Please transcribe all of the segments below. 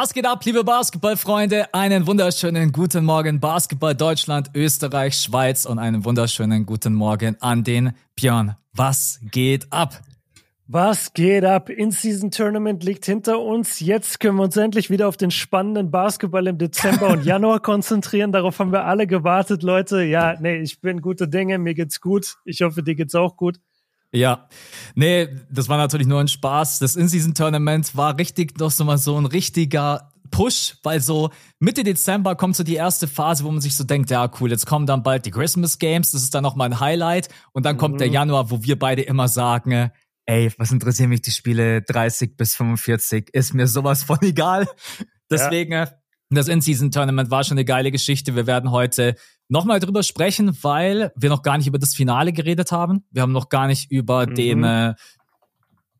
Was geht ab, liebe Basketballfreunde? Einen wunderschönen guten Morgen, Basketball Deutschland, Österreich, Schweiz und einen wunderschönen guten Morgen an den Björn. Was geht ab? Was geht ab? In-Season Tournament liegt hinter uns. Jetzt können wir uns endlich wieder auf den spannenden Basketball im Dezember und Januar konzentrieren. Darauf haben wir alle gewartet, Leute. Ja, nee, ich bin gute Dinge. Mir geht's gut. Ich hoffe, dir geht's auch gut. Ja, nee, das war natürlich nur ein Spaß. Das In-Season-Tournament war richtig noch so mal so ein richtiger Push, weil so Mitte Dezember kommt so die erste Phase, wo man sich so denkt, ja cool, jetzt kommen dann bald die Christmas Games, das ist dann noch mal ein Highlight und dann mhm. kommt der mhm. Januar, wo wir beide immer sagen, ey, was interessieren mich die Spiele 30 bis 45, ist mir sowas von egal. Deswegen, ja. das In-Season-Tournament war schon eine geile Geschichte. Wir werden heute nochmal drüber sprechen, weil wir noch gar nicht über das Finale geredet haben. Wir haben noch gar nicht über mhm. den, äh,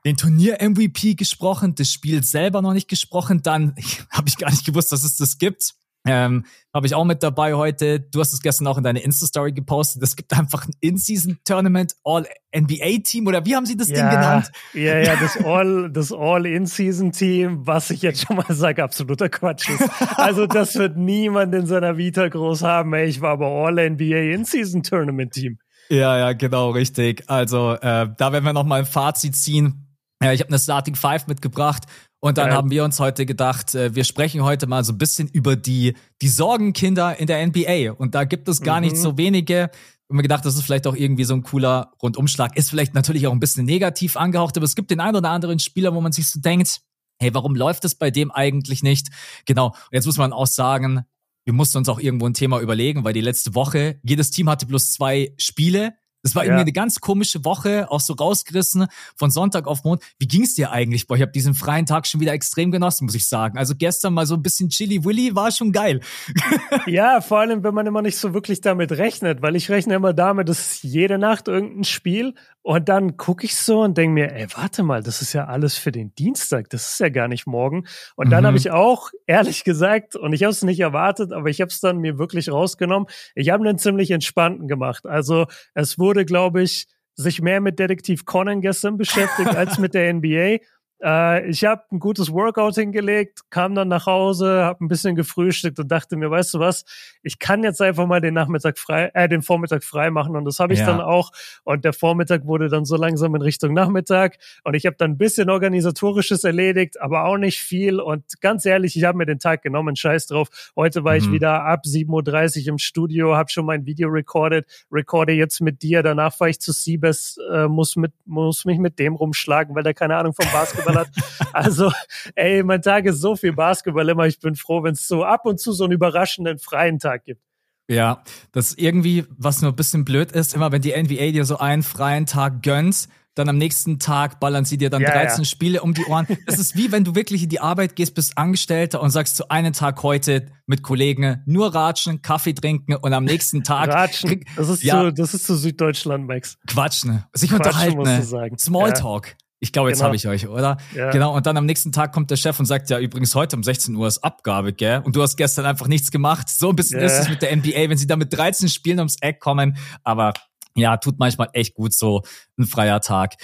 den Turnier-MVP gesprochen, das Spiel selber noch nicht gesprochen. Dann habe ich gar nicht gewusst, dass es das gibt. Ähm, Habe ich auch mit dabei heute. Du hast es gestern auch in deine Insta-Story gepostet. Es gibt einfach ein In-Season-Tournament All-NBA-Team oder wie haben sie das ja, Ding genannt? Ja, ja, das All, das All-In-Season-Team, was ich jetzt schon mal sage, absoluter Quatsch ist. Also das wird niemand in seiner Vita groß haben. Ey, ich war aber All-NBA In-Season-Tournament-Team. Ja, ja, genau, richtig. Also äh, da werden wir noch mal ein Fazit ziehen. Ja, ich habe eine Starting Five mitgebracht und dann ja. haben wir uns heute gedacht, äh, wir sprechen heute mal so ein bisschen über die, die Sorgenkinder in der NBA. Und da gibt es gar mhm. nicht so wenige. Und mir gedacht, das ist vielleicht auch irgendwie so ein cooler Rundumschlag. Ist vielleicht natürlich auch ein bisschen negativ angehaucht, aber es gibt den einen oder anderen Spieler, wo man sich so denkt, hey, warum läuft es bei dem eigentlich nicht? Genau. Und jetzt muss man auch sagen, wir mussten uns auch irgendwo ein Thema überlegen, weil die letzte Woche, jedes Team hatte bloß zwei Spiele. Das war ja. irgendwie eine ganz komische Woche, auch so rausgerissen von Sonntag auf Mond. Wie ging's dir eigentlich? Boah, ich habe diesen freien Tag schon wieder extrem genossen, muss ich sagen. Also gestern mal so ein bisschen Chili Willy war schon geil. ja, vor allem, wenn man immer nicht so wirklich damit rechnet, weil ich rechne immer damit, dass jede Nacht irgendein Spiel und dann gucke ich so und denke mir, ey, warte mal, das ist ja alles für den Dienstag, das ist ja gar nicht morgen. Und dann mhm. habe ich auch, ehrlich gesagt, und ich habe es nicht erwartet, aber ich habe es dann mir wirklich rausgenommen, ich habe einen ziemlich entspannten gemacht. Also es wurde wurde, glaube ich, sich mehr mit Detektiv Conan gestern beschäftigt als mit der NBA. Äh, ich habe ein gutes Workout hingelegt, kam dann nach Hause, habe ein bisschen gefrühstückt und dachte mir, weißt du was, ich kann jetzt einfach mal den Nachmittag frei, äh, den Vormittag frei machen und das habe ich ja. dann auch. Und der Vormittag wurde dann so langsam in Richtung Nachmittag und ich habe dann ein bisschen organisatorisches erledigt, aber auch nicht viel. Und ganz ehrlich, ich habe mir den Tag genommen, scheiß drauf. Heute war mhm. ich wieder ab 7.30 Uhr im Studio, habe schon mein Video recorded, recorde jetzt mit dir. Danach fahre ich zu Siebes, äh, muss mit muss mich mit dem rumschlagen, weil der keine Ahnung vom Basketball Hat. Also, ey, mein Tag ist so viel Basketball immer. Ich bin froh, wenn es so ab und zu so einen überraschenden freien Tag gibt. Ja, das irgendwie, was nur ein bisschen blöd ist, immer wenn die NBA dir so einen freien Tag gönnt, dann am nächsten Tag ballern sie dir dann ja, 13 ja. Spiele um die Ohren. Das ist wie wenn du wirklich in die Arbeit gehst, bist Angestellter und sagst zu einem Tag heute mit Kollegen nur ratschen, Kaffee trinken und am nächsten Tag. Ratschen, das ist ja, zu, das ist zu Süddeutschland, Max. Quatschen, sich Quatschen, unterhalten, ne? Smalltalk. Ja. Ich glaube, jetzt genau. habe ich euch, oder? Ja. Genau. Und dann am nächsten Tag kommt der Chef und sagt, ja, übrigens heute um 16 Uhr ist Abgabe, gell? Und du hast gestern einfach nichts gemacht. So ein bisschen ja. ist es mit der NBA, wenn sie da mit 13 Spielen ums Eck kommen. Aber ja, tut manchmal echt gut so ein freier Tag.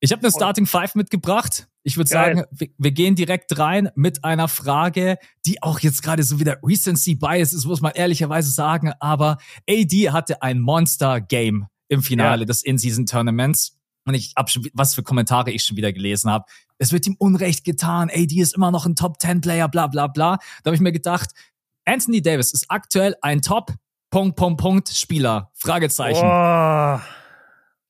Ich habe eine Starting Five mitgebracht. Ich würde sagen, wir, gehen direkt rein mit einer Frage, die auch jetzt gerade so wieder Recency Bias ist, muss man ehrlicherweise sagen. Aber AD hatte ein Monster Game im Finale ja. des In-Season Tournaments. Und ich hab schon, was für Kommentare ich schon wieder gelesen habe. Es wird ihm Unrecht getan, AD ist immer noch ein Top 10 Player, bla bla bla. Da habe ich mir gedacht, Anthony Davis ist aktuell ein Top Punkt Punkt Punkt Spieler. Fragezeichen. Oh.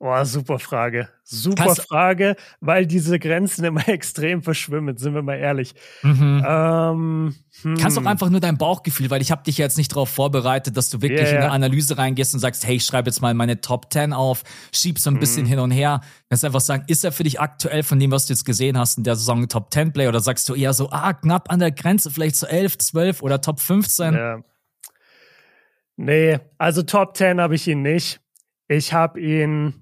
Boah, super Frage. Super Kannst Frage, weil diese Grenzen immer extrem verschwimmen, sind wir mal ehrlich. Mhm. Ähm, hm. Kannst doch einfach nur dein Bauchgefühl, weil ich habe dich jetzt nicht darauf vorbereitet, dass du wirklich yeah, in eine Analyse reingehst und sagst, hey, ich schreibe jetzt mal meine Top 10 auf, schieb so ein bisschen mhm. hin und her. Kannst einfach sagen, ist er für dich aktuell von dem, was du jetzt gesehen hast, in der Saison Top 10 Play oder sagst du eher so, ah, knapp an der Grenze, vielleicht so 11, 12 oder Top 15? Ja. Nee, also Top 10 habe ich ihn nicht. Ich habe ihn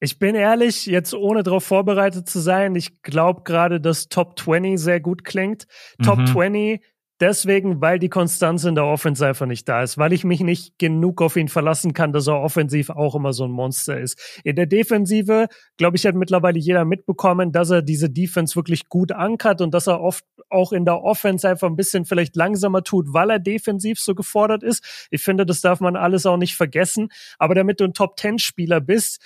ich bin ehrlich, jetzt ohne darauf vorbereitet zu sein, ich glaube gerade, dass Top 20 sehr gut klingt. Mhm. Top 20 deswegen, weil die Konstanz in der Offense einfach nicht da ist, weil ich mich nicht genug auf ihn verlassen kann, dass er offensiv auch immer so ein Monster ist. In der Defensive, glaube ich, hat mittlerweile jeder mitbekommen, dass er diese Defense wirklich gut ankert und dass er oft auch in der Offense einfach ein bisschen vielleicht langsamer tut, weil er defensiv so gefordert ist. Ich finde, das darf man alles auch nicht vergessen. Aber damit du ein Top-10-Spieler bist,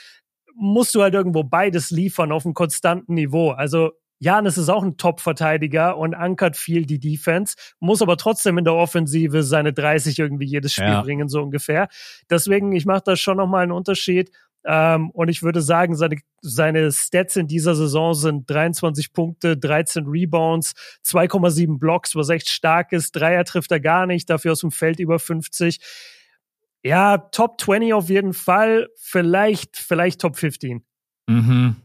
musst du halt irgendwo beides liefern auf einem konstanten Niveau. Also Janis ist auch ein Top-Verteidiger und ankert viel die Defense, muss aber trotzdem in der Offensive seine 30 irgendwie jedes Spiel ja. bringen, so ungefähr. Deswegen, ich mache da schon nochmal einen Unterschied. Ähm, und ich würde sagen, seine, seine Stats in dieser Saison sind 23 Punkte, 13 Rebounds, 2,7 Blocks, was echt stark ist. Dreier trifft er gar nicht, dafür aus dem Feld über 50. Ja, Top 20 auf jeden Fall. Vielleicht, vielleicht Top 15. Mhm.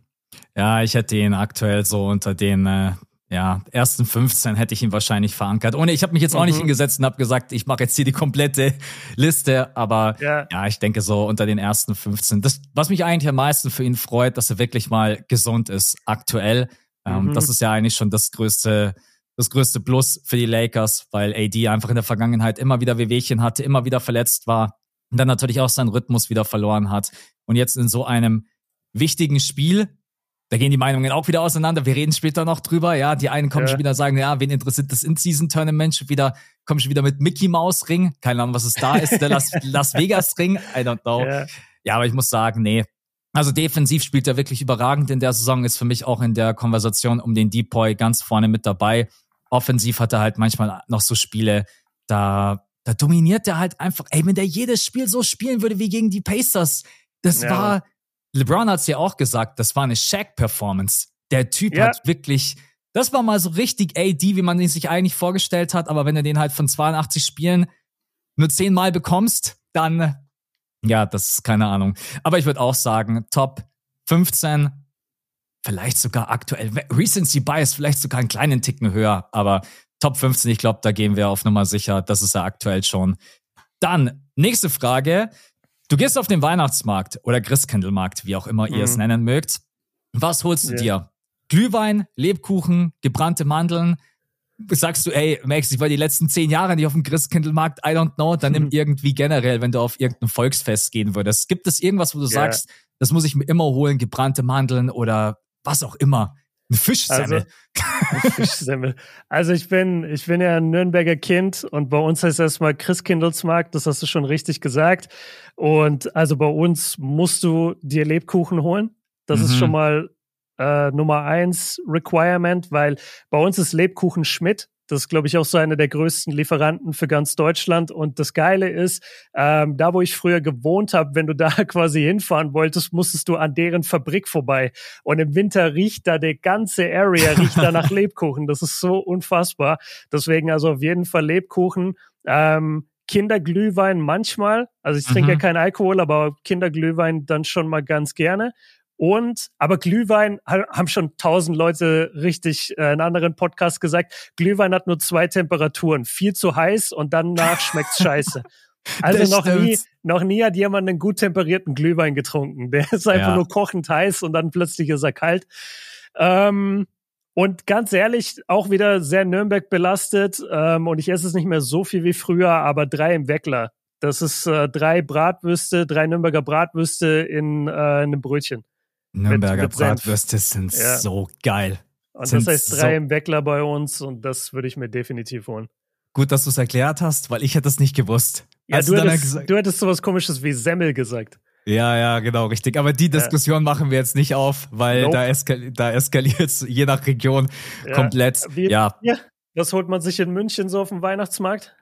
Ja, ich hätte ihn aktuell so unter den äh, ja, ersten 15 hätte ich ihn wahrscheinlich verankert. Und ich habe mich jetzt auch mhm. nicht hingesetzt und habe gesagt, ich mache jetzt hier die komplette Liste, aber ja. ja. ich denke so unter den ersten 15. Das, was mich eigentlich am meisten für ihn freut, dass er wirklich mal gesund ist aktuell. Ähm, mhm. Das ist ja eigentlich schon das größte, das größte Plus für die Lakers, weil AD einfach in der Vergangenheit immer wieder Wehwehchen hatte, immer wieder verletzt war dann natürlich auch seinen Rhythmus wieder verloren hat. Und jetzt in so einem wichtigen Spiel, da gehen die Meinungen auch wieder auseinander. Wir reden später noch drüber. Ja, die einen kommen ja. schon wieder sagen, ja, wen interessiert das In-Season-Tournament? Schon wieder, kommen schon wieder mit Mickey Mouse Ring. Keine Ahnung, was es da ist. Der Las, Las Vegas Ring. I don't know. Ja. ja, aber ich muss sagen, nee. Also defensiv spielt er wirklich überragend in der Saison, ist für mich auch in der Konversation um den Depoy ganz vorne mit dabei. Offensiv hat er halt manchmal noch so Spiele, da, da dominiert er halt einfach. Ey, wenn der jedes Spiel so spielen würde wie gegen die Pacers, das ja. war, LeBron hat es ja auch gesagt, das war eine Shaq-Performance. Der Typ ja. hat wirklich, das war mal so richtig AD, wie man ihn sich eigentlich vorgestellt hat, aber wenn du den halt von 82 Spielen nur 10 Mal bekommst, dann, ja, das ist keine Ahnung. Aber ich würde auch sagen, Top 15, vielleicht sogar aktuell, Recency Bias vielleicht sogar einen kleinen Ticken höher, aber Top 15, ich glaube, da gehen wir auf Nummer sicher, das ist ja aktuell schon. Dann, nächste Frage. Du gehst auf den Weihnachtsmarkt oder Christkindlmarkt, wie auch immer mhm. ihr es mhm. nennen mögt. Was holst du yeah. dir? Glühwein, Lebkuchen, gebrannte Mandeln. Sagst du, ey, Max, ich war die letzten zehn Jahre nicht auf dem Christkindlmarkt, I don't know, dann nimm irgendwie generell, wenn du auf irgendein Volksfest gehen würdest. Gibt es irgendwas, wo du yeah. sagst, das muss ich mir immer holen, gebrannte Mandeln oder was auch immer? Eine Fischsemmel. Also, Fischsemmel. Also ich bin, ich bin ja ein Nürnberger Kind und bei uns heißt es erstmal Christkindlesmarkt, das hast du schon richtig gesagt. Und also bei uns musst du dir Lebkuchen holen. Das mhm. ist schon mal äh, Nummer eins Requirement, weil bei uns ist Lebkuchen Schmidt. Das ist, glaube ich, auch so einer der größten Lieferanten für ganz Deutschland. Und das Geile ist, ähm, da wo ich früher gewohnt habe, wenn du da quasi hinfahren wolltest, musstest du an deren Fabrik vorbei. Und im Winter riecht da der ganze Area, riecht da nach Lebkuchen. Das ist so unfassbar. Deswegen also auf jeden Fall Lebkuchen. Ähm, Kinderglühwein manchmal. Also ich trinke mhm. ja keinen Alkohol, aber Kinderglühwein dann schon mal ganz gerne. Und, aber Glühwein haben schon tausend Leute richtig äh, in anderen Podcasts gesagt, Glühwein hat nur zwei Temperaturen, viel zu heiß und danach schmeckt's scheiße. Also noch nie, noch nie hat jemand einen gut temperierten Glühwein getrunken. Der ist einfach ja. nur kochend heiß und dann plötzlich ist er kalt. Ähm, und ganz ehrlich, auch wieder sehr Nürnberg belastet. Ähm, und ich esse es nicht mehr so viel wie früher, aber drei im Weckler. Das ist äh, drei Bratwürste, drei Nürnberger Bratwürste in, äh, in einem Brötchen. Nürnberger mit, mit Bratwürste sind ja. so geil. Und sind das heißt drei so im Weckler bei uns und das würde ich mir definitiv holen. Gut, dass du es erklärt hast, weil ich hätte es nicht gewusst. Ja, du, du, hättest, du hättest sowas komisches wie Semmel gesagt. Ja, ja, genau, richtig. Aber die Diskussion ja. machen wir jetzt nicht auf, weil nope. da, eskal da eskaliert es je nach Region ja. komplett. Wie, ja. ja. Was holt man sich in München so auf dem Weihnachtsmarkt?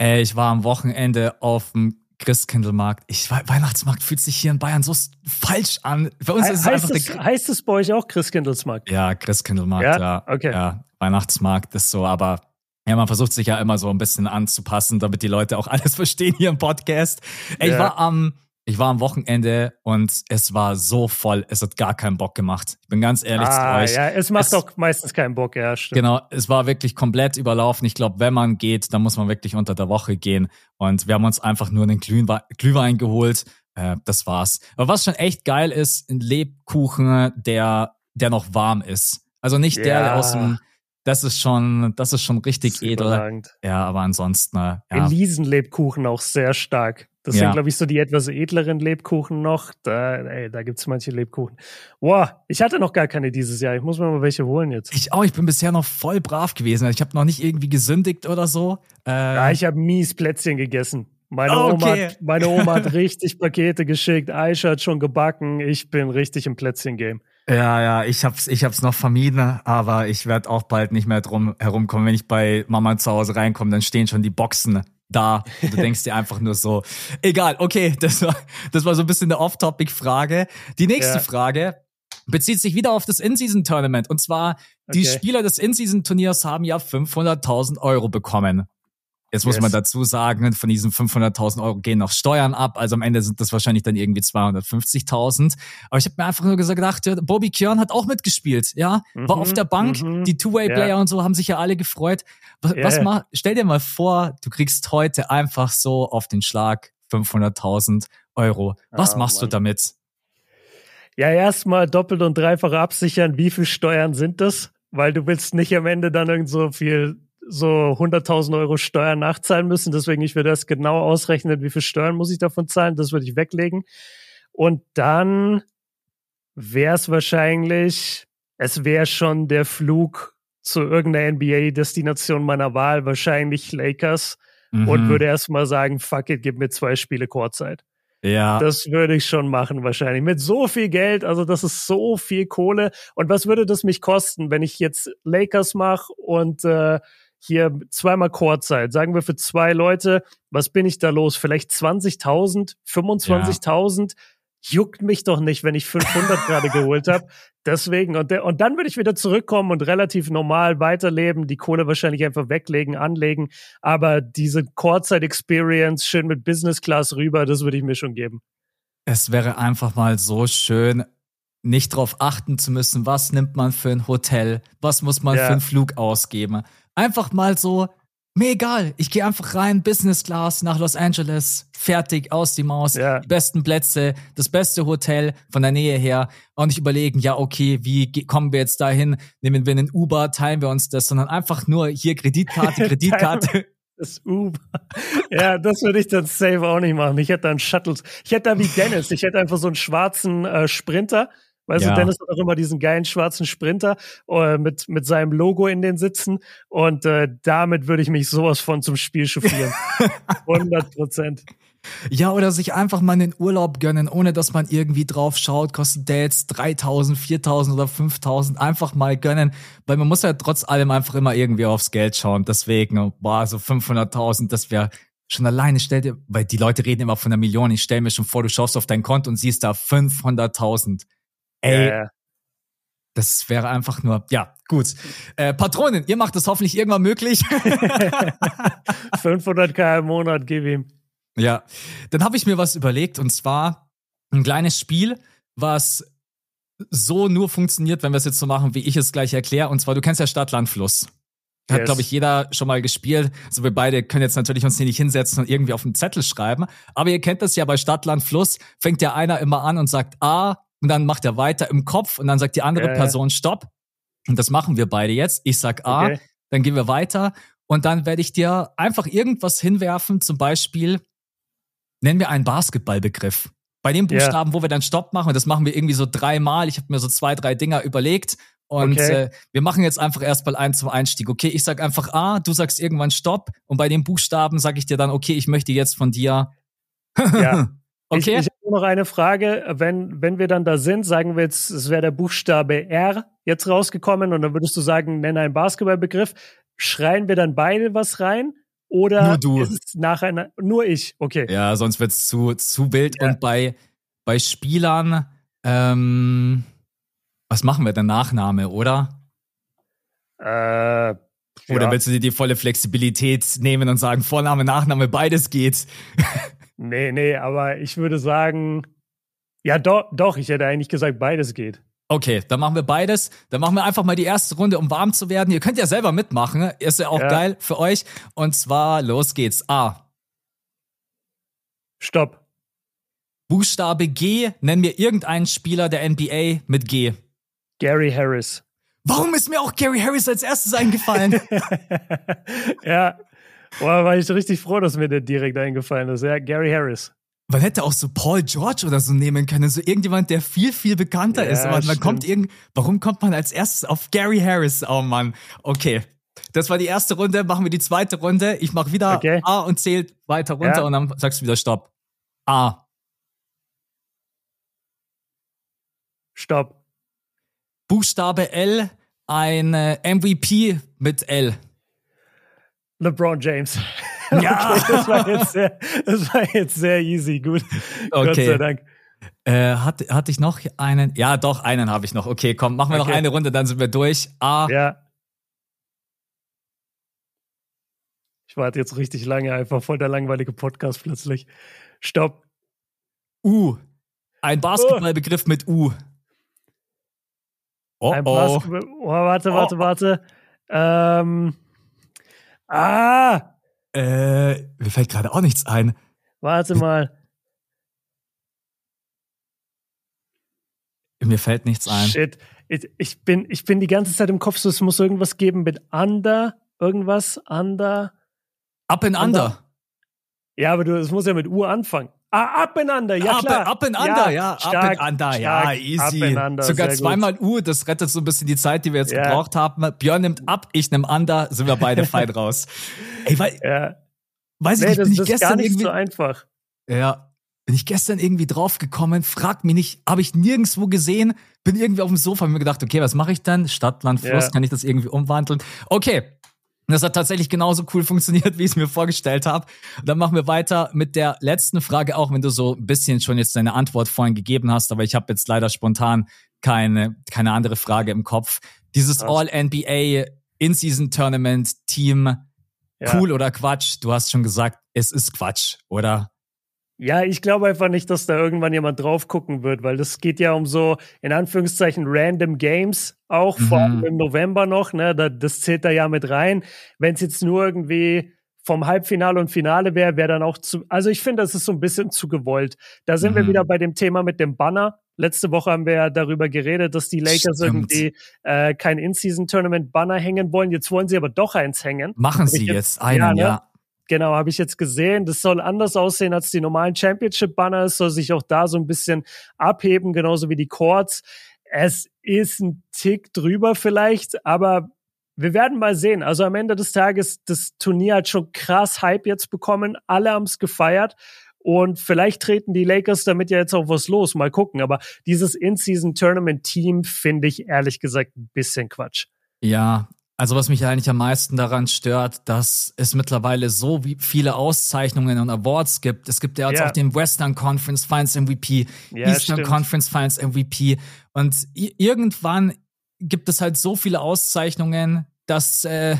Äh, ich war am Wochenende auf dem Christkindlmarkt. Ich, Weihnachtsmarkt fühlt sich hier in Bayern so falsch an. Bei uns He ist es heißt einfach es, heißt es bei euch auch Christkindlesmarkt? Ja, Christkindlmarkt, ja. ja. Okay. Ja, Weihnachtsmarkt ist so, aber ja, man versucht sich ja immer so ein bisschen anzupassen, damit die Leute auch alles verstehen hier im Podcast. Ja. Ich war am ich war am Wochenende und es war so voll, es hat gar keinen Bock gemacht. Ich bin ganz ehrlich ah, zu euch. Ja, es macht es, doch meistens keinen Bock, ja, stimmt. Genau, es war wirklich komplett überlaufen. Ich glaube, wenn man geht, dann muss man wirklich unter der Woche gehen. Und wir haben uns einfach nur einen Glühwein, Glühwein geholt. Äh, das war's. Aber was schon echt geil ist, ein Lebkuchen, der, der noch warm ist. Also nicht ja. der aus dem das ist schon, das ist schon richtig Das edel. Ja, aber ansonsten, äh, ja. Elisenlebkuchen auch sehr stark. Das Ja. sind, glaube ich, so die etwas edleren Lebkuchen noch. Da, ey, da gibt's manche Lebkuchen. Boah, ich hatte noch gar keine dieses Jahr. Ich muss mir mal welche holen jetzt. Ich auch, ich bin bisher noch voll brav gewesen. Ich habe noch nicht irgendwie gesündigt oder so. Äh, Ja, ich habe mies Plätzchen gegessen. Meine, Ah, Oma, okay. hat, meine Oma hat richtig Pakete geschickt. Aisha hat schon gebacken. Ich bin richtig im Plätzchen-Game. Ja, ja, ich hab's, ich hab's noch vermieden, aber ich werde auch bald nicht mehr drum herumkommen. Wenn ich bei Mama zu Hause reinkomme, dann stehen schon die Boxen da. Und du denkst dir einfach nur so, egal, okay, das war, das war so ein bisschen eine Off-Topic-Frage. Die nächste Ja. Frage bezieht sich wieder auf das In-Season-Tournament. Und zwar, die Okay. Spieler des In-Season-Turniers haben ja 500.000 Euro bekommen. Jetzt muss Yes. man dazu sagen, von diesen 500.000 Euro gehen noch Steuern ab. Also am Ende sind das wahrscheinlich dann irgendwie 250.000. Aber ich habe mir einfach nur gesagt, gedacht, ja, Bobby Kjörn hat auch mitgespielt, ja, war Mhm, auf der Bank, mhm. die Two-Way-Player Ja. und so haben sich ja alle gefreut. Was, Ja, was mach, stell dir mal vor, du kriegst heute einfach so auf den Schlag 500.000 Euro. Was Oh, machst du Mann. damit? Ja, erstmal doppelt und dreifach absichern, wie viel Steuern sind das? Weil du willst nicht am Ende dann irgend so viel, so 100.000 Euro Steuern nachzahlen müssen. Deswegen, ich würde das genau ausrechnen, wie viel Steuern muss ich davon zahlen. Das würde ich weglegen. Und dann wäre es wahrscheinlich, es wäre schon der Flug zu irgendeiner NBA-Destination meiner Wahl, wahrscheinlich Lakers. Und Mhm. würde erstmal sagen, fuck it, gib mir zwei Spiele Chorzeit. ja, Das würde ich schon machen wahrscheinlich. Mit so viel Geld, also das ist so viel Kohle. Und was würde das mich kosten, wenn ich jetzt Lakers mache und äh, hier zweimal Chorzeit? Sagen wir für zwei Leute, was bin ich da los? Vielleicht 20.000, 25.000? Juckt mich doch nicht, wenn ich 500 gerade geholt habe. Deswegen, und, der, und dann würde ich wieder zurückkommen und relativ normal weiterleben, die Kohle wahrscheinlich einfach weglegen, anlegen. Aber diese Chorzeit-Experience schön mit Business Class rüber, das würde ich mir schon geben. es wäre einfach mal so schön, nicht drauf achten zu müssen, was nimmt man für ein Hotel, was muss man Ja. für einen Flug ausgeben. Einfach mal so, mir egal, ich gehe einfach rein, Business Class nach Los Angeles, fertig, aus die Maus, Ja. die besten Plätze, das beste Hotel von der Nähe her und nicht überlegen, ja okay, wie kommen wir jetzt dahin, nehmen wir einen Uber, teilen wir uns das, sondern einfach nur hier Kreditkarte, Kreditkarte. Das Uber. Ja, das würde ich dann safe auch nicht machen. Ich hätte dann Shuttles. Ich hätte da wie Dennis. Ich hätte einfach so einen schwarzen äh, Sprinter. Weißt Ja. du, Dennis hat auch immer diesen geilen schwarzen Sprinter äh, mit, mit seinem Logo in den Sitzen. Und äh, damit würde ich mich sowas von zum Spiel chauffieren. 100 Prozent. Ja, oder sich einfach mal einen Urlaub gönnen, ohne dass man irgendwie drauf schaut, kostet der jetzt 3000, 4000 oder 5000, einfach mal gönnen, weil man muss ja trotz allem einfach immer irgendwie aufs Geld schauen, deswegen, boah, so 500.000, das wäre schon alleine, stell dir, weil die Leute reden immer von einer Million, ich stell mir schon vor, du schaust auf dein Konto und siehst da 500.000. Ey, Ja, ja. das wäre einfach nur, ja, gut. Äh, Patronen, ihr macht das hoffentlich irgendwann möglich. 500k im Monat, gib ihm. Ja, dann habe ich mir was überlegt und zwar ein kleines Spiel, was so nur funktioniert, wenn wir es jetzt so machen, wie ich es gleich erkläre. Und zwar, du kennst ja Stadt, Land, Fluss. Hat, Yes. glaube ich, jeder schon mal gespielt. Also wir beide können jetzt natürlich uns hier nicht hinsetzen und irgendwie auf einen Zettel schreiben. Aber ihr kennt das ja bei Stadt, Land, Fluss. Fängt ja einer immer an und sagt A und dann macht er weiter im Kopf und dann sagt die andere Ja. Person Stopp. Und das machen wir beide jetzt. Ich sag A, Okay. dann gehen wir weiter und dann werde ich dir einfach irgendwas hinwerfen, zum Beispiel, nennen wir einen Basketballbegriff. Bei dem. Buchstaben, wo wir dann Stopp machen, und das machen wir irgendwie so dreimal. Ich habe mir so zwei, drei Dinger überlegt und Okay. äh, wir machen jetzt einfach erstmal einen zum Einstieg. Okay, ich sag einfach A, du sagst irgendwann Stopp und bei den Buchstaben sage ich dir dann, okay, ich möchte jetzt von dir. Ja. okay. Ich, ich habe nur noch eine Frage. Wenn, wenn wir dann da sind, sagen wir jetzt, es wäre der Buchstabe R jetzt rausgekommen und dann würdest du sagen, nenne einen Basketballbegriff. Schreien wir dann beide was rein? Oder Nur du. ist es nacheinander? Nur ich, okay. ja, sonst wird's zu, zu wild. Ja. Und bei, bei Spielern, ähm, was machen wir denn? Nachname, oder? Äh, Oder ja. willst du dir die volle Flexibilität nehmen und sagen, Vorname, Nachname, beides geht? Nee, nee, aber ich würde sagen, ja, doch, doch, ich hätte eigentlich gesagt, beides geht. Okay, dann machen wir beides. Dann machen wir einfach mal die erste Runde, um warm zu werden. Ihr könnt ja selber mitmachen. Ist ja auch Ja. geil für euch. Und zwar, los geht's. A. Stopp. Buchstabe G. Nenn mir irgendeinen Spieler der NBA mit G. Gary Harris. Warum ist mir auch Gary Harris als erstes eingefallen? ja. Boah, war ich richtig froh, dass mir der direkt eingefallen ist. Ja, Gary Harris. Man hätte auch so Paul George oder so nehmen können, so irgendjemand, der viel, viel bekannter ja, ist. Aber man kommt irgend, warum kommt man als erstes auf Gary Harris? Oh Mann. Okay. Das war die erste Runde, machen wir die zweite Runde. Ich mache wieder okay. A und zählt weiter runter ja. und dann sagst du wieder Stopp. A. Stopp. Buchstabe L, ein MVP mit L. LeBron James. Ja. Okay, das, war jetzt sehr, das war jetzt sehr easy. Gut. Okay. Gott sei Dank. Äh, hatte, hatte ich noch einen? Ja, doch, einen habe ich noch. Okay, komm, machen wir okay. noch eine Runde, dann sind wir durch. A. Ja. Ich warte jetzt richtig lange, einfach voll der langweilige Podcast plötzlich. Stopp. U. Ein Basketballbegriff oh. mit U. Oh, Ein oh. oh. Warte, warte, oh. warte. Ähm. Ah! Äh, mir fällt gerade auch nichts ein. Warte mal. Mir fällt nichts ein. Shit. Ich, bin, ich bin die ganze Zeit im Kopf so, es muss irgendwas geben mit Under, irgendwas, Under. Up and Under. under. Ja, aber du, es muss ja mit U anfangen. Ah, up and under, ja klar. Up, and under, ja, ja stark, up and under, stark, ja, easy. Up under, Sogar zweimal gut. U, das rettet so ein bisschen die Zeit, die wir jetzt ja. gebraucht haben. Björn nimmt ab, ich nehme under, sind wir beide fein raus. Ey, weil, ja. weiß nee, ich, das, bin ich gestern gar nicht irgendwie, so einfach. Ja, bin ich gestern irgendwie draufgekommen, frag mich nicht, habe ich nirgendwo gesehen, bin irgendwie auf dem Sofa, hab mir gedacht, okay, was mache ich dann? Stadt, Land, Fluss, ja. kann ich das irgendwie umwandeln? Okay, und das hat tatsächlich genauso cool funktioniert, wie ich es mir vorgestellt habe. Dann machen wir weiter mit der letzten Frage, auch wenn du so ein bisschen schon jetzt deine Antwort vorhin gegeben hast, aber ich habe jetzt leider spontan keine, keine andere Frage im Kopf. Dieses All-NBA In-Season-Tournament-Team, ja. cool oder Quatsch? Du hast schon gesagt, es ist Quatsch, oder? Ja, ich glaube einfach nicht, dass da irgendwann jemand drauf gucken wird, weil das geht ja um so, in Anführungszeichen, random Games, auch mhm. vor allem im November noch, ne? Das zählt da ja mit rein. Wenn es jetzt nur irgendwie vom Halbfinale und Finale wäre, wäre dann auch zu. Also ich finde, das ist so ein bisschen zu gewollt. Da sind mhm. wir wieder bei dem Thema mit dem Banner. Letzte Woche haben wir ja darüber geredet, dass die Lakers Stimmt. irgendwie äh, kein In-Season-Tournament-Banner hängen wollen. Jetzt wollen sie aber doch eins hängen. Machen sie jetzt, jetzt einen, ja. Ne? ja. Genau, habe ich jetzt gesehen. Das soll anders aussehen als die normalen Championship-Banner. Es soll sich auch da so ein bisschen abheben, genauso wie die Chords. Es ist ein Tick drüber vielleicht, aber wir werden mal sehen. Also am Ende des Tages, das Turnier hat schon krass Hype jetzt bekommen. Alle haben es gefeiert. Und vielleicht treten die Lakers damit ja jetzt auch was los. Mal gucken. Aber dieses In-Season-Tournament-Team finde ich ehrlich gesagt ein bisschen Quatsch. Ja, also was mich eigentlich am meisten daran stört, dass es mittlerweile so viele Auszeichnungen und Awards gibt. Es gibt ja jetzt yeah. auch den Western Conference Finals MVP, ja, Eastern stimmt. Conference Finals MVP und irgendwann gibt es halt so viele Auszeichnungen, dass äh,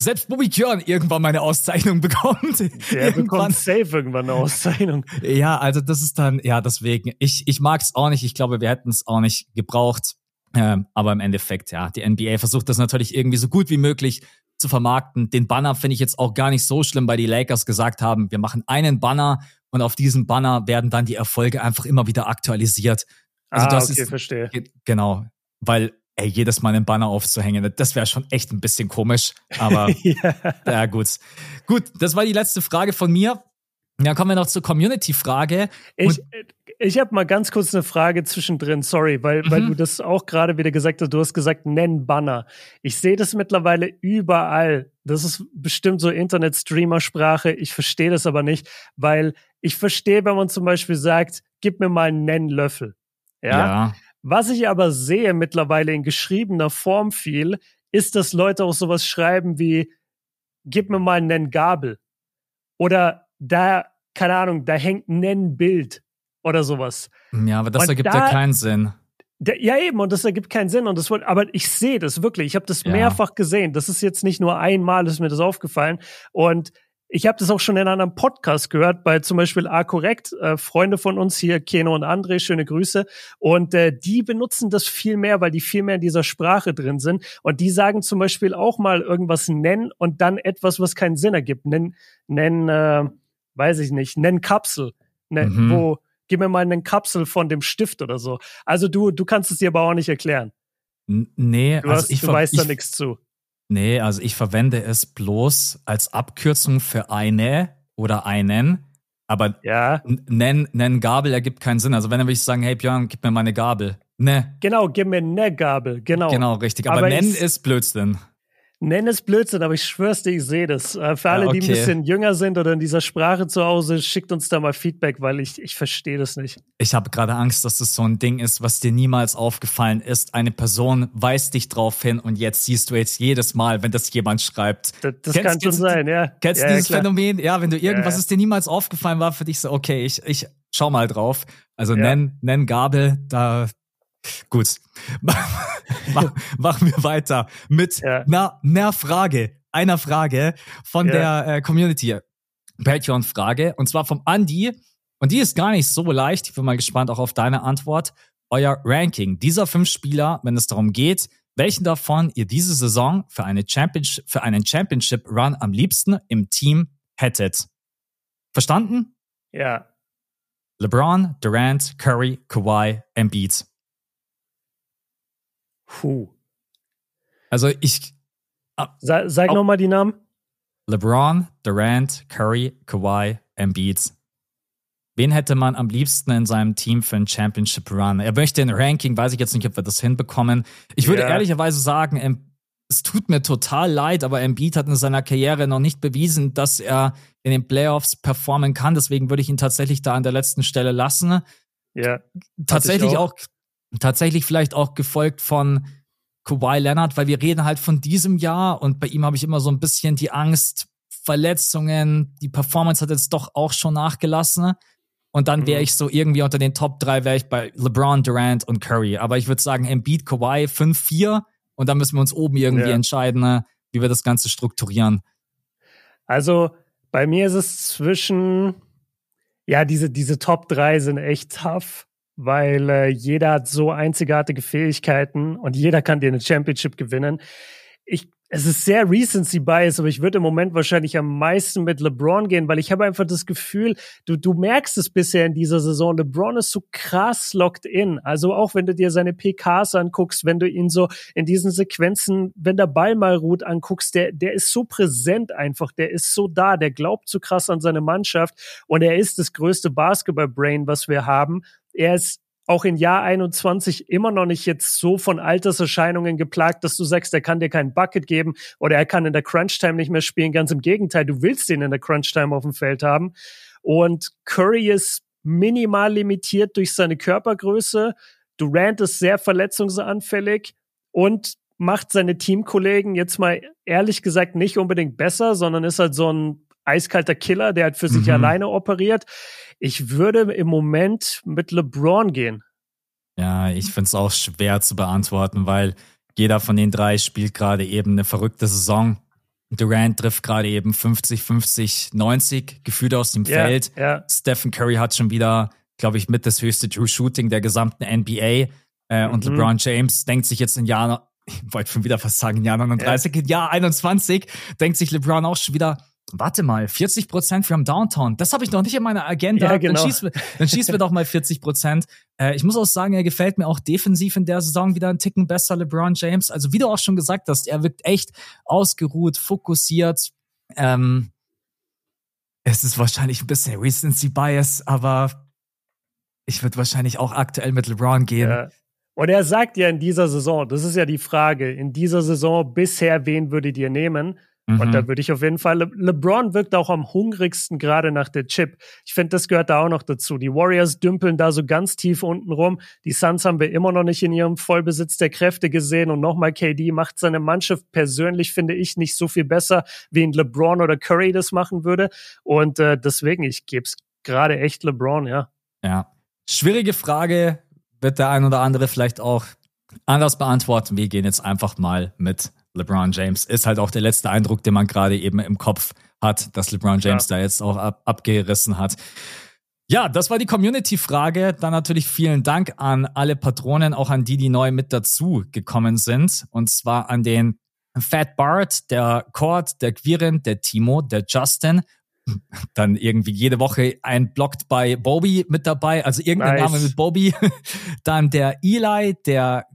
selbst Bobby Kjörn irgendwann mal eine Auszeichnung bekommt. Der bekommt safe irgendwann eine Auszeichnung. Ja, also das ist dann, ja, deswegen. Ich, ich mag es auch nicht. Ich glaube, wir hätten es auch nicht gebraucht. Ähm, aber im Endeffekt, ja, die NBA versucht das natürlich irgendwie so gut wie möglich zu vermarkten. Den Banner finde ich jetzt auch gar nicht so schlimm, weil die Lakers gesagt haben, wir machen einen Banner und auf diesem Banner werden dann die Erfolge einfach immer wieder aktualisiert. Also ah, das okay, ist, verstehe. Genau, weil ey, jedes Mal einen Banner aufzuhängen, das wäre schon echt ein bisschen komisch. Aber ja. ja, gut. Gut, das war die letzte Frage von mir. Ja, kommen wir noch zur Community-Frage. Ich, ich habe mal ganz kurz eine Frage zwischendrin, sorry, weil, mhm. weil du das auch gerade wieder gesagt hast. Du hast gesagt, nenn Banner. Ich sehe das mittlerweile überall. Das ist bestimmt so Internet-Streamer-Sprache. Ich verstehe das aber nicht, weil ich verstehe, wenn man zum Beispiel sagt, gib mir mal einen Nennlöffel. Ja? ja. Was ich aber sehe mittlerweile in geschriebener Form viel, ist, dass Leute auch sowas schreiben wie, gib mir mal einen Nenngabel. Oder da, keine Ahnung, da hängt ein Nennbild oder sowas. Ja, aber das und ergibt da, ja keinen Sinn. Der, ja, eben, und das ergibt keinen Sinn. Und das wird, aber ich sehe das wirklich. Ich habe das ja. mehrfach gesehen. Das ist jetzt nicht nur einmal, ist mir das aufgefallen. Und ich habe das auch schon in einem Podcast gehört, bei zum Beispiel A Korrekt, äh, Freunde von uns hier, Keno und André, schöne Grüße. Und äh, die benutzen das viel mehr, weil die viel mehr in dieser Sprache drin sind. Und die sagen zum Beispiel auch mal irgendwas nennen und dann etwas, was keinen Sinn ergibt. Nennen, nennen, äh, weiß ich nicht, nennen Kapsel. Ne, mhm. Wo, gib mir mal einen Kapsel von dem Stift oder so. Also du, du kannst es dir aber auch nicht erklären. nee, du, also hast, ich, du da ich, nichts zu. nee, also ich verwende es bloß als Abkürzung für eine oder einen, aber Ja, n- nennen, nennen Gabel ergibt keinen Sinn. Also wenn dann würde ich sagen, hey Björn, gib mir meine Gabel. Ne, genau, gib mir eine Gabel, genau. genau, richtig. Aber, Aber nennen ist Blödsinn. Nenn es Blödsinn, aber ich schwör's dir, ich sehe das. Äh, Für alle, Ja, die ein okay. bisschen jünger sind oder in dieser Sprache zu Hause, schickt uns da mal Feedback, weil ich, ich verstehe das nicht. Ich habe gerade Angst, dass das so ein Ding ist, was dir niemals aufgefallen ist. Eine Person weist dich drauf hin und jetzt siehst du jetzt jedes Mal, wenn das jemand schreibt. Das, das Kennst- kann schon sein, ja. Kennst du ja, dieses klar. Phänomen? Ja, wenn du irgendwas, das dir niemals aufgefallen war, für dich so, okay, ich, ich schau mal drauf. Also nenn, nenn Gabel, da gut. Mach, machen wir weiter mit Ja. einer, einer Frage, einer Frage von Ja. der äh, Community. Patreon-Frage, und zwar vom Andi. Und die ist gar nicht so leicht. Ich bin mal gespannt auch auf deine Antwort. Euer Ranking dieser fünf Spieler, wenn es darum geht, welchen davon ihr diese Saison für, eine Championship, für einen Championship-Run am liebsten im Team hättet. Verstanden? Ja. LeBron, Durant, Curry, Kawhi, Embiid. Puh. Also ich, Sa sag nochmal die Namen. LeBron, Durant, Curry, Kawhi, Embiid. Wen hätte man am liebsten in seinem Team für einen Championship Run? Er möchte ein Ranking, weiß ich jetzt nicht, ob wir das hinbekommen. Ich würde Ja. ehrlicherweise sagen, es tut mir total leid, aber Embiid hat in seiner Karriere noch nicht bewiesen, dass er in den Playoffs performen kann. Deswegen würde ich ihn tatsächlich da an der letzten Stelle lassen. Ja. Tatsächlich auch. auch, tatsächlich vielleicht auch gefolgt von Kawhi Leonard, weil wir reden halt von diesem Jahr und bei ihm habe ich immer so ein bisschen die Angst, Verletzungen, die Performance hat jetzt doch auch schon nachgelassen. Und dann wäre Mhm. ich so irgendwie unter den Top 3 wäre ich bei LeBron, Durant und Curry. Aber ich würde sagen, Embiid, Kawhi 5-4 und dann müssen wir uns oben irgendwie Ja. entscheiden, äh, wie wir das Ganze strukturieren. Also bei mir ist es zwischen, ja, diese, diese Top 3 sind echt tough, weil äh, jeder hat so einzigartige Fähigkeiten und jeder kann dir eine Championship gewinnen. Ich, es ist sehr Recency Bias, aber ich würde im Moment wahrscheinlich am meisten mit LeBron gehen, weil ich habe einfach das Gefühl, du, du merkst es bisher in dieser Saison, LeBron ist so krass locked in. Also auch wenn du dir seine PKs anguckst, wenn du ihn so in diesen Sequenzen, wenn der Ball mal ruht, anguckst, der, der ist so präsent einfach, der ist so da, der glaubt so krass an seine Mannschaft und er ist das größte Basketball-Brain, was wir haben. Er ist auch in Jahr 21 immer noch nicht jetzt so von Alterserscheinungen geplagt, dass du sagst, er kann dir keinen Bucket geben oder er kann in der Crunch-Time nicht mehr spielen. Ganz im Gegenteil, du willst ihn in der Crunch-Time auf dem Feld haben. Und Curry ist minimal limitiert durch seine Körpergröße. Durant ist sehr verletzungsanfällig und macht seine Teamkollegen jetzt mal ehrlich gesagt nicht unbedingt besser, sondern ist halt so ein eiskalter Killer, der halt für sich Mhm. alleine operiert. Ich würde im Moment mit LeBron gehen. Ja, ich finde es auch schwer zu beantworten, weil jeder von den drei spielt gerade eben eine verrückte Saison. Durant trifft gerade eben 50, 50, 90 Gefühle aus dem Ja, Feld. ja. Stephen Curry hat schon wieder, glaube ich, mit das höchste True Shooting der gesamten NBA. Äh, Und Mhm. LeBron James denkt sich jetzt in Jahr, ich wollte schon wieder fast sagen, in Jahr 39, in Jahr 21, denkt sich LeBron auch schon wieder, warte mal, 40 Prozent für am Downtown, das habe ich noch nicht in meiner Agenda. Ja, genau. Dann schießen wir, dann schießen wir doch mal 40 Prozent. Äh, ich muss auch sagen, er gefällt mir auch defensiv in der Saison wieder einen Ticken besser, LeBron James. Also wie du auch schon gesagt hast, er wirkt echt ausgeruht, fokussiert. Ähm, es ist wahrscheinlich ein bisschen Recency Bias, aber ich würde wahrscheinlich auch aktuell mit LeBron gehen. Ja. Und er sagt ja in dieser Saison, das ist ja die Frage, in dieser Saison bisher, wen würdet ihr nehmen? Und Mhm. da würde ich auf jeden Fall, Le LeBron wirkt auch am hungrigsten gerade nach der Chip. Ich finde, das gehört da auch noch dazu. Die Warriors dümpeln da so ganz tief unten rum. Die Suns haben wir immer noch nicht in ihrem Vollbesitz der Kräfte gesehen. Und nochmal, KD macht seine Mannschaft persönlich, finde ich, nicht so viel besser, wie ein LeBron oder Curry das machen würde. Und äh, deswegen, ich gebe es gerade echt LeBron, ja. Ja. Schwierige Frage, wird der ein oder andere vielleicht auch anders beantworten. Wir gehen jetzt einfach mal mit LeBron James. Ist halt auch der letzte Eindruck, den man gerade eben im Kopf hat, dass LeBron James Ja. da jetzt auch ab, abgerissen hat. Ja, das war die Community-Frage. Dann natürlich vielen Dank an alle Patronen, auch an die, die neu mit dazu gekommen sind. Und zwar an den Fat Bart, der Cord, der Quirin, der Timo, der Justin. Dann irgendwie jede Woche ein Blocked bei Bobby mit dabei, also irgendein Nice. Name mit Bobby. Dann der Eli, der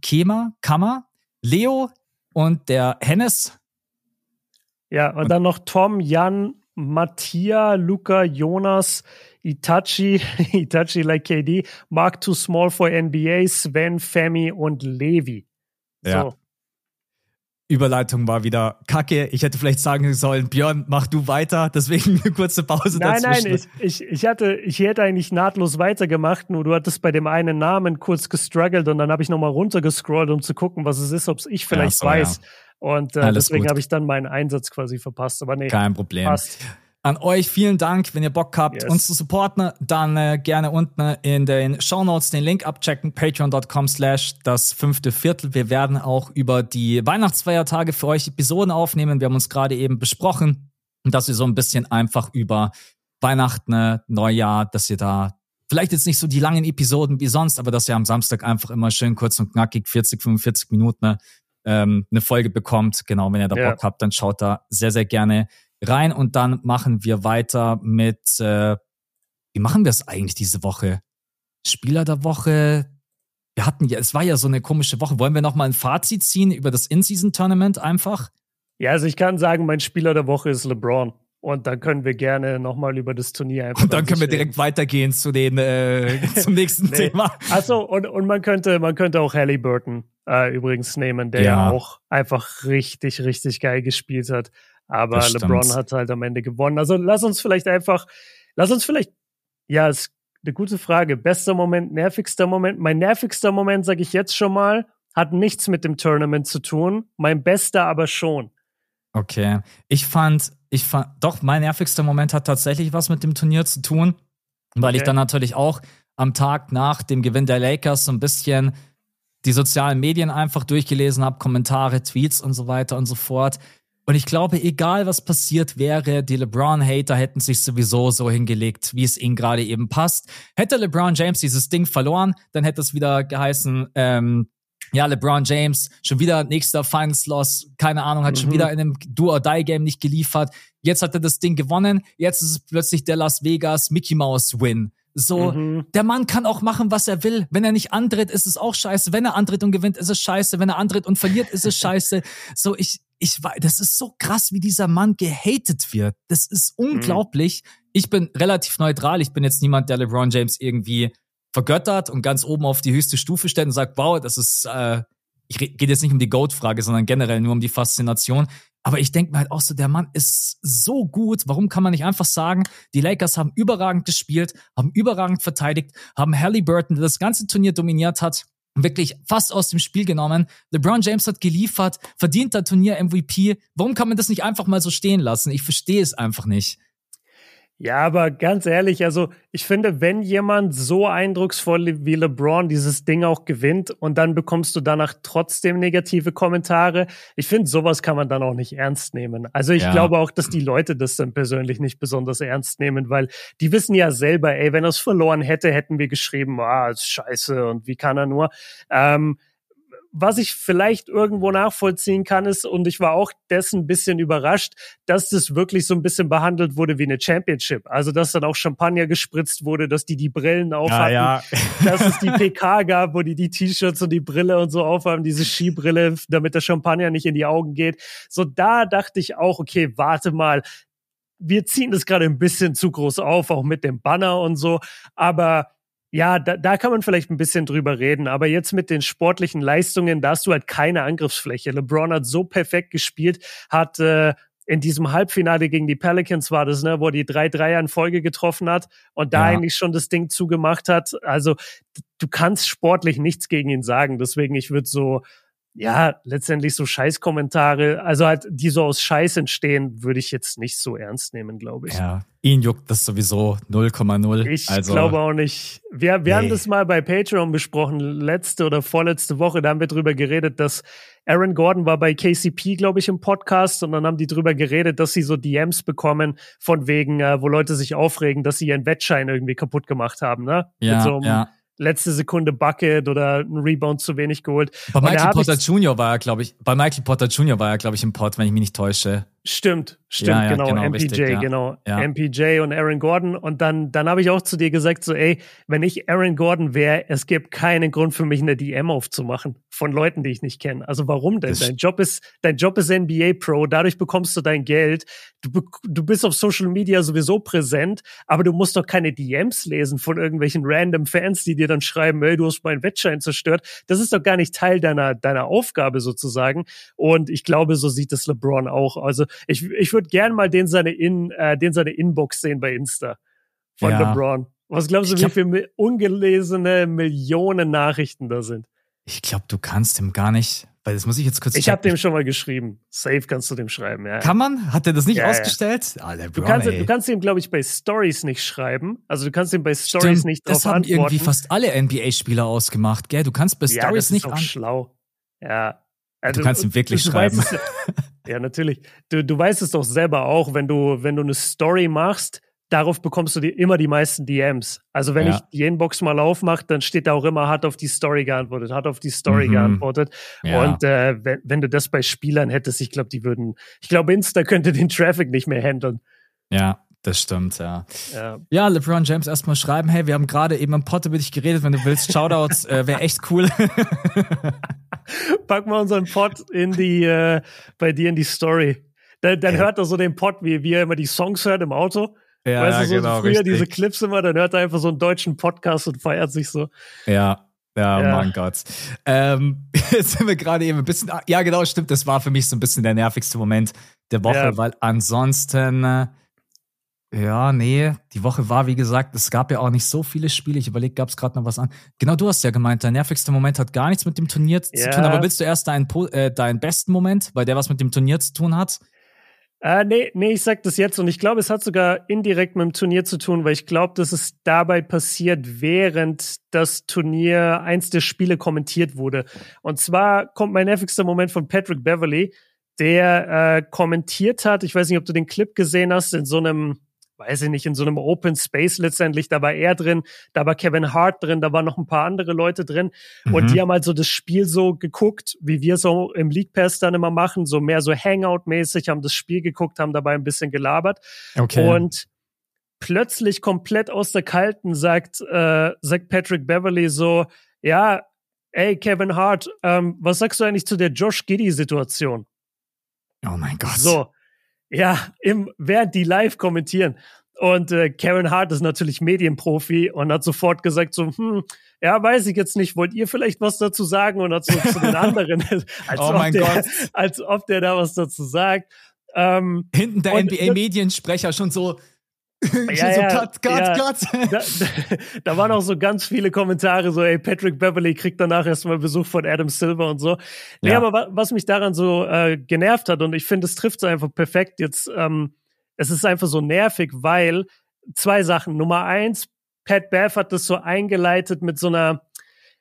Kema, Kammer, Leo und der Hennes. Ja, und, und dann noch Tom, Jan, Mattia, Luca, Jonas, Itachi, Itachi like KD, Mark Too Small for NBA, Sven, Femi und Levi. So. Überleitung war wieder kacke. Ich hätte vielleicht sagen sollen, Björn, mach du weiter. Deswegen eine kurze Pause nein, dazwischen. Nein, nein, ich, ich, ich, hatte, ich hätte eigentlich nahtlos weitergemacht, nur du hattest bei dem einen Namen kurz gestruggelt und dann habe ich nochmal runtergescrollt, um zu gucken, was es ist, ob es ich vielleicht ja, so, weiß. Ja. Und äh, deswegen habe ich dann meinen Einsatz quasi verpasst. Aber nee, kein Problem. Passt. An euch vielen Dank, wenn ihr Bock habt, yes. uns zu supporten, dann äh, gerne unten in den Show Notes den Link abchecken, patreon.com slash das fünfte Viertel. Wir werden auch über die Weihnachtsfeiertage für euch Episoden aufnehmen. Wir haben uns gerade eben besprochen, dass wir so ein bisschen einfach über Weihnachten, äh, Neujahr, dass ihr da vielleicht jetzt nicht so die langen Episoden wie sonst, aber dass ihr am Samstag einfach immer schön kurz und knackig 40, 45 Minuten ähm, eine Folge bekommt. Genau, wenn ihr da ja. Bock habt, dann schaut da sehr, sehr gerne rein und dann machen wir weiter mit, äh, wie machen wir es eigentlich diese Woche? Spieler der Woche. Wir hatten ja, es war ja so eine komische Woche. Wollen wir nochmal ein Fazit ziehen über das In-Season-Tournament einfach? Ja, also ich kann sagen, mein Spieler der Woche ist LeBron. Und dann können wir gerne nochmal über das Turnier einfach. Und dann können wir direkt weitergehen zu den äh, zum nächsten nee. Thema. Achso, und, und man könnte, man könnte auch Halliburton äh, übrigens nehmen, der ja. ja auch einfach richtig, richtig geil gespielt hat. Aber LeBron hat halt am Ende gewonnen. Also lass uns vielleicht einfach, lass uns vielleicht, ja, ist eine gute Frage. Bester Moment, nervigster Moment. Mein nervigster Moment, sage ich jetzt schon mal, hat nichts mit dem Tournament zu tun. Mein bester aber schon. Okay. Ich fand, ich fand, doch, mein nervigster Moment hat tatsächlich was mit dem Turnier zu tun, weil okay. ich dann natürlich auch am Tag nach dem Gewinn der Lakers so ein bisschen die sozialen Medien einfach durchgelesen habe, Kommentare, Tweets und so weiter und so fort. Und ich glaube, egal was passiert wäre, die LeBron-Hater hätten sich sowieso so hingelegt, wie es ihnen gerade eben passt. Hätte LeBron James dieses Ding verloren, dann hätte es wieder geheißen, ähm, ja, LeBron James, schon wieder nächster Finals Loss, keine Ahnung, hat mhm. schon wieder in einem Do-or-Die-Game nicht geliefert. Jetzt hat er das Ding gewonnen, jetzt ist es plötzlich der Las Vegas Mickey Mouse Win. So, mhm. der Mann kann auch machen, was er will. Wenn er nicht antritt, ist es auch scheiße. Wenn er antritt und gewinnt, ist es scheiße. Wenn er antritt und verliert, ist es scheiße. So, ich, ich weiß, das ist so krass, wie dieser Mann gehatet wird. Das ist mhm. unglaublich. Mhm. Ich bin relativ neutral. Ich bin jetzt niemand, der LeBron James irgendwie vergöttert und ganz oben auf die höchste Stufe stellt und sagt, wow, das ist, äh, ich geht jetzt nicht um die Goat-Frage, sondern generell nur um die Faszination. Aber ich denke mir halt auch so, der Mann ist so gut. Warum kann man nicht einfach sagen, die Lakers haben überragend gespielt, haben überragend verteidigt, haben Halliburton, der das ganze Turnier dominiert hat, wirklich fast aus dem Spiel genommen. LeBron James hat geliefert, verdienter Turnier-MVP. Warum kann man das nicht einfach mal so stehen lassen? Ich verstehe es einfach nicht. Ja, aber ganz ehrlich, also ich finde, wenn jemand so eindrucksvoll wie LeBron dieses Ding auch gewinnt und dann bekommst du danach trotzdem negative Kommentare, ich finde, sowas kann man dann auch nicht ernst nehmen. Also ich ja. glaube auch, dass die Leute das dann persönlich nicht besonders ernst nehmen, weil die wissen ja selber, ey, wenn er es verloren hätte, hätten wir geschrieben, ah, ist scheiße und wie kann er nur. Ähm, was ich vielleicht irgendwo nachvollziehen kann, ist, und ich war auch dessen ein bisschen überrascht, dass das wirklich so ein bisschen behandelt wurde wie eine Championship. Also, dass dann auch Champagner gespritzt wurde, dass die die Brillen aufhatten, ja, ja. dass es die PK gab, wo die die T-Shirts und die Brille und so aufhaben, diese Skibrille, damit der Champagner nicht in die Augen geht. So, da dachte ich auch, okay, warte mal, wir ziehen das gerade ein bisschen zu groß auf, auch mit dem Banner und so, aber ja, da, da kann man vielleicht ein bisschen drüber reden, aber jetzt mit den sportlichen Leistungen, da hast du halt keine Angriffsfläche. LeBron hat so perfekt gespielt, hat äh, in diesem Halbfinale gegen die Pelicans war das, ne, wo er die drei Dreier in Folge getroffen hat und da ja. eigentlich schon das Ding zugemacht hat. Also du kannst sportlich nichts gegen ihn sagen. Deswegen, ich würde so ja, letztendlich so Scheißkommentare, also halt, die so aus Scheiß entstehen, würde ich jetzt nicht so ernst nehmen, glaube ich. Ja, ihn juckt das sowieso 0,0. Ich also, glaube auch nicht. Wir, wir nee. haben das mal bei Patreon besprochen, letzte oder vorletzte Woche, da haben wir drüber geredet, dass Aaron Gordon war bei KCP, glaube ich, im Podcast und dann haben die drüber geredet, dass sie so DMs bekommen von wegen, äh, wo Leute sich aufregen, dass sie ihren Wettschein irgendwie kaputt gemacht haben, ne? Ja, so ja letzte Sekunde Bucket oder ein Rebound zu wenig geholt. Bei Michael Porter Jr. war er, glaube ich, bei Michael Porter Jr. war er, glaube ich, im Pod, wenn ich mich nicht täusche. Stimmt, stimmt, Ja, ja, genau, genau, MPJ, richtig, ja. genau. MPJ und Aaron Gordon. Und dann, dann habe ich auch zu dir gesagt, so, ey, wenn ich Aaron Gordon wäre, es gibt keinen Grund für mich, eine DM aufzumachen von Leuten, die ich nicht kenne. Also warum denn? Das- Dein Job ist, dein Job ist NBA Pro, dadurch bekommst du dein Geld. Du, du bist auf Social Media sowieso präsent, aber du musst doch keine DMs lesen von irgendwelchen random Fans, die dir dann schreiben, ey, du hast meinen Wettschein zerstört. Das ist doch gar nicht Teil deiner, deiner Aufgabe sozusagen. Und ich glaube, so sieht es LeBron auch. Also ich, ich würde gern mal den seine, In, äh, den seine Inbox sehen bei Insta von Ja. LeBron. Was glaubst du, glaub- wie viele ungelesene Millionen Nachrichten da sind? Ich glaube, du kannst dem gar nicht, weil das muss ich jetzt kurz Ich habe dem schon mal geschrieben. Safe kannst du dem schreiben, ja. Kann man? Hat er das nicht Ja, ja. ausgestellt? Ah, der Du kannst, ey. du kannst ihm, glaube ich, bei Stories nicht schreiben. Also du kannst ihm bei Stories nicht drauf das haben antworten. irgendwie fast alle NBA-Spieler ausgemacht, gell? Du kannst bei ja, Stories das nicht ist auch an. schlau. Ja. Also, kannst ihm wirklich du weißt schreiben. es- ja, natürlich. Du, du weißt es doch selber auch, wenn du, wenn du eine Story machst, darauf bekommst du dir immer die meisten DMs. Also wenn Ja. ich die Inbox mal aufmache, dann steht da auch immer, hat auf die Story geantwortet, hat auf die Story Mhm. geantwortet. Ja. Und äh, wenn, wenn du das bei Spielern hättest, ich glaube, die würden, ich glaube, Insta könnte den Traffic nicht mehr handeln. Ja, das stimmt, ja. Ja. Ja, LeBron James erstmal schreiben, hey, wir haben gerade eben im Pod über dich geredet, wenn du willst, Shoutouts, äh, wäre echt cool. Pack mal unseren Pod in die, äh, bei dir in die Story. Dann, dann hört er so den Pod, wie, wie er immer die Songs hört im Auto. ja, weißt du, so genau, früher diese richtig. Clips immer, dann hört er einfach so einen deutschen Podcast und feiert sich so. Ja, ja, Ja. mein Gott. Ähm, jetzt sind wir gerade eben ein bisschen, ah, ja genau, stimmt, das war für mich so ein bisschen der nervigste Moment der Woche, Ja. weil ansonsten, äh, ja, nee, die Woche war, wie gesagt, es gab ja auch nicht so viele Spiele. Ich überlege, gab es gerade noch was an. Genau, du hast ja gemeint, der nervigste Moment hat gar nichts mit dem Turnier zu Ja. tun, aber willst du erst deinen, äh, deinen besten Moment, weil der was mit dem Turnier zu tun hat? Äh, nee, nee, ich sag das jetzt und ich glaube, es hat sogar indirekt mit dem Turnier zu tun, weil ich glaube, dass es dabei passiert, während das Turnier eins der Spiele kommentiert wurde. Und zwar kommt mein nervigster Moment von Patrick Beverly, der äh, kommentiert hat, ich weiß nicht, ob du den Clip gesehen hast, in so einem, weiß ich nicht, in so einem Open Space letztendlich, da war er drin, da war Kevin Hart drin, da waren noch ein paar andere Leute drin und Mhm. die haben halt so das Spiel so geguckt, wie wir so im League Pass dann immer machen, so mehr so Hangout-mäßig, haben das Spiel geguckt, haben dabei ein bisschen gelabert. Okay. Und plötzlich komplett aus der Kalten sagt, äh, sagt Patrick Beverly so, ja, ey, Kevin Hart, ähm, was sagst du eigentlich zu der Josh Giddy-Situation? oh mein Gott. So, ja, im, während die live kommentieren. Und äh, Kevin Hart ist natürlich Medienprofi und hat sofort gesagt so, hm, ja, weiß ich jetzt nicht, wollt ihr vielleicht was dazu sagen? Und hat so zu den anderen, als, Oh ob der, Gott. als ob der da was dazu sagt. Ähm, Hinten der NBA-Mediensprecher schon so, Ja, so ja, cut, cut, ja. cut. da, da, da waren auch so ganz viele Kommentare, so, ey, Patrick Beverly kriegt danach erstmal Besuch von Adam Silver und so. Nee, Ja. aber wa was mich daran so äh, genervt hat, und ich finde, es trifft es einfach perfekt jetzt, ähm, es ist einfach so nervig, weil zwei Sachen. Nummer eins, Pat Bev hat das so eingeleitet mit so einer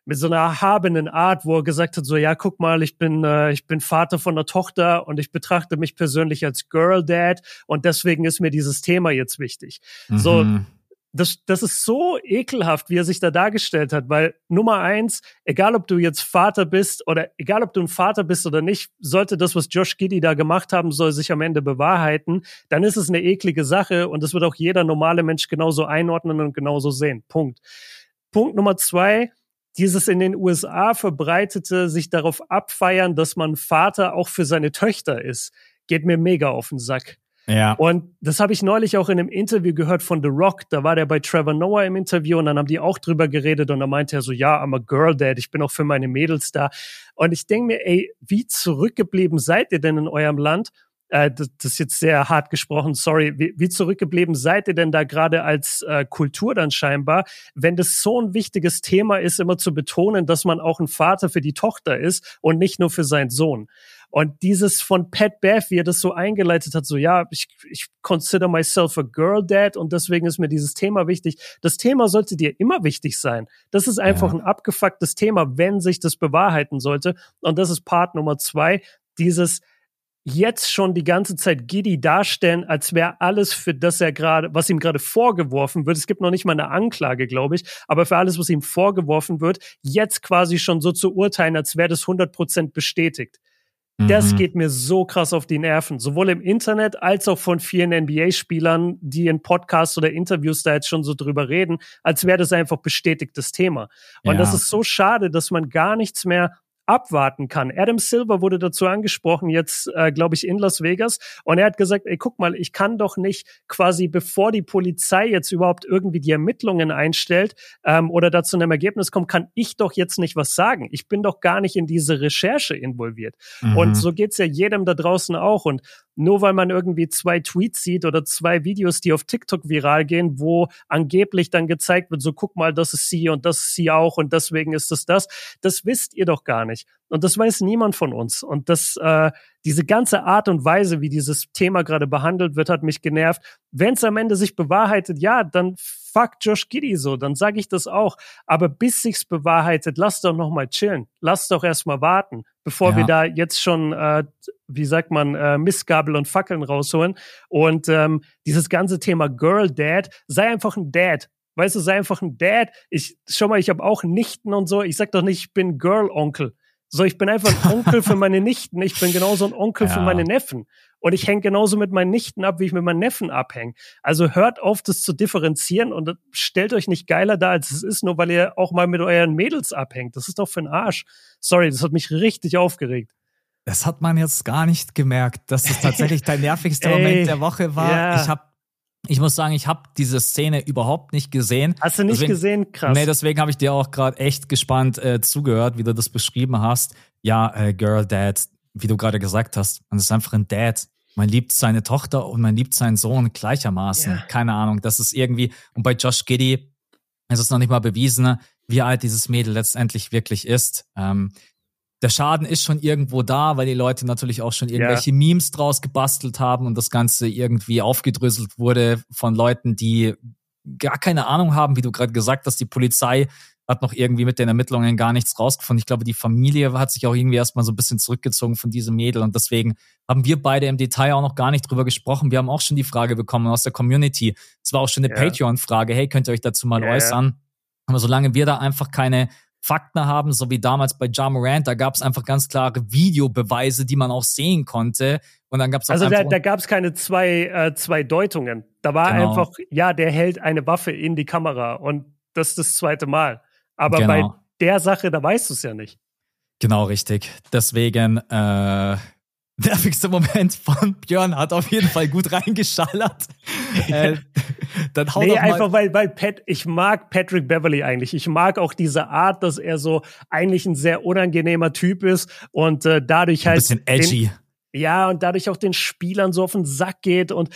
mit so einer erhabenen Art, wo er gesagt hat, so ja, guck mal, ich bin äh, ich bin Vater von einer Tochter und ich betrachte mich persönlich als Girl Dad und deswegen ist mir dieses Thema jetzt wichtig. So, Mhm. das, das ist so ekelhaft, wie er sich da dargestellt hat, weil Nummer eins, egal ob du jetzt Vater bist oder egal ob du ein Vater bist oder nicht, sollte das, was Josh Giddy da gemacht haben soll, sich am Ende bewahrheiten, dann ist es eine eklige Sache und das wird auch jeder normale Mensch genauso einordnen und genauso sehen. Punkt. Punkt Nummer zwei, dieses in den USA verbreitete sich darauf abfeiern, dass man Vater auch für seine Töchter ist, geht mir mega auf den Sack. Ja. Und das habe ich neulich auch in einem Interview gehört von The Rock. Da war der bei Trevor Noah im Interview und dann haben die auch drüber geredet und da meinte er so, ja, I'm a girl dad, ich bin auch für meine Mädels da. Und ich denke mir, ey, wie zurückgeblieben seid ihr denn in eurem Land? Äh, das, das ist jetzt sehr hart gesprochen, sorry. Wie, wie zurückgeblieben seid ihr denn da gerade als äh, Kultur dann scheinbar, wenn das so ein wichtiges Thema ist, immer zu betonen, dass man auch ein Vater für die Tochter ist und nicht nur für seinen Sohn. Und dieses von Pat Bev, wie er das so eingeleitet hat, so ja, ich, ich consider myself a girl dad und deswegen ist mir dieses Thema wichtig. Das Thema sollte dir immer wichtig sein. Das ist einfach Ja. ein abgefucktes Thema, wenn sich das bewahrheiten sollte. Und das ist Part Nummer zwei, dieses jetzt schon die ganze Zeit Giddy darstellen, als wäre alles für das er gerade, was ihm gerade vorgeworfen wird. Es gibt noch nicht mal eine Anklage, glaube ich, aber für alles, was ihm vorgeworfen wird, jetzt quasi schon so zu urteilen, als wäre das 100% bestätigt. Das mhm. geht mir so krass auf die Nerven, sowohl im Internet als auch von vielen NBA-Spielern, die in Podcasts oder Interviews da jetzt schon so drüber reden, als wäre das einfach bestätigtes Thema. Und ja. das ist so schade, dass man gar nichts mehr abwarten kann. Adam Silver wurde dazu angesprochen, jetzt äh, glaube ich in Las Vegas, und er hat gesagt, ey, guck mal, ich kann doch nicht quasi, bevor die Polizei jetzt überhaupt irgendwie die Ermittlungen einstellt ähm, oder dazu einem Ergebnis kommt, kann ich doch jetzt nicht was sagen. Ich bin doch gar nicht in diese Recherche involviert. Mhm. Und so geht's ja jedem da draußen auch. Und nur weil man irgendwie zwei Tweets sieht oder zwei Videos, die auf TikTok viral gehen, wo angeblich dann gezeigt wird, so guck mal, das ist sie und das ist sie auch und deswegen ist es das. Das wisst ihr doch gar nicht. Und das weiß niemand von uns. Und das, äh, diese ganze Art und Weise, wie dieses Thema gerade behandelt wird, hat mich genervt. Wenn es am Ende sich bewahrheitet, ja, dann fuck Josh Giddy so, dann sage ich das auch. Aber bis sich's bewahrheitet, lass doch noch mal chillen. Lass doch erst mal warten, bevor ja. wir da jetzt schon, äh, wie sagt man, äh, Missgabel und Fackeln rausholen. Und ähm, dieses ganze Thema Girl Dad, sei einfach ein Dad. Weißt du, sei einfach ein Dad. Ich schau mal, ich habe auch Nichten und so. Ich sag doch nicht, ich bin Girl Onkel. So, ich bin einfach ein Onkel für meine Nichten. Ich bin genauso ein Onkel ja. für meine Neffen. Und ich hänge genauso mit meinen Nichten ab, wie ich mit meinen Neffen abhänge. Also hört auf, das zu differenzieren und stellt euch nicht geiler da, als es ist, nur weil ihr auch mal mit euren Mädels abhängt. Das ist doch für den Arsch. Sorry, das hat mich richtig aufgeregt. Das hat man jetzt gar nicht gemerkt, dass es tatsächlich dein nervigster Moment der Woche war. Ja. Ich habe ich muss sagen, ich habe diese Szene überhaupt nicht gesehen. Hast du nicht deswegen, gesehen? Krass. Nee, deswegen habe ich dir auch gerade echt gespannt äh, zugehört, wie du das beschrieben hast. Ja, äh, Girl Dad, wie du gerade gesagt hast, man ist einfach ein Dad. Man liebt seine Tochter und man liebt seinen Sohn gleichermaßen. Yeah. Keine Ahnung, das ist irgendwie, und bei Josh Giddy ist es noch nicht mal bewiesen, wie alt dieses Mädel letztendlich wirklich ist. Ähm, der Schaden ist schon irgendwo da, weil die Leute natürlich auch schon irgendwelche ja. Memes draus gebastelt haben und das Ganze irgendwie aufgedröselt wurde von Leuten, die gar keine Ahnung haben, wie du gerade gesagt hast, die Polizei hat noch irgendwie mit den Ermittlungen gar nichts rausgefunden. Ich glaube, die Familie hat sich auch irgendwie erstmal so ein bisschen zurückgezogen von diesem Mädel und deswegen haben wir beide im Detail auch noch gar nicht drüber gesprochen. Wir haben auch schon die Frage bekommen aus der Community. Es war auch schon eine ja. Patreon-Frage. Hey, könnt ihr euch dazu mal ja, äußern? Aber solange wir da einfach keine Fakten haben, so wie damals bei Ja Morant, da gab es einfach ganz klare Videobeweise, die man auch sehen konnte. Und dann gab es Also da, da gab es keine zwei, äh, zwei Deutungen. Da war genau. einfach, ja, der hält eine Waffe in die Kamera und das ist das zweite Mal. Aber genau. bei der Sache, da weißt du es ja nicht. Genau, richtig. Deswegen, äh, nervigste Moment von Björn hat auf jeden Fall gut reingeschallert. äh, dann hau nee, doch mal einfach weil, weil Pat, ich mag Patrick Beverly eigentlich. Ich mag auch diese Art, dass er so eigentlich ein sehr unangenehmer Typ ist und äh, dadurch halt. Ein bisschen edgy. Den, ja, und dadurch auch den Spielern so auf den Sack geht. Und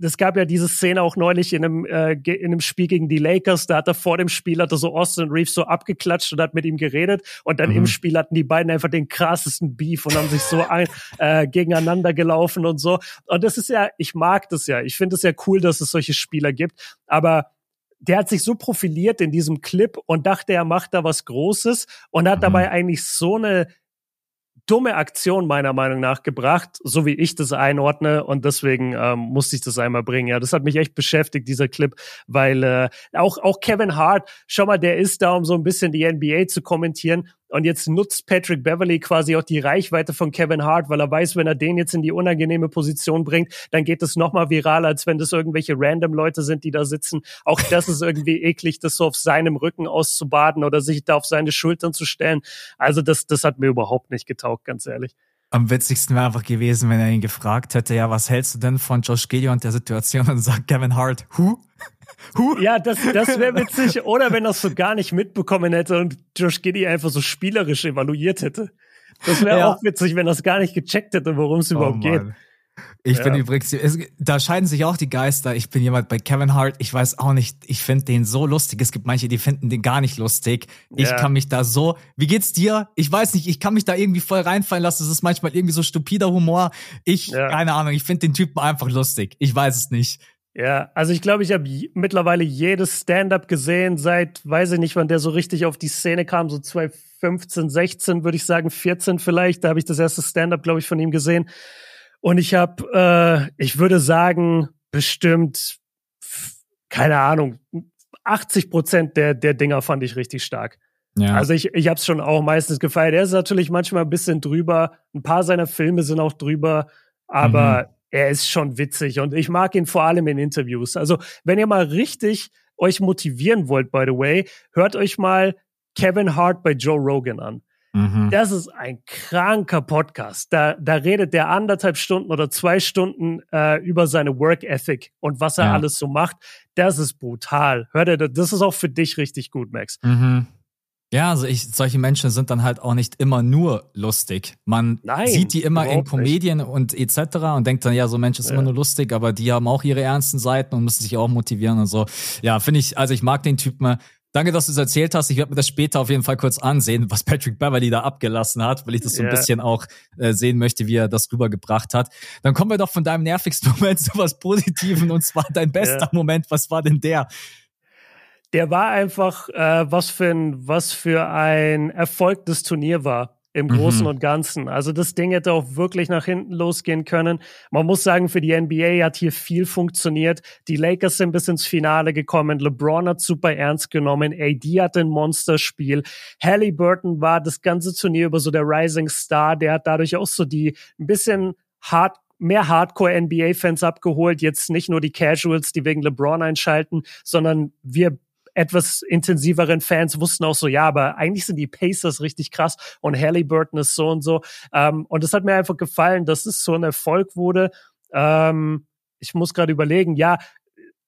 es gab ja diese Szene auch neulich in einem, äh, in einem Spiel gegen die Lakers. Da hat er vor dem Spiel, hat er so Austin Reeves so abgeklatscht und hat mit ihm geredet. Und dann mhm. im Spiel hatten die beiden einfach den krassesten Beef und haben sich so ein, äh, gegeneinander gelaufen und so. Und das ist ja, ich mag das ja. Ich finde es ja cool, dass es solche Spieler gibt. Aber der hat sich so profiliert in diesem Clip und dachte, er macht da was Großes und hat mhm. dabei eigentlich so eine dumme Aktion meiner Meinung nach gebracht, so wie ich das einordne und deswegen ähm, musste ich das einmal bringen. Ja, das hat mich echt beschäftigt, dieser Clip, weil äh, auch, auch Kevin Hart, schau mal, der ist da, um so ein bisschen die NBA zu kommentieren und jetzt nutzt Patrick Beverly quasi auch die Reichweite von Kevin Hart, weil er weiß, wenn er den jetzt in die unangenehme Position bringt, dann geht es nochmal viral, als wenn das irgendwelche random Leute sind, die da sitzen. Auch das ist irgendwie eklig, das so auf seinem Rücken auszubaden oder sich da auf seine Schultern zu stellen. Also das, das hat mir überhaupt nicht getaugt, ganz ehrlich. Am witzigsten wäre einfach gewesen, wenn er ihn gefragt hätte, ja, was hältst du denn von Josh Gideon und der Situation und sagt Kevin Hart, who? Huh. Ja, das, das wäre witzig. Oder wenn er es so gar nicht mitbekommen hätte und Josh Giddy einfach so spielerisch evaluiert hätte. Das wäre ja. auch witzig, wenn er es gar nicht gecheckt hätte, worum es oh, überhaupt geht. Ich ja. bin übrigens, es, da scheiden sich auch die Geister. Ich bin jemand bei Kevin Hart. Ich weiß auch nicht, ich finde den so lustig. Es gibt manche, die finden den gar nicht lustig. Ich ja. kann mich da so, wie geht's dir? Ich weiß nicht, ich kann mich da irgendwie voll reinfallen lassen. Es ist manchmal irgendwie so stupider Humor. Ich, ja. keine Ahnung, ich finde den Typen einfach lustig. Ich weiß es nicht. Ja, also ich glaube, ich habe mittlerweile jedes Stand-up gesehen, seit, weiß ich nicht, wann der so richtig auf die Szene kam, so 2015, 16, würde ich sagen, 14 vielleicht. Da habe ich das erste Stand-up, glaube ich, von ihm gesehen. Und ich habe, äh, ich würde sagen, bestimmt, keine Ahnung, 80 Prozent der, der Dinger fand ich richtig stark. Ja. Also ich, ich habe es schon auch meistens gefeiert. Er ist natürlich manchmal ein bisschen drüber. Ein paar seiner Filme sind auch drüber, aber mhm. er ist schon witzig und ich mag ihn vor allem in Interviews. Also wenn ihr mal richtig euch motivieren wollt, by the way, hört euch mal Kevin Hart bei Joe Rogan an. Mhm. Das ist ein kranker Podcast. Da, da redet der anderthalb Stunden oder zwei Stunden äh, über seine Work Ethic und was er ja. alles so macht. Das ist brutal. Hört ihr, das ist auch für dich richtig gut, Max. Mhm. Ja, also ich, solche Menschen sind dann halt auch nicht immer nur lustig. Man Nein, sieht die immer in Comedien nicht. und etc. und denkt dann, ja, so Mensch ist ja. immer nur lustig, aber die haben auch ihre ernsten Seiten und müssen sich auch motivieren und so. Ja, finde ich, also ich mag den Typen. Danke, dass du es erzählt hast. Ich werde mir das später auf jeden Fall kurz ansehen, was Patrick Beverly da abgelassen hat, weil ich das so ein yeah. bisschen auch äh, sehen möchte, wie er das rübergebracht hat. Dann kommen wir doch von deinem nervigsten Moment zu was Positiven und zwar dein bester yeah. Moment. Was war denn der? Der war einfach, äh, was für ein, was für ein Erfolg das Turnier war im Großen mhm. und Ganzen. Also das Ding hätte auch wirklich nach hinten losgehen können. Man muss sagen, für die NBA hat hier viel funktioniert. Die Lakers sind bis ins Finale gekommen. LeBron hat super ernst genommen. AD hat ein Monsterspiel. Halliburton war das ganze Turnier über so der Rising Star. Der hat dadurch auch so die ein bisschen hart mehr Hardcore-NBA-Fans abgeholt. Jetzt nicht nur die Casuals, die wegen LeBron einschalten, sondern wir etwas intensiveren Fans wussten auch so, ja, aber eigentlich sind die Pacers richtig krass und Halliburton ist so und so. Ähm, und es hat mir einfach gefallen, dass es so ein Erfolg wurde. Ähm, ich muss gerade überlegen, ja,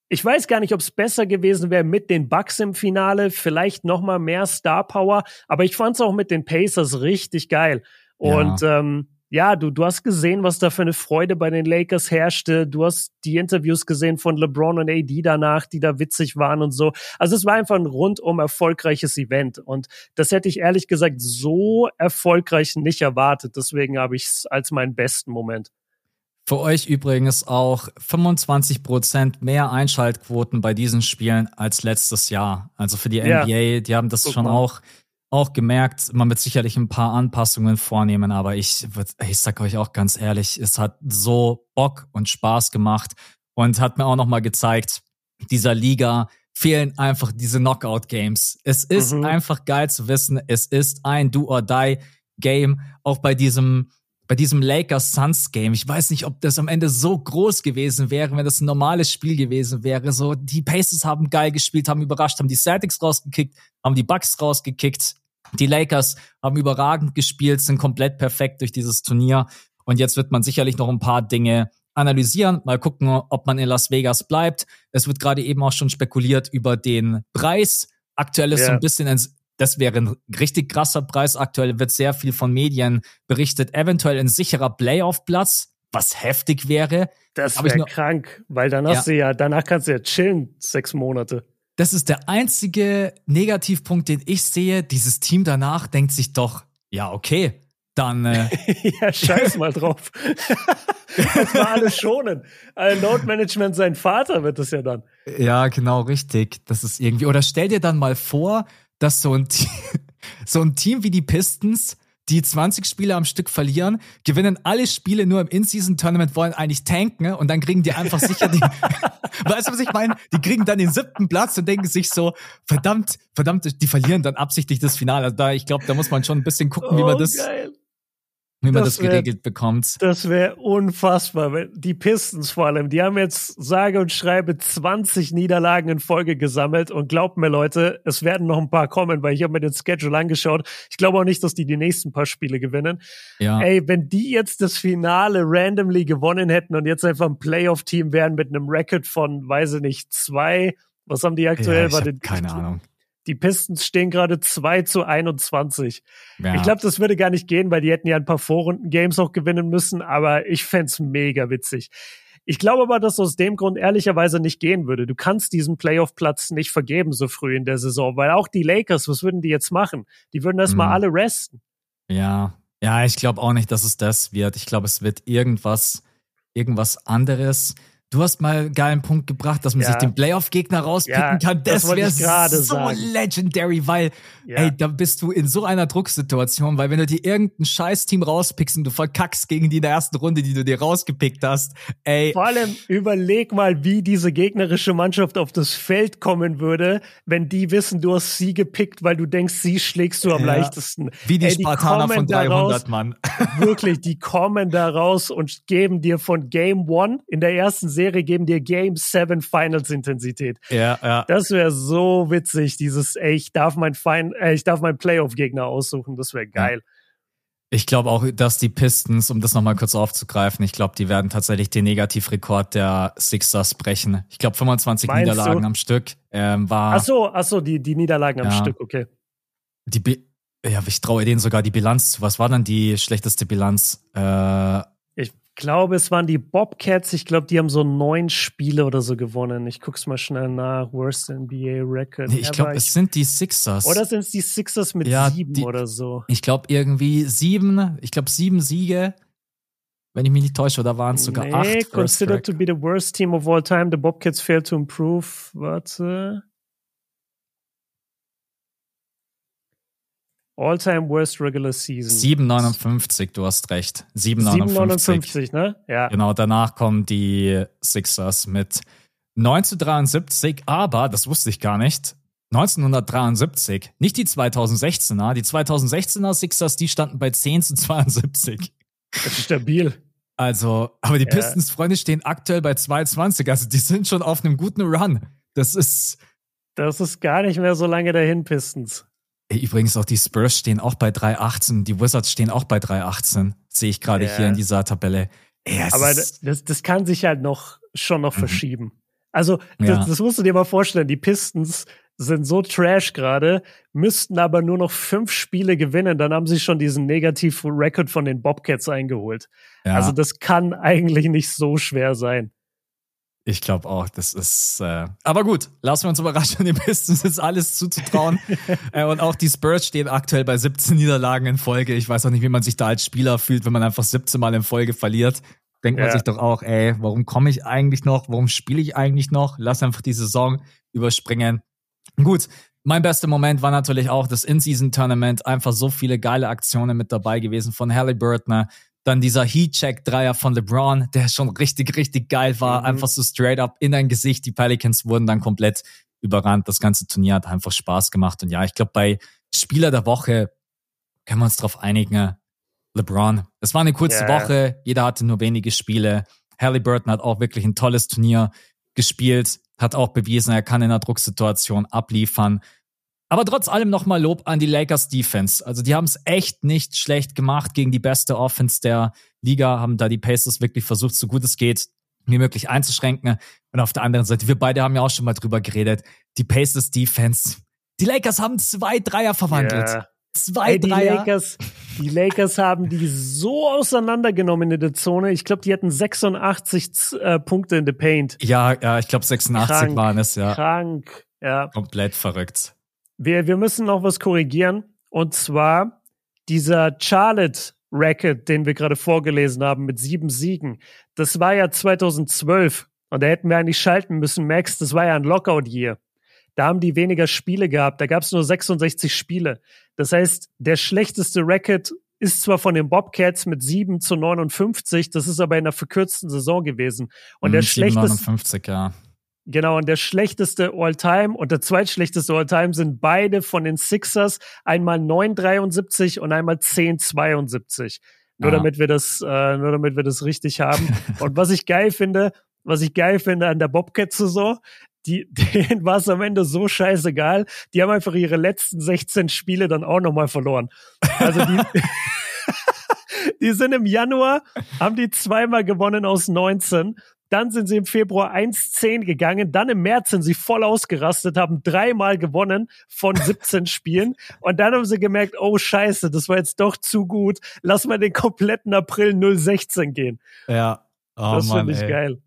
ich weiß gar nicht, ob es besser gewesen wäre mit den Bucks im Finale, vielleicht noch mal mehr Star Power, aber ich fand es auch mit den Pacers richtig geil. Und ja. ähm, ja, du, du hast gesehen, was da für eine Freude bei den Lakers herrschte. Du hast die Interviews gesehen von LeBron und AD danach, die da witzig waren und so. Also es war einfach ein rundum erfolgreiches Event. Und das hätte ich ehrlich gesagt so erfolgreich nicht erwartet. Deswegen habe ich es als meinen besten Moment. Für euch übrigens auch 25 Prozent mehr Einschaltquoten bei diesen Spielen als letztes Jahr. Also für die ja. NBA, die haben das Guck schon mal. auch auch gemerkt, man wird sicherlich ein paar Anpassungen vornehmen, aber ich, ich sag euch auch ganz ehrlich, es hat so Bock und Spaß gemacht und hat mir auch nochmal gezeigt, dieser Liga fehlen einfach diese Knockout-Games. Es ist mhm. einfach geil zu wissen, es ist ein Do-or-Die-Game, auch bei diesem bei diesem Lakers Suns Game. Ich weiß nicht, ob das am Ende so groß gewesen wäre, wenn das ein normales Spiel gewesen wäre. So, die Pacers haben geil gespielt, haben überrascht, haben die Celtics rausgekickt, haben die Bucks rausgekickt. Die Lakers haben überragend gespielt, sind komplett perfekt durch dieses Turnier. Und jetzt wird man sicherlich noch ein paar Dinge analysieren, mal gucken, ob man in Las Vegas bleibt. Es wird gerade eben auch schon spekuliert über den Preis. Aktuell ist yeah. so ein bisschen ein, das wäre ein richtig krasser Preis. Aktuell wird sehr viel von Medien berichtet. Eventuell ein sicherer Playoff-Platz, was heftig wäre. Das wäre krank, weil danach ja. ja, danach kannst du ja chillen, sechs Monate. Das ist der einzige Negativpunkt, den ich sehe. Dieses Team danach denkt sich doch, ja, okay, dann. Äh ja, scheiß mal drauf. das war alles schonen. Ein Note Management, sein Vater wird es ja dann. Ja, genau, richtig. Das ist irgendwie. Oder stell dir dann mal vor, dass so ein, so ein Team wie die Pistons die 20 Spiele am Stück verlieren, gewinnen alle Spiele nur im In-Season-Tournament, wollen eigentlich tanken und dann kriegen die einfach sicher den, weißt du, was ich meine? Die kriegen dann den siebten Platz und denken sich so, verdammt, verdammt, die verlieren dann absichtlich das Finale. Also da, ich glaube, da muss man schon ein bisschen gucken, wie man oh, das, geil wie man das, das wär, geregelt bekommt. Das wäre unfassbar. Die Pistons vor allem, die haben jetzt sage und schreibe 20 Niederlagen in Folge gesammelt und glaubt mir Leute, es werden noch ein paar kommen, weil ich habe mir den Schedule angeschaut. Ich glaube auch nicht, dass die die nächsten paar Spiele gewinnen. Ja. Ey, wenn die jetzt das Finale randomly gewonnen hätten und jetzt einfach ein Playoff-Team wären mit einem Record von, weiß ich nicht, zwei, was haben die aktuell? Ja, ich keine Ahnung. Die Pistons stehen gerade 2 zu 21. Ja. Ich glaube, das würde gar nicht gehen, weil die hätten ja ein paar Vorrunden-Games auch gewinnen müssen, aber ich fände mega witzig. Ich glaube aber, dass aus dem Grund ehrlicherweise nicht gehen würde. Du kannst diesen Playoff-Platz nicht vergeben so früh in der Saison, weil auch die Lakers, was würden die jetzt machen? Die würden erstmal hm. alle resten. Ja, ja, ich glaube auch nicht, dass es das wird. Ich glaube, es wird irgendwas, irgendwas anderes. Du hast mal einen geilen Punkt gebracht, dass man Ja. sich den Playoff-Gegner rauspicken Ja, kann. das Das wäre so sagen. legendary, weil, Ja. ey, da bist du in so einer Drucksituation, weil wenn du dir irgendein Scheiß-Team rauspickst und du verkackst gegen die in der ersten Runde, die du dir rausgepickt hast, ey, Vor allem überleg mal, wie diese gegnerische Mannschaft auf das Feld kommen würde, wenn die wissen, du hast sie gepickt, weil du denkst, sie schlägst du am leichtesten. wie die Ey, Spartaner kommen von da 300, raus, Mann. Wirklich, die kommen da raus und geben dir von Game One in der ersten Serie, geben dir Game 7 Finals Intensität. ja, ja. Das wäre so witzig, dieses, ey, ich darf mein Fein, äh, ich darf meinen Playoff-Gegner aussuchen, das wäre geil. Ich glaube auch, dass die Pistons, um das nochmal kurz aufzugreifen, ich glaube, die werden tatsächlich den Negativrekord der Sixers brechen. Ich glaube, 25 Meinst Niederlagen du? am Stück ähm, war Ach so, ach so, die, die Niederlagen am Ja. Stück, okay. die. Bi ja, ich traue denen sogar die Bilanz zu. Was war dann die schlechteste Bilanz? Äh, glaube, es waren die Bobcats. Ich glaube, die haben so neun Spiele oder so gewonnen. Ich guck's mal schnell nach. Worst NBA Record. nee, ich glaube, es sind die Sixers. oder sind es die Sixers mit Ja, sieben die- oder so? ich glaube irgendwie sieben, ich glaube sieben Siege, wenn ich mich nicht täusche, oder waren es sogar nee, acht. Considered to be the worst team of all time. The Bobcats failed to improve. Warte. All-time worst regular season. 7,59, du hast recht. 7,59. 7,59, ne? Ja. Genau, danach kommen die Sixers mit 9 zu 73, aber, das wusste ich gar nicht, 1973, nicht die 2016er, die 2016er Sixers, die standen bei 10 zu 72. Das ist stabil. Also, aber die Ja. Pistons-Freunde stehen aktuell bei 2,20, also die sind schon auf einem guten Run. Das ist, Das ist gar nicht mehr so lange dahin, Pistons. Ey, übrigens auch die Spurs stehen auch bei 3,18, die Wizards stehen auch bei 3,18, sehe ich gerade Ja. hier in dieser Tabelle. Ey, Aber das, das kann sich halt noch schon noch Mhm. verschieben. Also, Ja. das, das musst du dir mal vorstellen. Die Pistons sind so trash gerade, müssten aber nur noch fünf Spiele gewinnen, dann haben sie schon diesen negativen Record von den Bobcats eingeholt. ja, Also, das kann eigentlich nicht so schwer sein. Ich glaube auch, das ist, äh, aber gut, lassen wir uns überraschen, den Pistons ist alles zuzutrauen. äh, und auch die Spurs stehen aktuell bei 17 Niederlagen in Folge. Ich weiß auch nicht, wie man sich da als Spieler fühlt, wenn man einfach 17 Mal in Folge verliert. Denkt man Ja. sich doch auch, ey, warum komme ich eigentlich noch? Warum spiele ich eigentlich noch? Lass einfach die Saison überspringen. Gut, mein bester Moment war natürlich auch das In-Season-Tournament. Einfach so viele geile Aktionen mit dabei gewesen von Halliburton. Dann dieser Heat-Check-Dreier von LeBron, der schon richtig, richtig geil war. Mhm. Einfach so straight up in dein Gesicht. Die Pelicans wurden dann komplett überrannt. Das ganze Turnier hat einfach Spaß gemacht. Und ja, ich glaube, bei Spieler der Woche können wir uns drauf einigen. LeBron. Es war eine kurze Ja. Woche. Jeder hatte nur wenige Spiele. Halliburton hat auch wirklich ein tolles Turnier gespielt, hat auch bewiesen, er kann in einer Drucksituation abliefern. Aber trotz allem nochmal Lob an die Lakers Defense. Also die haben es echt nicht schlecht gemacht gegen die beste Offense der Liga, haben da die Pacers wirklich versucht, so gut es geht, wie möglich einzuschränken. Und auf der anderen Seite, wir beide haben ja auch schon mal drüber geredet, die Pacers Defense. Die Lakers haben zwei Dreier verwandelt. Ja. Zwei Ey, die Dreier. Lakers, die Lakers haben die so auseinandergenommen in der Zone. Ich glaube, die hatten 86 Z- äh, Punkte in the Paint. Ja, ja, ich glaube 86 Krank, waren es, ja. Krank. Ja. Komplett verrückt. Wir, wir müssen noch was korrigieren. Und zwar dieser Charlotte Record, den wir gerade vorgelesen haben mit sieben Siegen. Das war ja 2012. Und da hätten wir eigentlich schalten müssen, Max. Das war ja ein Lockout-Year. Da haben die weniger Spiele gehabt. Da gab es nur 66 Spiele. Das heißt, der schlechteste Record ist zwar von den Bobcats mit 7 zu 59, das ist aber in einer verkürzten Saison gewesen. Und der Hm, schlechteste, 57, ja. Genau, und der schlechteste All-Time und der zweitschlechteste All-Time sind beide von den Sixers. Einmal 9,73 und einmal 10,72. Nur Ah. damit wir das, äh, nur damit wir das richtig haben. und was ich geil finde, was ich geil finde an der Bobcat-Saison, die, denen war es am Ende so scheißegal. Die haben einfach ihre letzten 16 Spiele dann auch nochmal verloren. Also die, die sind im Januar, haben die zweimal gewonnen aus 19. Dann sind sie im Februar 1-10 gegangen. Dann im März sind sie voll ausgerastet, haben dreimal gewonnen von 17 Spielen. Und dann haben sie gemerkt, oh scheiße, das war jetzt doch zu gut. Lass mal den kompletten April 016 gehen. Ja. Oh das finde ich ey. geil.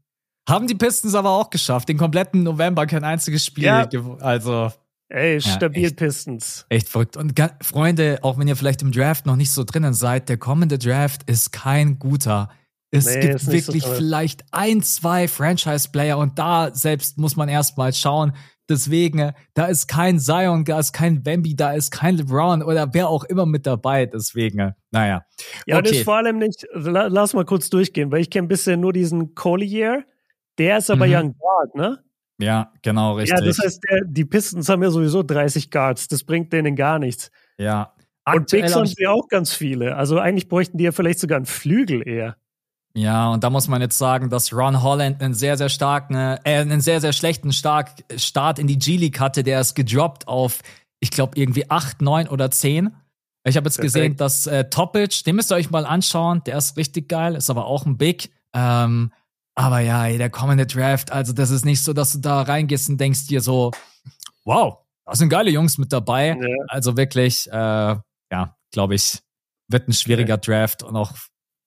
Haben die Pistons aber auch geschafft. Den kompletten November kein einziges Spiel. Ja. Also Ey, stabil echt. Pistons. echt verrückt. Und Freunde, auch wenn ihr vielleicht im Draft noch nicht so drinnen seid, der kommende Draft ist kein guter. Es nee, gibt wirklich so vielleicht ein, zwei Franchise-Player und da selbst muss man erstmal schauen. Deswegen, da ist kein Zion, da ist kein Bambi, da ist kein LeBron oder wer auch immer mit dabei. Deswegen, naja. Ja, okay. das ist vor allem nicht, lass mal kurz durchgehen, weil ich kenne bisher nur diesen Collier. Der ist aber mhm. ja ein Guard, ne? Ja, genau, richtig. Ja, das heißt, der, die Pistons haben ja sowieso 30 Guards. Das bringt denen gar nichts. Ja. Und Bigs haben sie auch ganz viele. Also eigentlich bräuchten die ja vielleicht sogar einen Flügel eher. Ja, und da muss man jetzt sagen, dass Ron Holland einen sehr, sehr starken, äh, einen sehr, sehr schlechten Stark Start in die G-League hatte. Der ist gedroppt auf, ich glaube, irgendwie 8, 9 oder 10. Ich habe jetzt Perfekt. gesehen, dass äh, Topic, den müsst ihr euch mal anschauen, der ist richtig geil, ist aber auch ein Big. Ähm, aber ja, ey, der kommende Draft, also das ist nicht so, dass du da reingehst und denkst dir so, wow, da sind geile Jungs mit dabei. Ja. Also wirklich, äh, ja, glaube ich, wird ein schwieriger ja. Draft und auch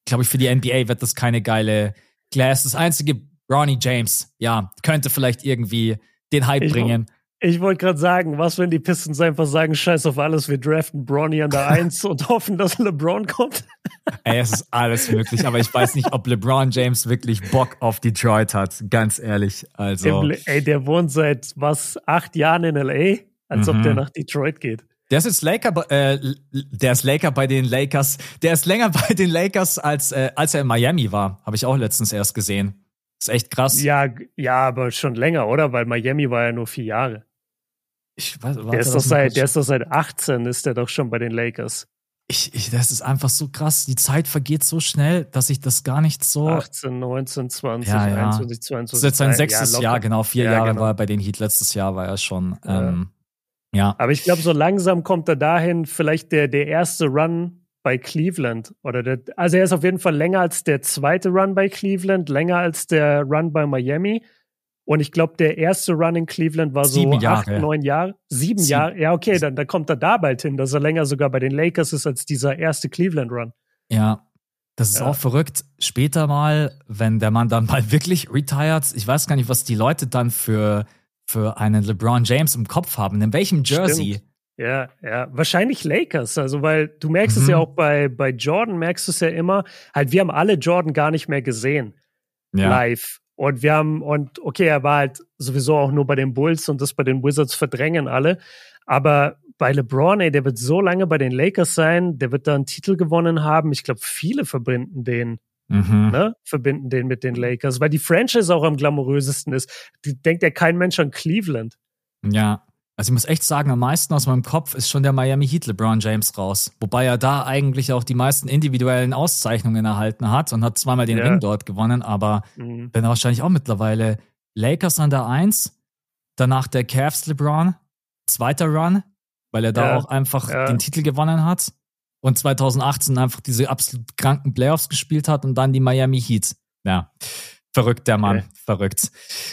glaube ich, für die NBA wird das keine geile Glass. Das einzige Ronnie James, ja, könnte vielleicht irgendwie den Hype ich bringen. Ich wollte gerade sagen, was, wenn die Pistons einfach sagen, scheiß auf alles, wir draften Bronny an der Eins und hoffen, dass LeBron kommt? Ey, es ist alles möglich, aber ich weiß nicht, ob LeBron James wirklich Bock auf Detroit hat, ganz ehrlich. Also. Ey, der wohnt seit, was, acht Jahren in L.A., als mhm. ob der nach Detroit geht. Der ist jetzt Laker, äh, der ist Laker bei den Lakers. Der ist länger bei den Lakers als äh, als er in Miami war. Habe ich auch letztens erst gesehen. Ist echt krass. Ja, ja, aber schon länger, oder? Weil Miami war ja nur vier Jahre. Ich weiß, der ist doch seit, der ist doch seit 18 ist der doch schon bei den Lakers. Ich, ich, das ist einfach so krass. Die Zeit vergeht so schnell, dass ich das gar nicht so. 18, 19, 20, ja, ja. 21, 22. Das ist jetzt sein sechstes ja, Jahr, genau. Vier ja, Jahre genau. war er bei den Heat. Letztes Jahr war er schon. Ähm, ja. Aber ich glaube, so langsam kommt er dahin, vielleicht der, der erste Run bei Cleveland. Oder der, also er ist auf jeden Fall länger als der zweite Run bei Cleveland, länger als der Run bei Miami. Und ich glaube, der erste Run in Cleveland war Sieben so Jahre. acht, neun Jahre. Sieben, Sieben, Jahre. Ja, okay, dann, dann kommt er da bald hin, dass er länger sogar bei den Lakers ist als dieser erste Cleveland-Run. Ja, das ist ja. auch verrückt. Später mal, wenn der Mann dann mal wirklich retired, ich weiß gar nicht, was die Leute dann für für einen LeBron James im Kopf haben. In welchem Jersey? Stimmt. Ja, ja, wahrscheinlich Lakers. Also, weil du merkst mhm. es ja mhm. auch bei, bei Jordan, merkst du es ja immer. Halt, wir haben alle Jordan gar nicht mehr gesehen. Ja. Live. Und wir haben, und okay, er war halt sowieso auch nur bei den Bulls und das bei den Wizards verdrängen alle. Aber bei LeBron, ey, der wird so lange bei den Lakers sein, der wird da einen Titel gewonnen haben. Ich glaube, viele verbinden den Mhm. Ne, verbinden den mit den Lakers, weil die Franchise auch am glamourösesten ist. Die denkt ja kein Mensch an Cleveland. Ja, also ich muss echt sagen, am meisten aus meinem Kopf ist schon der Miami Heat LeBron James raus. Wobei er da eigentlich auch die meisten individuellen Auszeichnungen erhalten hat und hat zweimal den ja. Ring dort gewonnen, aber mhm. bin wahrscheinlich auch mittlerweile Lakers an der Eins, danach der Cavs LeBron, zweiter Run, weil er da ja. auch einfach ja. den Titel gewonnen hat und 2018 einfach diese absolut kranken Playoffs gespielt hat und dann die Miami Heat. Ja, verrückt der Mann, okay. verrückt.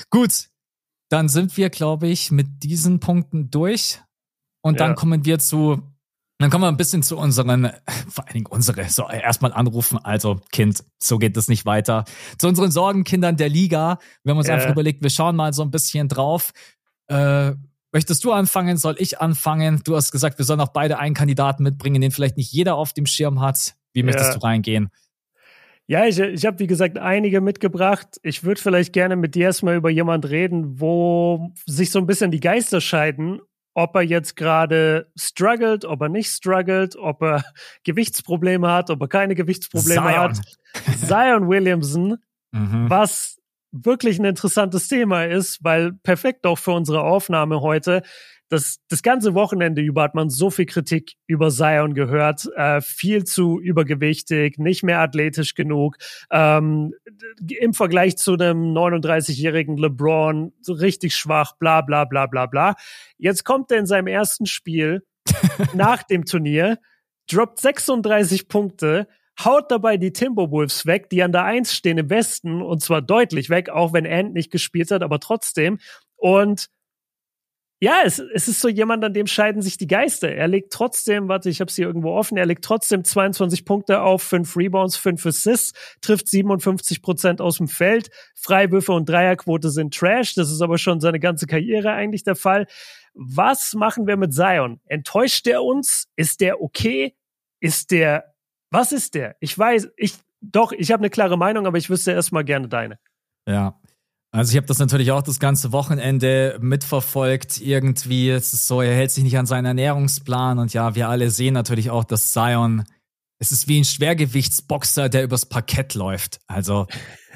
Gut, dann sind wir, glaube ich, mit diesen Punkten durch und ja. dann kommen wir zu dann kommen wir ein bisschen zu unseren, vor allen Dingen unsere, so erstmal anrufen, also Kind, so geht es nicht weiter. Zu unseren Sorgenkindern der Liga. Wir haben uns äh. einfach überlegt, wir schauen mal so ein bisschen drauf. Äh, Möchtest du anfangen? Soll ich anfangen? Du hast gesagt, wir sollen auch beide einen Kandidaten mitbringen, den vielleicht nicht jeder auf dem Schirm hat. Wie möchtest ja. du reingehen? Ja, ich, ich habe wie gesagt einige mitgebracht. Ich würde vielleicht gerne mit dir erstmal über jemand reden, wo sich so ein bisschen die Geister scheiden, ob er jetzt gerade struggelt, ob er nicht struggelt, ob er Gewichtsprobleme hat, ob er keine Gewichtsprobleme Zion. hat. Zion Williamson, mhm. was wirklich ein interessantes Thema ist, weil perfekt auch für unsere Aufnahme heute. Das, das ganze Wochenende über hat man so viel Kritik über Zion gehört, äh, viel zu übergewichtig, nicht mehr athletisch genug, ähm, im Vergleich zu einem 39-jährigen LeBron so richtig schwach, bla bla bla bla bla. Jetzt kommt er in seinem ersten Spiel nach dem Turnier, droppt 36 Punkte, haut dabei die Timberwolves weg, die an der Eins stehen im Westen und zwar deutlich weg, auch wenn Ant nicht gespielt hat, aber trotzdem. Und ja, es, es ist so jemand, an dem scheiden sich die Geister. Er legt trotzdem, warte, ich habe hier irgendwo offen, er legt trotzdem 22 Punkte auf, 5 Rebounds, 5 Assists, trifft 57 Prozent aus dem Feld. Freiwürfe und Dreierquote sind Trash. Das ist aber schon seine ganze Karriere eigentlich der Fall. Was machen wir mit Zion? Enttäuscht er uns? Ist der okay? Ist der was ist der? Ich weiß, ich, doch, ich habe eine klare Meinung, aber ich wüsste erstmal gerne deine. Ja. Also ich habe das natürlich auch das ganze Wochenende mitverfolgt. Irgendwie es ist so, er hält sich nicht an seinen Ernährungsplan und ja, wir alle sehen natürlich auch, dass Zion es ist wie ein Schwergewichtsboxer, der übers Parkett läuft. Also,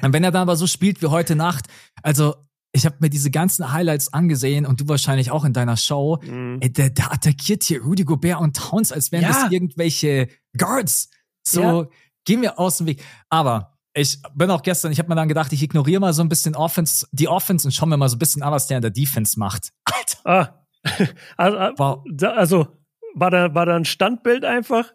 wenn er dann aber so spielt wie heute Nacht, also ich habe mir diese ganzen Highlights angesehen und du wahrscheinlich auch in deiner Show. Mhm. Ey, der, der attackiert hier Rudy Gobert und Towns, als wären ja. das irgendwelche Guards. So, ja. gehen wir aus dem Weg. Aber ich bin auch gestern, ich habe mir dann gedacht, ich ignoriere mal so ein bisschen Offense, die Offense und schau mir mal so ein bisschen an, was der in der Defense macht. Alter. Ah. Also, äh, wow. also war da, war da ein Standbild einfach?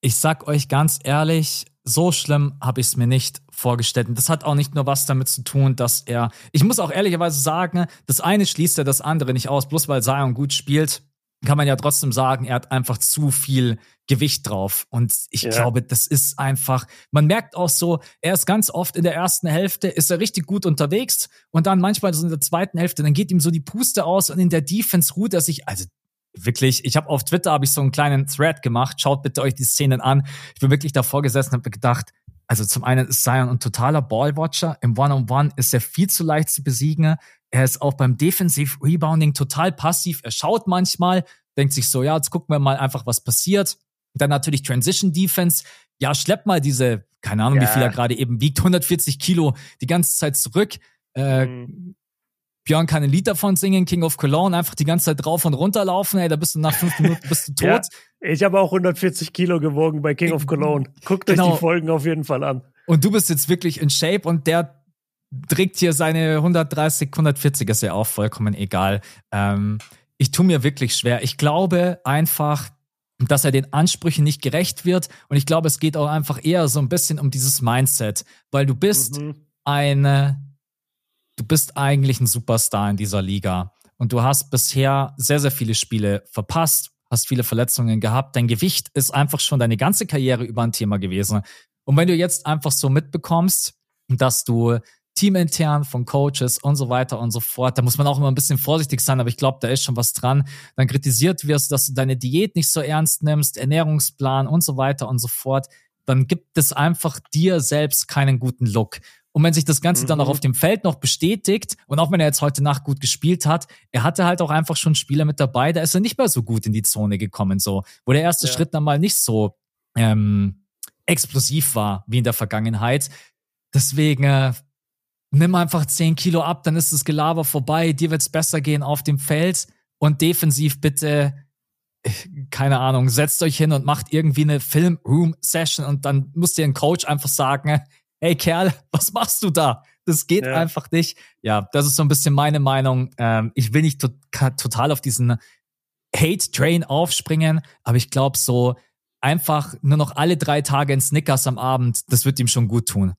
Ich sag euch ganz ehrlich, so schlimm habe ich es mir nicht vorgestellt. Und das hat auch nicht nur was damit zu tun, dass er. Ich muss auch ehrlicherweise sagen, das eine schließt ja das andere nicht aus. Bloß weil Zion gut spielt, kann man ja trotzdem sagen, er hat einfach zu viel Gewicht drauf. Und ich ja. glaube, das ist einfach, man merkt auch so, er ist ganz oft in der ersten Hälfte, ist er richtig gut unterwegs und dann manchmal so in der zweiten Hälfte, dann geht ihm so die Puste aus und in der Defense ruht er sich, also wirklich, ich habe auf Twitter habe ich so einen kleinen Thread gemacht. Schaut bitte euch die Szenen an. Ich bin wirklich davor gesessen und habe gedacht, also zum einen ist Zion ein totaler Ballwatcher. Im One-on-One -on -One ist er viel zu leicht zu besiegen. Er ist auch beim Defensive Rebounding total passiv. Er schaut manchmal, denkt sich so, ja, jetzt gucken wir mal einfach, was passiert. Dann natürlich Transition Defense. Ja, schleppt mal diese, keine Ahnung, ja. wie viel er gerade eben wiegt, 140 Kilo die ganze Zeit zurück. Äh, mhm. Björn kann ein Lied davon singen, King of Cologne, einfach die ganze Zeit drauf und runter laufen, ey, da bist du nach fünf Minuten bist du tot. Ja, ich habe auch 140 Kilo gewogen bei King of Cologne. Guckt genau. euch die Folgen auf jeden Fall an. Und du bist jetzt wirklich in Shape und der trägt hier seine 130, 140, ist ja auch vollkommen egal. Ähm, ich tue mir wirklich schwer. Ich glaube einfach, dass er den Ansprüchen nicht gerecht wird. Und ich glaube, es geht auch einfach eher so ein bisschen um dieses Mindset, weil du bist mhm. eine du bist eigentlich ein Superstar in dieser Liga und du hast bisher sehr, sehr viele Spiele verpasst, hast viele Verletzungen gehabt. Dein Gewicht ist einfach schon deine ganze Karriere über ein Thema gewesen. Und wenn du jetzt einfach so mitbekommst, dass du teamintern von Coaches und so weiter und so fort, da muss man auch immer ein bisschen vorsichtig sein, aber ich glaube, da ist schon was dran. Dann kritisiert wirst, dass du deine Diät nicht so ernst nimmst, Ernährungsplan und so weiter und so fort, dann gibt es einfach dir selbst keinen guten Look. Und wenn sich das Ganze mhm. dann auch mhm. auf dem Feld noch bestätigt, und auch wenn er jetzt heute Nacht gut gespielt hat, er hatte halt auch einfach schon Spieler mit dabei, da ist er nicht mehr so gut in die Zone gekommen, so, wo der erste ja. Schritt dann mal nicht so ähm, explosiv war wie in der Vergangenheit. Deswegen äh, nimm einfach 10 Kilo ab, dann ist das Gelaber vorbei, dir wird's besser gehen auf dem Feld und defensiv bitte keine Ahnung, setzt euch hin und macht irgendwie eine Film-Room-Session und dann muss dir ein Coach einfach sagen, ey Kerl, was machst du da? Das geht ja. einfach nicht. Ja, das ist so ein bisschen meine Meinung. Ähm, ich will nicht to total auf diesen Hate-Train aufspringen, aber ich glaube so einfach nur noch alle drei Tage in Snickers am Abend, das wird ihm schon gut tun.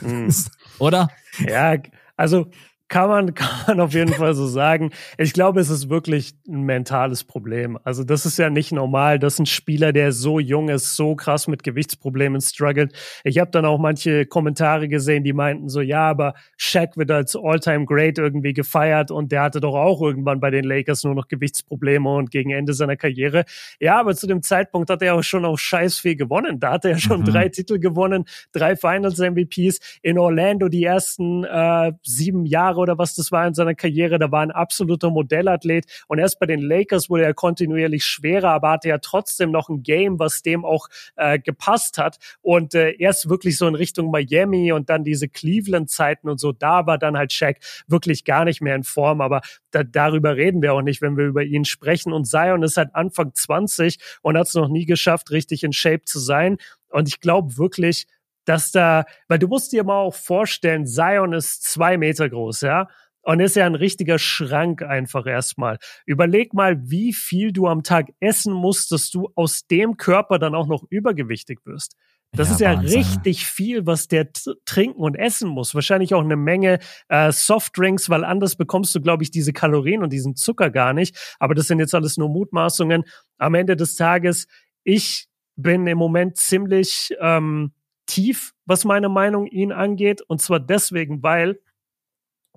Mhm. Oder? Ja, also kann man, kann man auf jeden Fall so sagen. Ich glaube, es ist wirklich ein mentales Problem. Also das ist ja nicht normal, dass ein Spieler, der so jung ist, so krass mit Gewichtsproblemen struggelt. Ich habe dann auch manche Kommentare gesehen, die meinten so, ja, aber Shaq wird als All-Time Great irgendwie gefeiert und der hatte doch auch irgendwann bei den Lakers nur noch Gewichtsprobleme und gegen Ende seiner Karriere. Ja, aber zu dem Zeitpunkt hat er auch schon auch scheiß viel gewonnen. Da hat er schon mhm. drei Titel gewonnen, drei Finals MVPs in Orlando die ersten äh, sieben Jahre Jahre oder was das war in seiner Karriere. Da war ein absoluter Modellathlet. Und erst bei den Lakers wurde er kontinuierlich schwerer, aber hatte ja trotzdem noch ein Game, was dem auch äh, gepasst hat. Und äh, erst wirklich so in Richtung Miami und dann diese Cleveland-Zeiten und so, da war dann halt Shaq wirklich gar nicht mehr in Form. Aber da, darüber reden wir auch nicht, wenn wir über ihn sprechen. Und Zion ist halt Anfang 20 und hat es noch nie geschafft, richtig in Shape zu sein. Und ich glaube wirklich, dass da, weil du musst dir mal auch vorstellen, Zion ist zwei Meter groß, ja. Und ist ja ein richtiger Schrank einfach erstmal. Überleg mal, wie viel du am Tag essen musst, dass du aus dem Körper dann auch noch übergewichtig wirst. Das ja, ist ja Wahnsinn. richtig viel, was der trinken und essen muss. Wahrscheinlich auch eine Menge äh, Softdrinks, weil anders bekommst du, glaube ich, diese Kalorien und diesen Zucker gar nicht. Aber das sind jetzt alles nur Mutmaßungen. Am Ende des Tages, ich bin im Moment ziemlich ähm, tief, was meine Meinung ihn angeht. Und zwar deswegen, weil,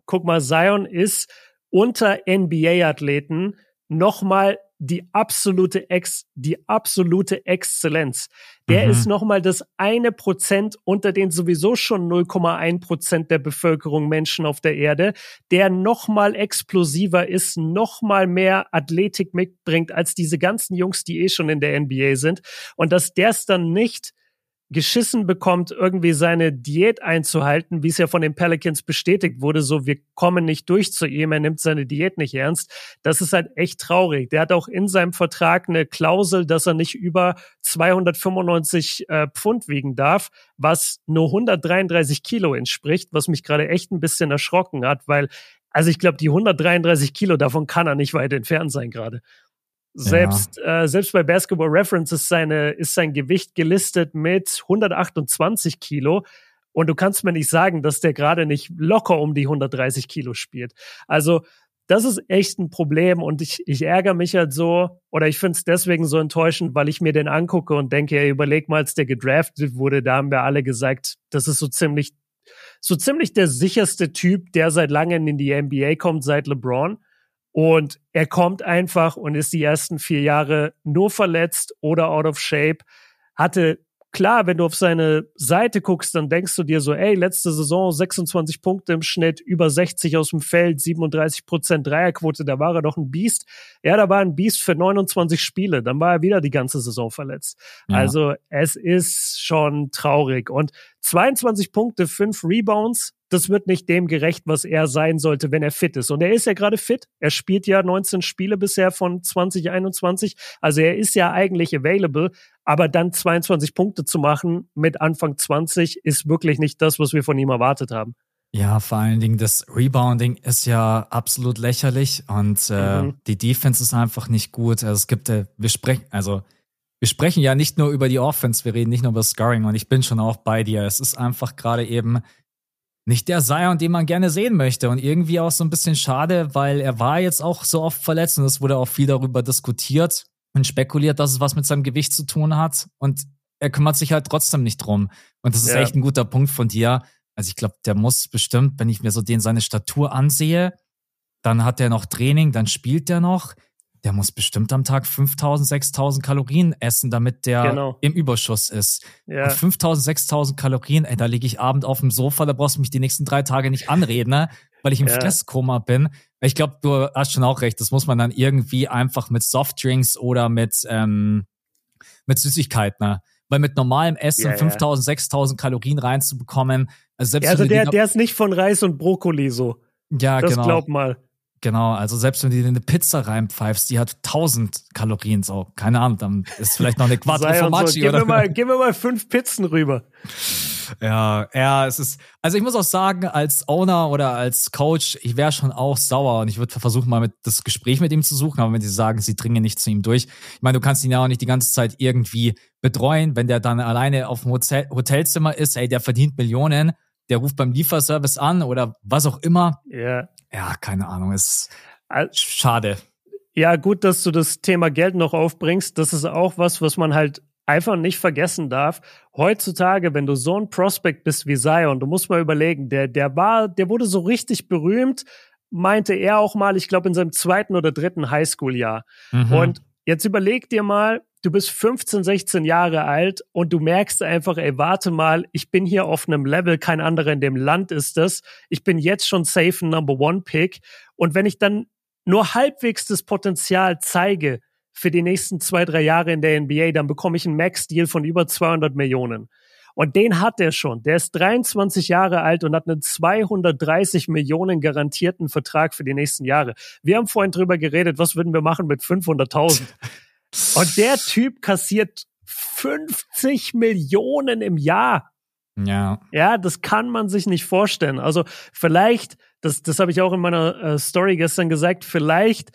guck mal, Zion ist unter NBA-Athleten nochmal die absolute Ex, die absolute Exzellenz. Der mhm. ist nochmal das eine Prozent unter den sowieso schon 0,1 Prozent der Bevölkerung Menschen auf der Erde, der nochmal explosiver ist, nochmal mehr Athletik mitbringt als diese ganzen Jungs, die eh schon in der NBA sind. Und dass der es dann nicht geschissen bekommt, irgendwie seine Diät einzuhalten, wie es ja von den Pelicans bestätigt wurde, so wir kommen nicht durch zu ihm, er nimmt seine Diät nicht ernst. Das ist halt echt traurig. Der hat auch in seinem Vertrag eine Klausel, dass er nicht über 295 äh, Pfund wiegen darf, was nur 133 Kilo entspricht, was mich gerade echt ein bisschen erschrocken hat, weil also ich glaube, die 133 Kilo, davon kann er nicht weit entfernt sein gerade. Selbst, ja. äh, selbst bei Basketball Reference ist, seine, ist sein Gewicht gelistet mit 128 Kilo. Und du kannst mir nicht sagen, dass der gerade nicht locker um die 130 Kilo spielt. Also, das ist echt ein Problem und ich, ich ärgere mich halt so, oder ich finde es deswegen so enttäuschend, weil ich mir den angucke und denke, ey, überleg mal, als der gedraftet wurde, da haben wir alle gesagt, das ist so ziemlich, so ziemlich der sicherste Typ, der seit langem in die NBA kommt, seit LeBron. Und er kommt einfach und ist die ersten vier Jahre nur verletzt oder out of shape. Hatte klar, wenn du auf seine Seite guckst, dann denkst du dir so, ey, letzte Saison 26 Punkte im Schnitt, über 60 aus dem Feld, 37 Prozent Dreierquote, da war er doch ein Biest. Ja, da war ein Biest für 29 Spiele, dann war er wieder die ganze Saison verletzt. Ja. Also es ist schon traurig. Und 22 Punkte, 5 Rebounds, das wird nicht dem gerecht, was er sein sollte, wenn er fit ist. Und er ist ja gerade fit. Er spielt ja 19 Spiele bisher von 2021. Also er ist ja eigentlich available. Aber dann 22 Punkte zu machen mit Anfang 20 ist wirklich nicht das, was wir von ihm erwartet haben. Ja, vor allen Dingen das Rebounding ist ja absolut lächerlich und äh, mhm. die Defense ist einfach nicht gut. Also es gibt, äh, wir sprechen, also wir sprechen ja nicht nur über die Offense, wir reden nicht nur über Scoring und ich bin schon auch bei dir. Es ist einfach gerade eben nicht der Zion, den man gerne sehen möchte. Und irgendwie auch so ein bisschen schade, weil er war jetzt auch so oft verletzt und es wurde auch viel darüber diskutiert und spekuliert, dass es was mit seinem Gewicht zu tun hat. Und er kümmert sich halt trotzdem nicht drum. Und das ist ja. echt ein guter Punkt von dir. Also ich glaube, der muss bestimmt, wenn ich mir so den seine Statur ansehe, dann hat er noch Training, dann spielt er noch der muss bestimmt am Tag 5000, 6000 Kalorien essen, damit der genau. im Überschuss ist. Ja. Und 5000, 6000 Kalorien, ey, da liege ich abend auf dem Sofa, da brauchst du mich die nächsten drei Tage nicht anreden, ne? weil ich im ja. Stresskoma bin. Ich glaube, du hast schon auch recht, das muss man dann irgendwie einfach mit Softdrinks oder mit, ähm, mit Süßigkeiten, ne? weil mit normalem Essen ja, 5000, 6000 Kalorien reinzubekommen, also selbst ja, also der, der ist nicht von Reis und Brokkoli so. Ja, das genau. Das glaub mal. Genau, also selbst wenn du dir eine Pizza reinpfeifst, die hat 1000 Kalorien, so, keine Ahnung, dann ist vielleicht noch eine Quattro Formaggi so. gib Mir mal, gib mir mal fünf Pizzen rüber. Ja, ja, es ist, also ich muss auch sagen, als Owner oder als Coach, ich wäre schon auch sauer und ich würde versuchen, mal mit das Gespräch mit ihm zu suchen, aber wenn sie sagen, sie dringen nicht zu ihm durch. Ich meine, du kannst ihn ja auch nicht die ganze Zeit irgendwie betreuen, wenn der dann alleine auf dem Hotel, Hotelzimmer ist, ey, der verdient Millionen, der ruft beim Lieferservice an oder was auch immer. Ja. Ja, keine Ahnung, ist schade. Ja, gut, dass du das Thema Geld noch aufbringst. Das ist auch was, was man halt einfach nicht vergessen darf. Heutzutage, wenn du so ein Prospect bist wie Zion, du musst mal überlegen, der, der war, der wurde so richtig berühmt, meinte er auch mal, ich glaube, in seinem zweiten oder dritten Highschool-Jahr. Mhm. Und jetzt überleg dir mal, du bist 15, 16 Jahre alt und du merkst einfach, ey, warte mal, ich bin hier auf einem Level, kein anderer in dem Land ist es. Ich bin jetzt schon safe ein Number One Pick. Und wenn ich dann nur halbwegs das Potenzial zeige für die nächsten zwei, drei Jahre in der NBA, dann bekomme ich einen Max-Deal von über 200 Millionen. Und den hat er schon. Der ist 23 Jahre alt und hat einen 230 Millionen garantierten Vertrag für die nächsten Jahre. Wir haben vorhin drüber geredet, was würden wir machen mit 500.000? Und der Typ kassiert 50 Millionen im Jahr. Ja. Ja, das kann man sich nicht vorstellen. Also vielleicht, das, das habe ich auch in meiner äh, Story gestern gesagt, vielleicht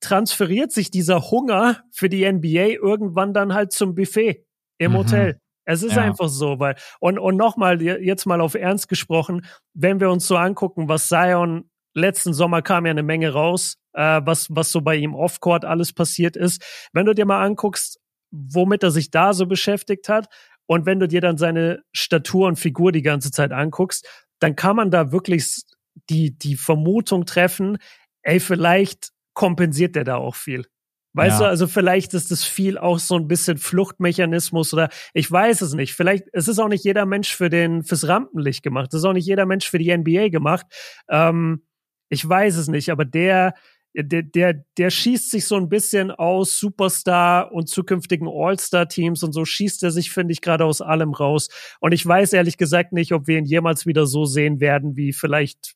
transferiert sich dieser Hunger für die NBA irgendwann dann halt zum Buffet im mhm. Hotel. Es ist ja. einfach so, weil, und, und nochmal, jetzt mal auf Ernst gesprochen, wenn wir uns so angucken, was Zion letzten Sommer kam ja eine Menge raus, äh, was, was so bei ihm off-court alles passiert ist. Wenn du dir mal anguckst, womit er sich da so beschäftigt hat, und wenn du dir dann seine Statur und Figur die ganze Zeit anguckst, dann kann man da wirklich die, die Vermutung treffen, ey, vielleicht kompensiert er da auch viel. Weißt ja. du, also vielleicht ist das viel auch so ein bisschen Fluchtmechanismus oder ich weiß es nicht. Vielleicht, es ist auch nicht jeder Mensch für den, fürs Rampenlicht gemacht. Es ist auch nicht jeder Mensch für die NBA gemacht. Ähm, ich weiß es nicht, aber der, der, der, der schießt sich so ein bisschen aus Superstar und zukünftigen All-Star-Teams und so schießt er sich, finde ich, gerade aus allem raus. Und ich weiß ehrlich gesagt nicht, ob wir ihn jemals wieder so sehen werden, wie vielleicht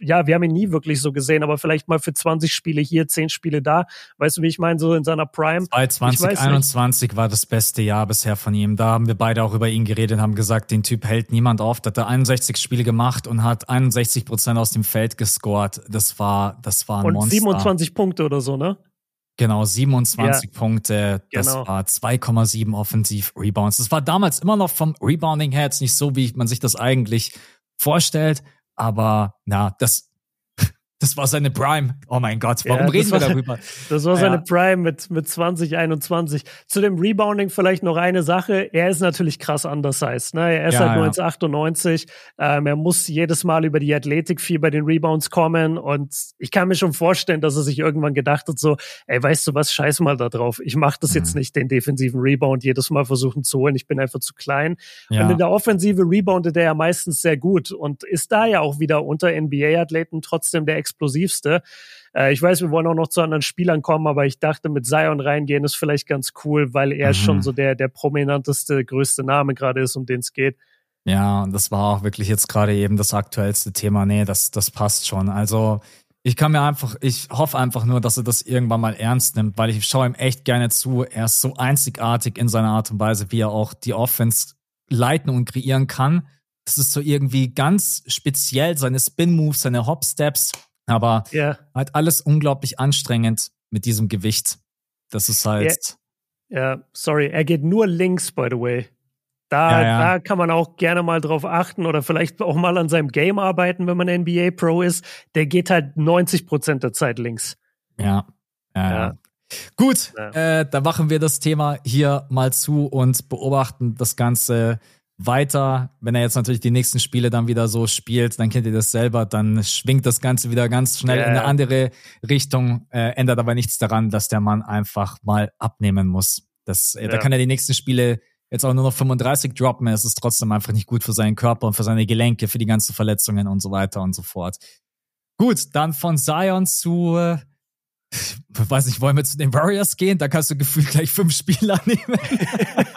ja, wir haben ihn nie wirklich so gesehen, aber vielleicht mal für 20 Spiele hier, 10 Spiele da. Weißt du, wie ich meine, so in seiner Prime? Bei 2021 war das beste Jahr bisher von ihm. Da haben wir beide auch über ihn geredet, haben gesagt, den Typ hält niemand auf. Da hat er 61 Spiele gemacht und hat 61 Prozent aus dem Feld gescored. Das war, das war ein und Monster. 27 Punkte oder so, ne? Genau, 27 ja, Punkte. Das genau. war 2,7 Offensiv-Rebounds. Das war damals immer noch vom Rebounding her jetzt nicht so, wie man sich das eigentlich vorstellt. Aber na, das, das war seine Prime. Oh mein Gott, warum ja, reden wir darüber? Das war seine ja. Prime mit, mit 2021. Zu dem Rebounding vielleicht noch eine Sache. Er ist natürlich krass undersized. Ne? Er ist ja, halt 1998. Ähm, er muss jedes Mal über die Athletik viel bei den Rebounds kommen. Und ich kann mir schon vorstellen, dass er sich irgendwann gedacht hat, so, ey, weißt du was, scheiß mal da drauf. Ich mache das mhm. jetzt nicht, den defensiven Rebound jedes Mal versuchen zu holen. Ich bin einfach zu klein. Und in der Offensive reboundet er ja meistens sehr gut und ist da ja auch wieder unter NBA-Athleten trotzdem der explosivste. Äh, ich weiß, wir wollen auch noch zu anderen Spielern kommen, aber ich dachte, mit Zion reingehen ist vielleicht ganz cool, weil er mhm. schon so der, der prominenteste, größte Name gerade ist, um den es geht. Ja, und das war auch wirklich jetzt gerade eben das aktuellste Thema. Nee, das, das passt schon. Also, ich kann mir einfach, ich hoffe einfach nur, dass er das irgendwann mal ernst nimmt, weil ich schaue ihm echt gerne zu. Er ist so einzigartig in seiner Art und Weise, wie er auch die Offense leiten und kreieren kann. Das ist so irgendwie ganz speziell, seine Spin-Moves, seine Hop-Steps, aber yeah. halt alles unglaublich anstrengend mit diesem Gewicht. Das ist halt. Ja, yeah. sorry, er geht nur links, by the way. Da, ja, ja. da kann man auch gerne mal drauf achten oder vielleicht auch mal an seinem Game arbeiten, wenn man NBA Pro ist. Der geht halt 90 Prozent der Zeit links. Ja. ja, ja. Gut, äh, da machen wir das Thema hier mal zu und beobachten das Ganze weiter. Wenn er jetzt natürlich die nächsten Spiele dann wieder so spielt, dann kennt ihr das selber, dann schwingt das Ganze wieder ganz schnell yeah. in eine andere Richtung, äh, ändert aber nichts daran, dass der Mann einfach mal abnehmen muss. Das, äh, ja. Da kann er die nächsten Spiele jetzt auch nur noch 35 droppen. Es ist trotzdem einfach nicht gut für seinen Körper und für seine Gelenke, für die ganzen Verletzungen und so weiter und so fort. Gut, dann von Zion zu äh, ich weiß nicht, wollen wir zu den Warriors gehen? Da kannst du gefühlt gleich fünf Spieler nehmen.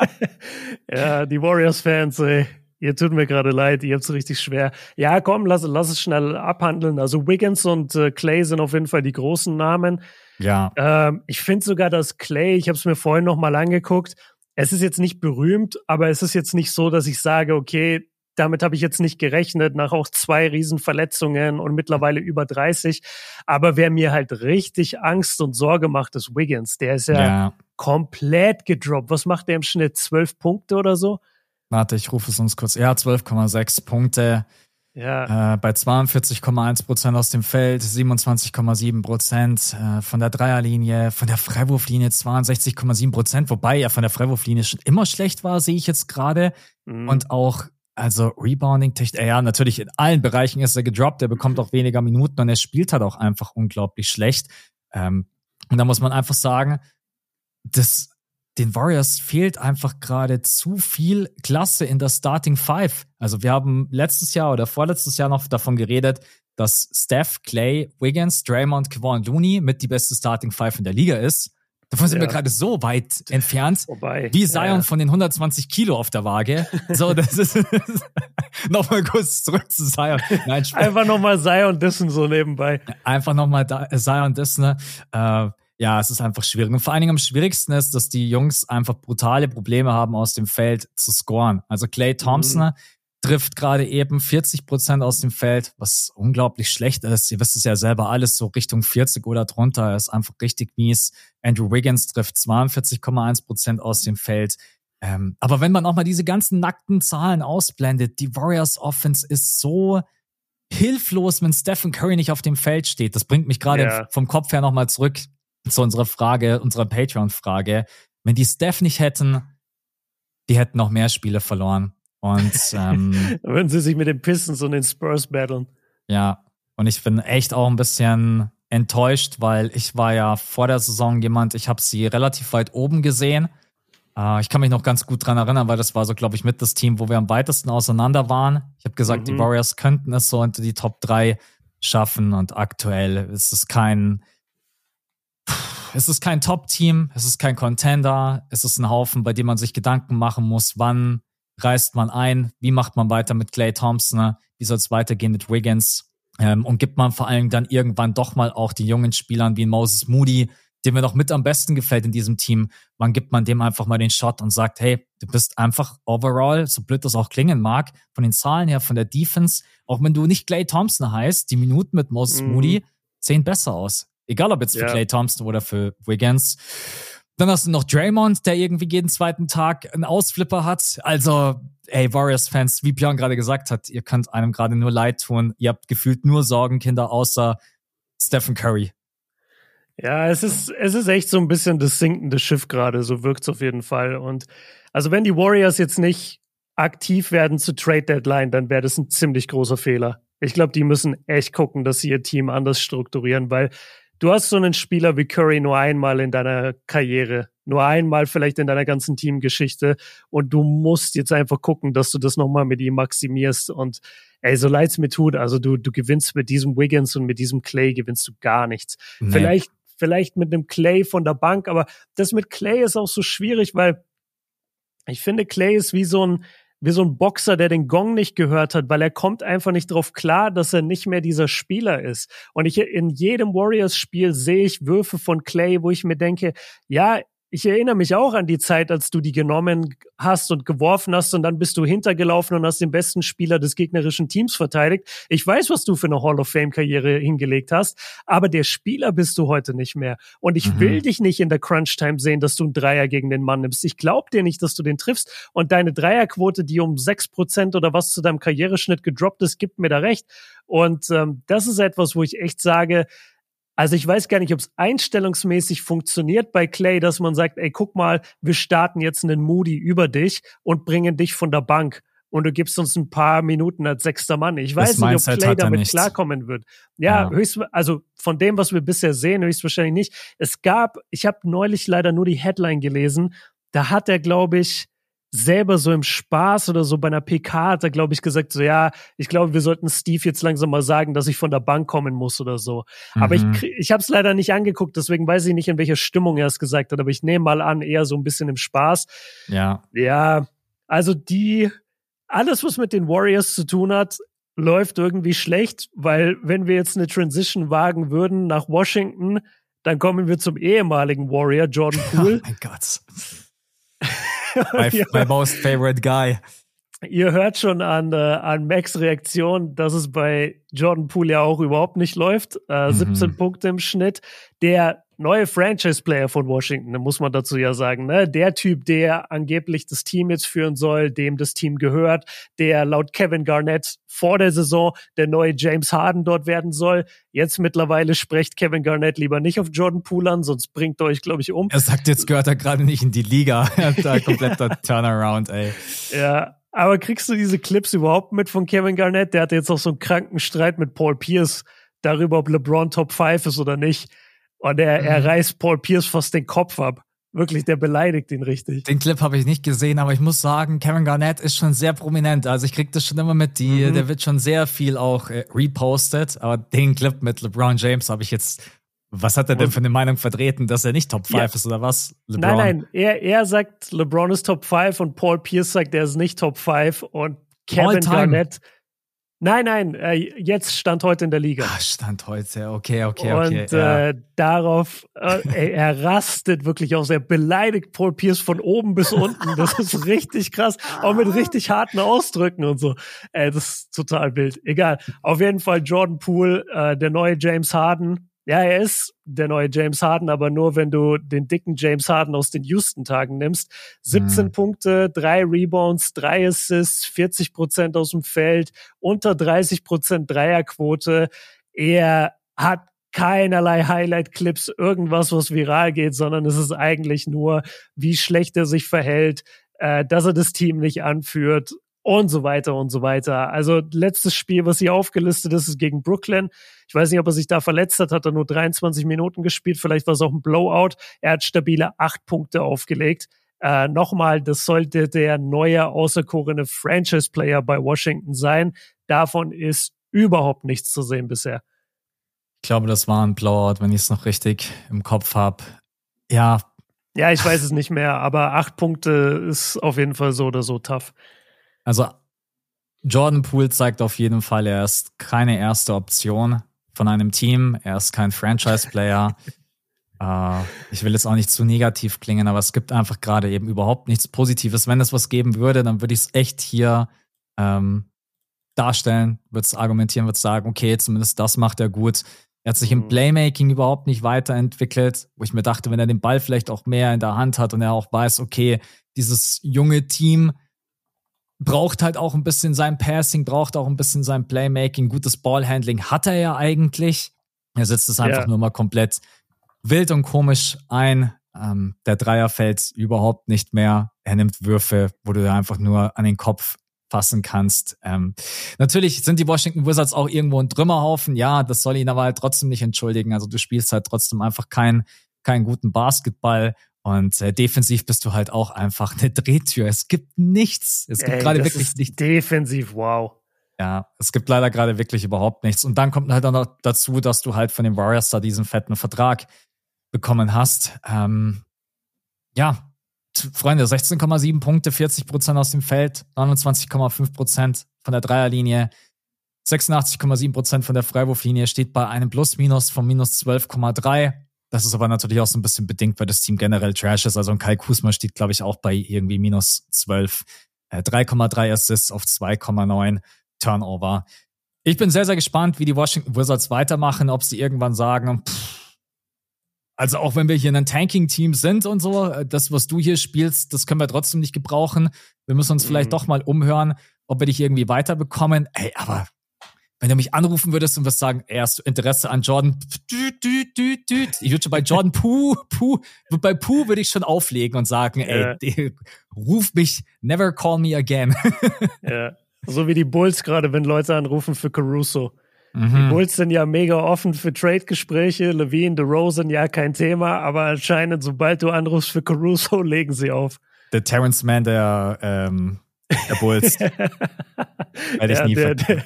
ja, die Warriors-Fans, ey. Ihr tut mir gerade leid, ihr habt es richtig schwer. Ja, komm, lass, lass es schnell abhandeln. Also Wiggins und äh, Clay sind auf jeden Fall die großen Namen. Ja. Ähm, ich finde sogar, dass Clay, ich habe es mir vorhin noch mal angeguckt, es ist jetzt nicht berühmt, aber es ist jetzt nicht so, dass ich sage, okay, damit habe ich jetzt nicht gerechnet, nach auch zwei Riesenverletzungen und mittlerweile über 30. Aber wer mir halt richtig Angst und Sorge macht, ist Wiggins. Der ist ja, ja. komplett gedroppt. Was macht der im Schnitt? Zwölf Punkte oder so? Warte, ich rufe es uns kurz. Ja, 12,6 Punkte. Ja. Äh, bei 42,1 Prozent aus dem Feld, 27,7 Prozent äh, von der Dreierlinie, von der Freiwurflinie 62,7 Prozent, wobei er von der Freiwurflinie schon immer schlecht war, sehe ich jetzt gerade. Mhm. Und auch also Rebounding, ja, natürlich in allen Bereichen ist er gedroppt, er bekommt auch weniger Minuten und er spielt halt auch einfach unglaublich schlecht. Ähm, und da muss man einfach sagen, dass den Warriors fehlt einfach gerade zu viel Klasse in der Starting Five. Also wir haben letztes Jahr oder vorletztes Jahr noch davon geredet, dass Steph, Clay, Wiggins, Draymond, Kevon Looney mit die beste Starting Five in der Liga ist. Davon sind ja. wir gerade so weit entfernt, Wobei, wie Zion ja. von den 120 Kilo auf der Waage. So, das ist nochmal kurz zurück zu Zion. Nein, Einfach nochmal Zion dissen so nebenbei. Einfach nochmal Zion dissen. Ne? Äh, ja, es ist einfach schwierig. Und vor allen Dingen am schwierigsten ist, dass die Jungs einfach brutale Probleme haben, aus dem Feld zu scoren. Also Clay Thompson, mhm trifft gerade eben 40 Prozent aus dem Feld, was unglaublich schlecht ist. Ihr wisst es ja selber alles so Richtung 40 oder drunter ist einfach richtig mies. Andrew Wiggins trifft 42,1 Prozent aus dem Feld. Ähm, aber wenn man auch mal diese ganzen nackten Zahlen ausblendet, die Warriors Offense ist so hilflos, wenn Stephen Curry nicht auf dem Feld steht. Das bringt mich gerade yeah. vom Kopf her nochmal zurück zu unserer Frage, unserer Patreon-Frage. Wenn die Steph nicht hätten, die hätten noch mehr Spiele verloren. Und ähm, würden sie sich mit den Pistons und den Spurs battlen. Ja, und ich bin echt auch ein bisschen enttäuscht, weil ich war ja vor der Saison jemand, ich habe sie relativ weit oben gesehen. Äh, ich kann mich noch ganz gut dran erinnern, weil das war so, glaube ich, mit das Team, wo wir am weitesten auseinander waren. Ich habe gesagt, mhm. die Warriors könnten es so unter die Top 3 schaffen und aktuell ist es kein, es ist kein Top-Team, es ist kein Contender, es ist ein Haufen, bei dem man sich Gedanken machen muss, wann reißt man ein, wie macht man weiter mit Clay Thompson, wie soll es weitergehen mit Wiggins ähm, und gibt man vor allem dann irgendwann doch mal auch den jungen Spielern wie Moses Moody, dem mir noch mit am besten gefällt in diesem Team, wann gibt man dem einfach mal den Shot und sagt, hey, du bist einfach overall, so blöd das auch klingen mag, von den Zahlen her, von der Defense, auch wenn du nicht Clay Thompson heißt, die Minuten mit Moses mhm. Moody sehen besser aus. Egal ob jetzt für ja. Clay Thompson oder für Wiggins. Dann hast du noch Draymond, der irgendwie jeden zweiten Tag einen Ausflipper hat. Also, ey, Warriors-Fans, wie Björn gerade gesagt hat, ihr könnt einem gerade nur leid tun. Ihr habt gefühlt nur Sorgenkinder außer Stephen Curry. Ja, es ist, es ist echt so ein bisschen das sinkende Schiff gerade, so wirkt es auf jeden Fall. Und also wenn die Warriors jetzt nicht aktiv werden zu Trade Deadline, dann wäre das ein ziemlich großer Fehler. Ich glaube, die müssen echt gucken, dass sie ihr Team anders strukturieren, weil du hast so einen Spieler wie Curry nur einmal in deiner Karriere, nur einmal vielleicht in deiner ganzen Teamgeschichte und du musst jetzt einfach gucken, dass du das nochmal mit ihm maximierst und ey, so leid's mir tut, also du, du gewinnst mit diesem Wiggins und mit diesem Clay gewinnst du gar nichts. Nee. Vielleicht, vielleicht mit einem Clay von der Bank, aber das mit Clay ist auch so schwierig, weil ich finde, Clay ist wie so ein, wie so ein Boxer, der den Gong nicht gehört hat, weil er kommt einfach nicht drauf klar, dass er nicht mehr dieser Spieler ist. Und ich in jedem Warriors-Spiel sehe ich Würfe von Clay, wo ich mir denke, ja, ich erinnere mich auch an die Zeit, als du die genommen hast und geworfen hast und dann bist du hintergelaufen und hast den besten Spieler des gegnerischen Teams verteidigt. Ich weiß, was du für eine Hall of Fame Karriere hingelegt hast, aber der Spieler bist du heute nicht mehr. Und ich mhm. will dich nicht in der Crunch Time sehen, dass du einen Dreier gegen den Mann nimmst. Ich glaube dir nicht, dass du den triffst und deine Dreierquote, die um sechs Prozent oder was zu deinem Karriereschnitt gedroppt ist, gibt mir da recht. Und ähm, das ist etwas, wo ich echt sage, also ich weiß gar nicht, ob es einstellungsmäßig funktioniert bei Clay, dass man sagt, ey, guck mal, wir starten jetzt einen Moody über dich und bringen dich von der Bank und du gibst uns ein paar Minuten als sechster Mann. Ich weiß das nicht, ob Clay damit nicht. klarkommen wird. Ja, ja, höchst, also von dem, was wir bisher sehen, höchstwahrscheinlich nicht. Es gab, ich habe neulich leider nur die Headline gelesen, da hat er, glaube ich, selber so im Spaß oder so bei einer PK hat er, glaube ich, gesagt, so ja, ich glaube, wir sollten Steve jetzt langsam mal sagen, dass ich von der Bank kommen muss oder so. Mhm. Aber ich, mhm. ich habe es leider nicht angeguckt, deswegen weiß ich nicht, in welcher Stimmung er es gesagt hat, aber ich nehme mal an, eher so ein bisschen im Spaß. Ja. Ja, also die, alles, was mit den Warriors zu tun hat, läuft irgendwie schlecht, weil wenn wir jetzt eine Transition wagen würden nach Washington, dann kommen wir zum ehemaligen Warrior, Jordan Poole. Oh mein Gott. my, ja. my most favorite guy. Ihr hört schon an, äh, an Max Reaktion, dass es bei Jordan Poole ja auch überhaupt nicht läuft. Äh, 17 mhm. Punkte im Schnitt. Der neue Franchise-Player von Washington, muss man dazu ja sagen. Ne? Der Typ, der angeblich das Team jetzt führen soll, dem das Team gehört, der laut Kevin Garnett vor der Saison der neue James Harden dort werden soll. Jetzt mittlerweile spricht Kevin Garnett lieber nicht auf Jordan Poole an, sonst bringt er euch, glaube ich, um. Er sagt, jetzt gehört er gerade nicht in die Liga. er hat da kompletter Turnaround, ey. Ja, aber kriegst du diese Clips überhaupt mit von Kevin Garnett? Der hatte jetzt auch so einen kranken Streit mit Paul Pierce darüber, ob LeBron Top 5 ist oder nicht. Und er, mhm. er reißt Paul Pierce fast den Kopf ab. Wirklich, der beleidigt ihn richtig. Den Clip habe ich nicht gesehen, aber ich muss sagen, Kevin Garnett ist schon sehr prominent. Also ich krieg das schon immer mit, die, mhm. der wird schon sehr viel auch äh, repostet. Aber den Clip mit LeBron James habe ich jetzt. Was hat er denn für eine Meinung vertreten, dass er nicht Top 5 ja. ist oder was? LeBron? Nein, nein, er, er sagt, LeBron ist Top 5 und Paul Pierce sagt, er ist nicht Top 5 und Kevin Garnett Nein, nein, äh, jetzt stand heute in der Liga. Ah, stand heute, okay, okay, okay. Und ja. äh, darauf, äh, er rastet wirklich aus. Er beleidigt Paul Pierce von oben bis unten. Das ist richtig krass. Auch mit richtig harten Ausdrücken und so. Äh, das ist total wild. Egal. Auf jeden Fall Jordan Poole, äh, der neue James Harden, ja, er ist der neue James Harden, aber nur wenn du den dicken James Harden aus den Houston-Tagen nimmst. 17 mhm. Punkte, drei Rebounds, drei Assists, 40 Prozent aus dem Feld, unter 30 Prozent Dreierquote. Er hat keinerlei Highlight-Clips, irgendwas, was viral geht, sondern es ist eigentlich nur, wie schlecht er sich verhält, äh, dass er das Team nicht anführt und so weiter und so weiter. Also letztes Spiel, was hier aufgelistet ist, ist gegen Brooklyn. Ich weiß nicht, ob er sich da verletzt hat, hat er nur 23 Minuten gespielt, vielleicht war es auch ein Blowout. Er hat stabile acht Punkte aufgelegt. Äh, Nochmal, das sollte der neue außerkorene Franchise-Player bei Washington sein. Davon ist überhaupt nichts zu sehen bisher. Ich glaube, das war ein Blowout, wenn ich es noch richtig im Kopf habe. Ja. Ja, ich weiß es nicht mehr, aber acht Punkte ist auf jeden Fall so oder so tough. Also Jordan Poole zeigt auf jeden Fall, er ist keine erste Option von einem Team. Er ist kein Franchise-Player. äh, ich will jetzt auch nicht zu negativ klingen, aber es gibt einfach gerade eben überhaupt nichts Positives. Wenn es was geben würde, dann würde ich es echt hier ähm, darstellen, würde es argumentieren, würde sagen, okay, zumindest das macht er gut. Er hat sich im mhm. Playmaking überhaupt nicht weiterentwickelt, wo ich mir dachte, wenn er den Ball vielleicht auch mehr in der Hand hat und er auch weiß, okay, dieses junge Team braucht halt auch ein bisschen sein Passing, braucht auch ein bisschen sein Playmaking, gutes Ballhandling hat er ja eigentlich. Er setzt es einfach ja. nur mal komplett wild und komisch ein. Ähm, der Dreier fällt überhaupt nicht mehr. Er nimmt Würfe, wo du einfach nur an den Kopf fassen kannst. Ähm, natürlich sind die Washington Wizards auch irgendwo ein Trümmerhaufen. Ja, das soll ihn aber halt trotzdem nicht entschuldigen. Also du spielst halt trotzdem einfach keinen keinen guten Basketball. Und äh, defensiv bist du halt auch einfach eine Drehtür. Es gibt nichts. Es gibt gerade wirklich nichts. Defensiv, wow. Ja, es gibt leider gerade wirklich überhaupt nichts. Und dann kommt halt auch noch dazu, dass du halt von den Warriors da diesen fetten Vertrag bekommen hast. Ähm, ja, Freunde, 16,7 Punkte, 40 Prozent aus dem Feld, 29,5 Prozent von der Dreierlinie, 86,7 Prozent von der Freiwurflinie, steht bei einem Plus-Minus von minus 12,3. Das ist aber natürlich auch so ein bisschen bedingt, weil das Team generell trash ist. Also ein Kai Kusma steht, glaube ich, auch bei irgendwie minus 12. 3,3 äh, Assists auf 2,9 Turnover. Ich bin sehr, sehr gespannt, wie die Washington Wizards weitermachen, ob sie irgendwann sagen, pff, also auch wenn wir hier ein Tanking-Team sind und so, äh, das, was du hier spielst, das können wir trotzdem nicht gebrauchen. Wir müssen uns mhm. vielleicht doch mal umhören, ob wir dich irgendwie weiterbekommen. Ey, aber wenn du mich anrufen würdest und wirst sagen, du Interesse an Jordan? Düt, düt, düt, düt. Ich würde schon bei Jordan Puh, Puh, bei Puh würde ich schon auflegen und sagen, ey, ja. ruf mich, never call me again. ja. So wie die Bulls gerade, wenn Leute anrufen für Caruso. Mhm. Die Bulls sind ja mega offen für Trade-Gespräche. Levine, DeRozan, ja, kein Thema. Aber anscheinend, sobald du anrufst für Caruso, legen sie auf. Der Terrence Mann der ähm, der Bulls. werde ich ja, nie der, der,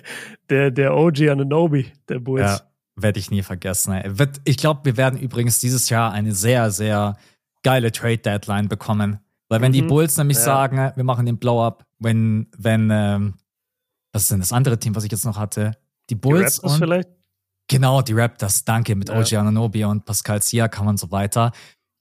der, der OG Ananobi, der Bulls. Ja, werde ich nie vergessen. Ich glaube, wir werden übrigens dieses Jahr eine sehr, sehr geile Trade-Deadline bekommen. Weil wenn mhm. die Bulls nämlich ja. sagen, wir machen den Blow-Up, wenn, wenn, ähm, was ist denn das andere Team, was ich jetzt noch hatte? Die Bulls die und vielleicht? Genau, die Raptors, danke, mit ja. OG Ananobi und Pascal Siakam und so weiter.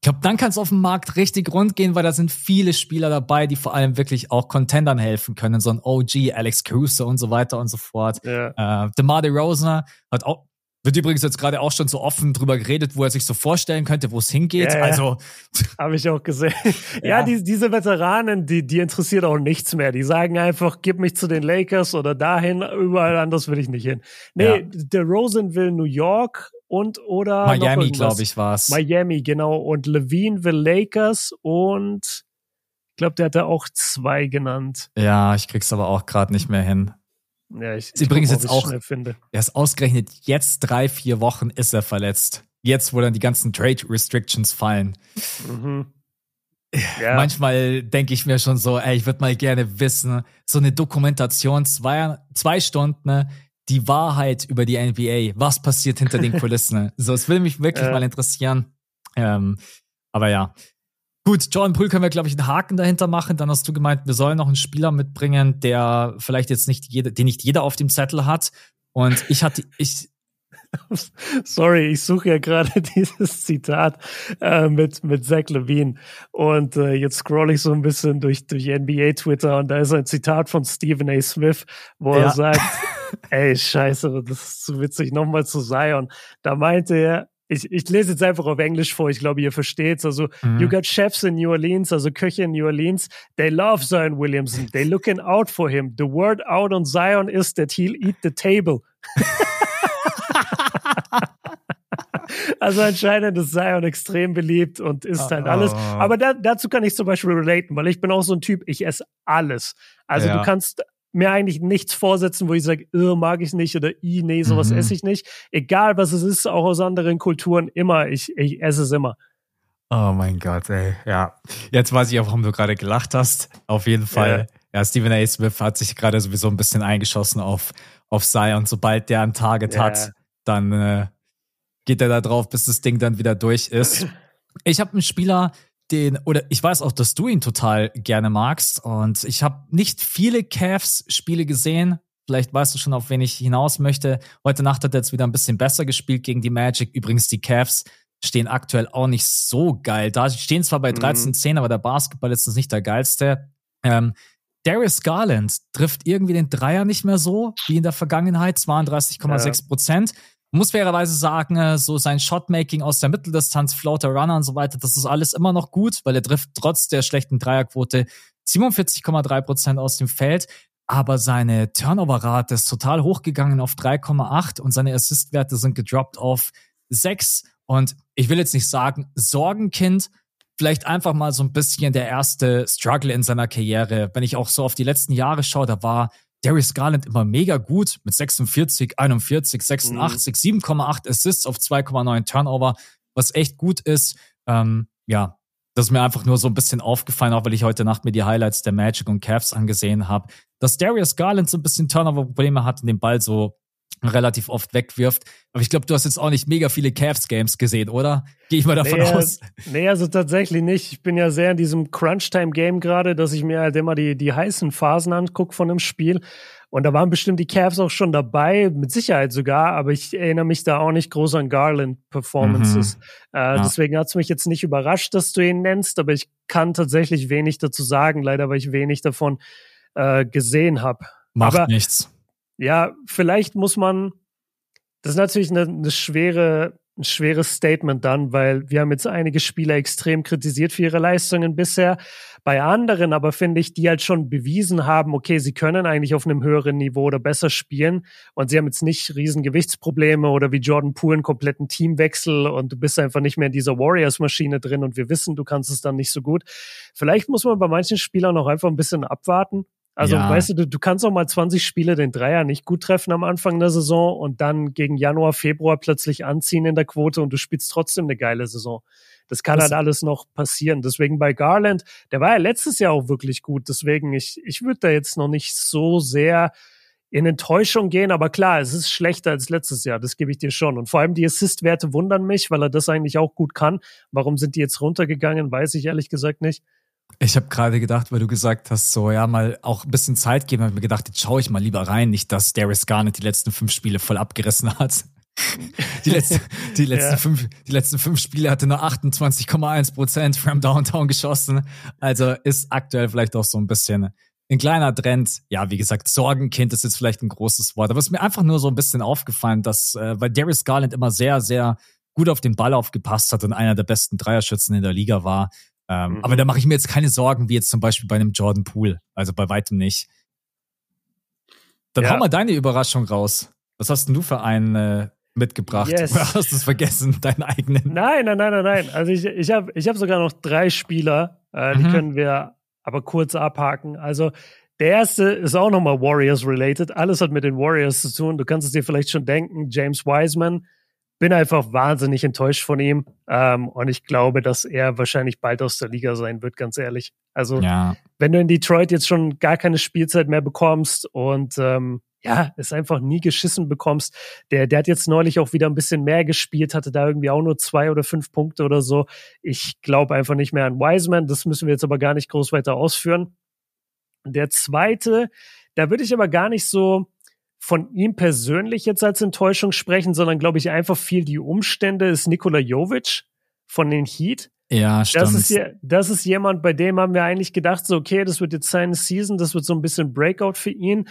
Ich glaube, dann kann es auf dem Markt richtig rund gehen, weil da sind viele Spieler dabei, die vor allem wirklich auch Contendern helfen können. So ein OG, Alex Caruso und so weiter und so fort. Ja. Äh, DeMar DeRozan hat auch, wird übrigens jetzt gerade auch schon so offen drüber geredet, wo er sich so vorstellen könnte, wo es hingeht. Ja, ja. Also habe ich auch gesehen. ja, ja die, diese Veteranen, die, die interessiert auch nichts mehr. Die sagen einfach, gib mich zu den Lakers oder dahin, überall anders will ich nicht hin. Nee, der Rosen will New York und oder Miami, glaube ich, war es. Miami, genau. Und Levine will Lakers und ich glaube, der hat da auch zwei genannt. Ja, ich krieg's aber auch gerade nicht mehr hin. Ja, ich, ist übrigens jetzt auch. Er ist ausgerechnet jetzt drei, vier Wochen ist er verletzt. Jetzt, wo dann die ganzen Trade Restrictions fallen. Mhm. Ja. Manchmal denke ich mir schon so, ey, ich würde mal gerne wissen, so eine Dokumentation, zwei, zwei Stunden, die Wahrheit über die NBA. Was passiert hinter den Kulissen? so, es will mich wirklich ja. mal interessieren. Ähm, aber ja. Gut, Jordan Poole können wir, glaube ich, einen Haken dahinter machen. Dann hast du gemeint, wir sollen noch einen Spieler mitbringen, der vielleicht jetzt nicht jeder, den nicht jeder auf dem Zettel hat. Und ich hatte, ich, Sorry, ich suche ja gerade dieses Zitat äh, mit, mit Zach Levine. Und äh, jetzt scroll ich so ein bisschen durch, durch NBA Twitter und da ist ein Zitat von Stephen A. Smith, wo ja. er sagt, ey, scheiße, das ist zu witzig, nochmal zu Zion. Da meinte er, ich, ich lese jetzt einfach auf Englisch vor, ich glaube, ihr versteht's. Also, mhm. you got chefs in New Orleans, also Köche in New Orleans, they love Zion Williamson, they looking out for him. The word out on Zion is that he'll eat the table. Also anscheinend ist Zion extrem beliebt und isst halt alles. Oh. Aber da, dazu kann ich zum Beispiel relaten, weil ich bin auch so ein Typ, ich esse alles. Also Ja. du kannst mir eigentlich nichts vorsetzen, wo ich sage, äh, mag ich nicht oder i, nee, sowas Mhm. esse ich nicht. Egal was es ist, auch aus anderen Kulturen, immer, ich, ich esse es immer. Oh mein Gott, ey. Ja. Jetzt weiß ich auch, warum du gerade gelacht hast. Auf jeden Fall. Ja, Stephen A. Smith hat sich gerade sowieso ein bisschen eingeschossen auf, auf Zion. Sobald der ein Target Ja. hat, dann äh, geht er da drauf, bis das Ding dann wieder durch ist. Ich habe einen Spieler, den, oder ich weiß auch, dass du ihn total gerne magst. Und ich habe nicht viele Cavs-Spiele gesehen. Vielleicht weißt du schon, auf wen ich hinaus möchte. Heute Nacht hat er jetzt wieder ein bisschen besser gespielt gegen die Magic. Übrigens, die Cavs stehen aktuell auch nicht so geil da. Sie stehen zwar bei Mhm. 13-10, aber der Basketball ist jetzt nicht der geilste. Ähm, Darius Garland trifft irgendwie den Dreier nicht mehr so wie in der Vergangenheit, 32,6 Prozent. Muss fairerweise sagen, äh, so sein Shotmaking aus der Mitteldistanz, Floater Runner und so weiter, das ist alles immer noch gut, weil er trifft trotz der schlechten Dreierquote 47,3 Prozent aus dem Feld. Aber seine Turnover-Rate ist total hochgegangen auf 3,8 und seine Assist-Werte sind gedroppt auf 6. Und ich will jetzt nicht sagen, Sorgenkind, vielleicht einfach mal so ein bisschen der erste Struggle in seiner Karriere. Wenn ich auch so auf die letzten Jahre schaue, da war Darius Garland immer mega gut mit 46, 41, 86, 7,8 Assists auf 2,9 Turnover, was echt gut ist. Ähm, ja, das ist mir einfach nur so ein bisschen aufgefallen, auch weil ich heute Nacht mir die Highlights der Magic und Cavs angesehen habe, dass Darius Garland so ein bisschen Turnover-Probleme hat und den Ball so relativ oft wegwirft. Aber ich glaube, du hast jetzt auch nicht mega viele Cavs-Games gesehen, oder? Gehe ich mal davon nee, aus. Nee, also tatsächlich nicht. Ich bin ja sehr in diesem Crunch-Time-Game gerade, dass ich mir halt immer die, die heißen Phasen angucke von einem Spiel. Und da waren bestimmt die Cavs auch schon dabei, mit Sicherheit sogar, aber ich erinnere mich da auch nicht groß an Garland-Performances. Äh, Ja. Deswegen hat es mich jetzt nicht überrascht, dass du ihn nennst, aber ich kann tatsächlich wenig dazu sagen, leider, weil ich wenig davon äh, gesehen habe. Macht aber- nichts. Ja, vielleicht muss man, das ist natürlich eine, eine schwere, ein schweres Statement dann, weil wir haben jetzt einige Spieler extrem kritisiert für ihre Leistungen bisher. Bei anderen aber finde ich, die halt schon bewiesen haben, okay, sie können eigentlich auf einem höheren Niveau oder besser spielen und sie haben jetzt nicht riesen Gewichtsprobleme oder wie Jordan Poole einen kompletten Teamwechsel und du bist einfach nicht mehr in dieser Warriors-Maschine drin und wir wissen, du kannst es dann nicht so gut. Vielleicht muss man bei manchen Spielern auch einfach ein bisschen abwarten. Also, Ja. weißt du, du, du kannst auch mal 20 Spiele den Dreier nicht gut treffen am Anfang der Saison und dann gegen Januar, Februar plötzlich anziehen in der Quote und du spielst trotzdem eine geile Saison. Das kann Das- halt alles noch passieren. Deswegen bei Garland, der war ja letztes Jahr auch wirklich gut. Deswegen, ich, ich würde da jetzt noch nicht so sehr in Enttäuschung gehen, aber klar, es ist schlechter als letztes Jahr, das gebe ich dir schon. Und vor allem die Assist-Werte wundern mich, weil er das eigentlich auch gut kann. Warum sind die jetzt runtergegangen, weiß ich ehrlich gesagt nicht. Ich habe gerade gedacht, weil du gesagt hast, so ja, mal auch ein bisschen Zeit geben, habe ich mir gedacht, jetzt schaue ich mal lieber rein, nicht, dass Darius Garnett die letzten fünf Spiele voll abgerissen hat. Die, letzte, die, letzten, Ja. fünf, die letzten fünf Spiele hatte nur 28,1 Prozent from Downtown geschossen. Also ist aktuell vielleicht auch so ein bisschen ein kleiner Trend. Ja, wie gesagt, Sorgenkind ist jetzt vielleicht ein großes Wort, aber es ist mir einfach nur so ein bisschen aufgefallen, dass, äh, weil Darius Garland immer sehr, sehr gut auf den Ball aufgepasst hat und einer der besten Dreierschützen in der Liga war. Ähm, Mhm. Aber da mache ich mir jetzt keine Sorgen, wie jetzt zum Beispiel bei einem Jordan Poole. Also bei weitem nicht. Dann Ja. hau mal deine Überraschung raus. Was hast denn du für einen äh, mitgebracht? Yes. Oder hast du es vergessen, deinen eigenen? Nein, nein, nein, nein, nein. Also ich, ich habe ich hab sogar noch drei Spieler, äh, die Mhm. können wir aber kurz abhaken. Also der erste ist auch nochmal Warriors-related. Alles hat mit den Warriors zu tun. Du kannst es dir vielleicht schon denken. James Wiseman. Bin einfach wahnsinnig enttäuscht von ihm. Ähm, und ich glaube, dass er wahrscheinlich bald aus der Liga sein wird, ganz ehrlich. Also Ja, wenn du in Detroit jetzt schon gar keine Spielzeit mehr bekommst und ähm, ja, es einfach nie geschissen bekommst. Der, der hat jetzt neulich auch wieder ein bisschen mehr gespielt, hatte da irgendwie auch nur zwei oder fünf Punkte oder so. Ich glaube einfach nicht mehr an Wiseman. Das müssen wir jetzt aber gar nicht groß weiter ausführen. Der zweite, da würde ich aber gar nicht so von ihm persönlich jetzt als Enttäuschung sprechen, sondern glaube ich einfach viel die Umstände ist Nikola Jovic von den Heat. ja, stimmt. Das ist, das ist jemand, bei dem haben wir eigentlich gedacht, so, okay, das wird jetzt seine Season, das wird so ein bisschen Breakout für ihn.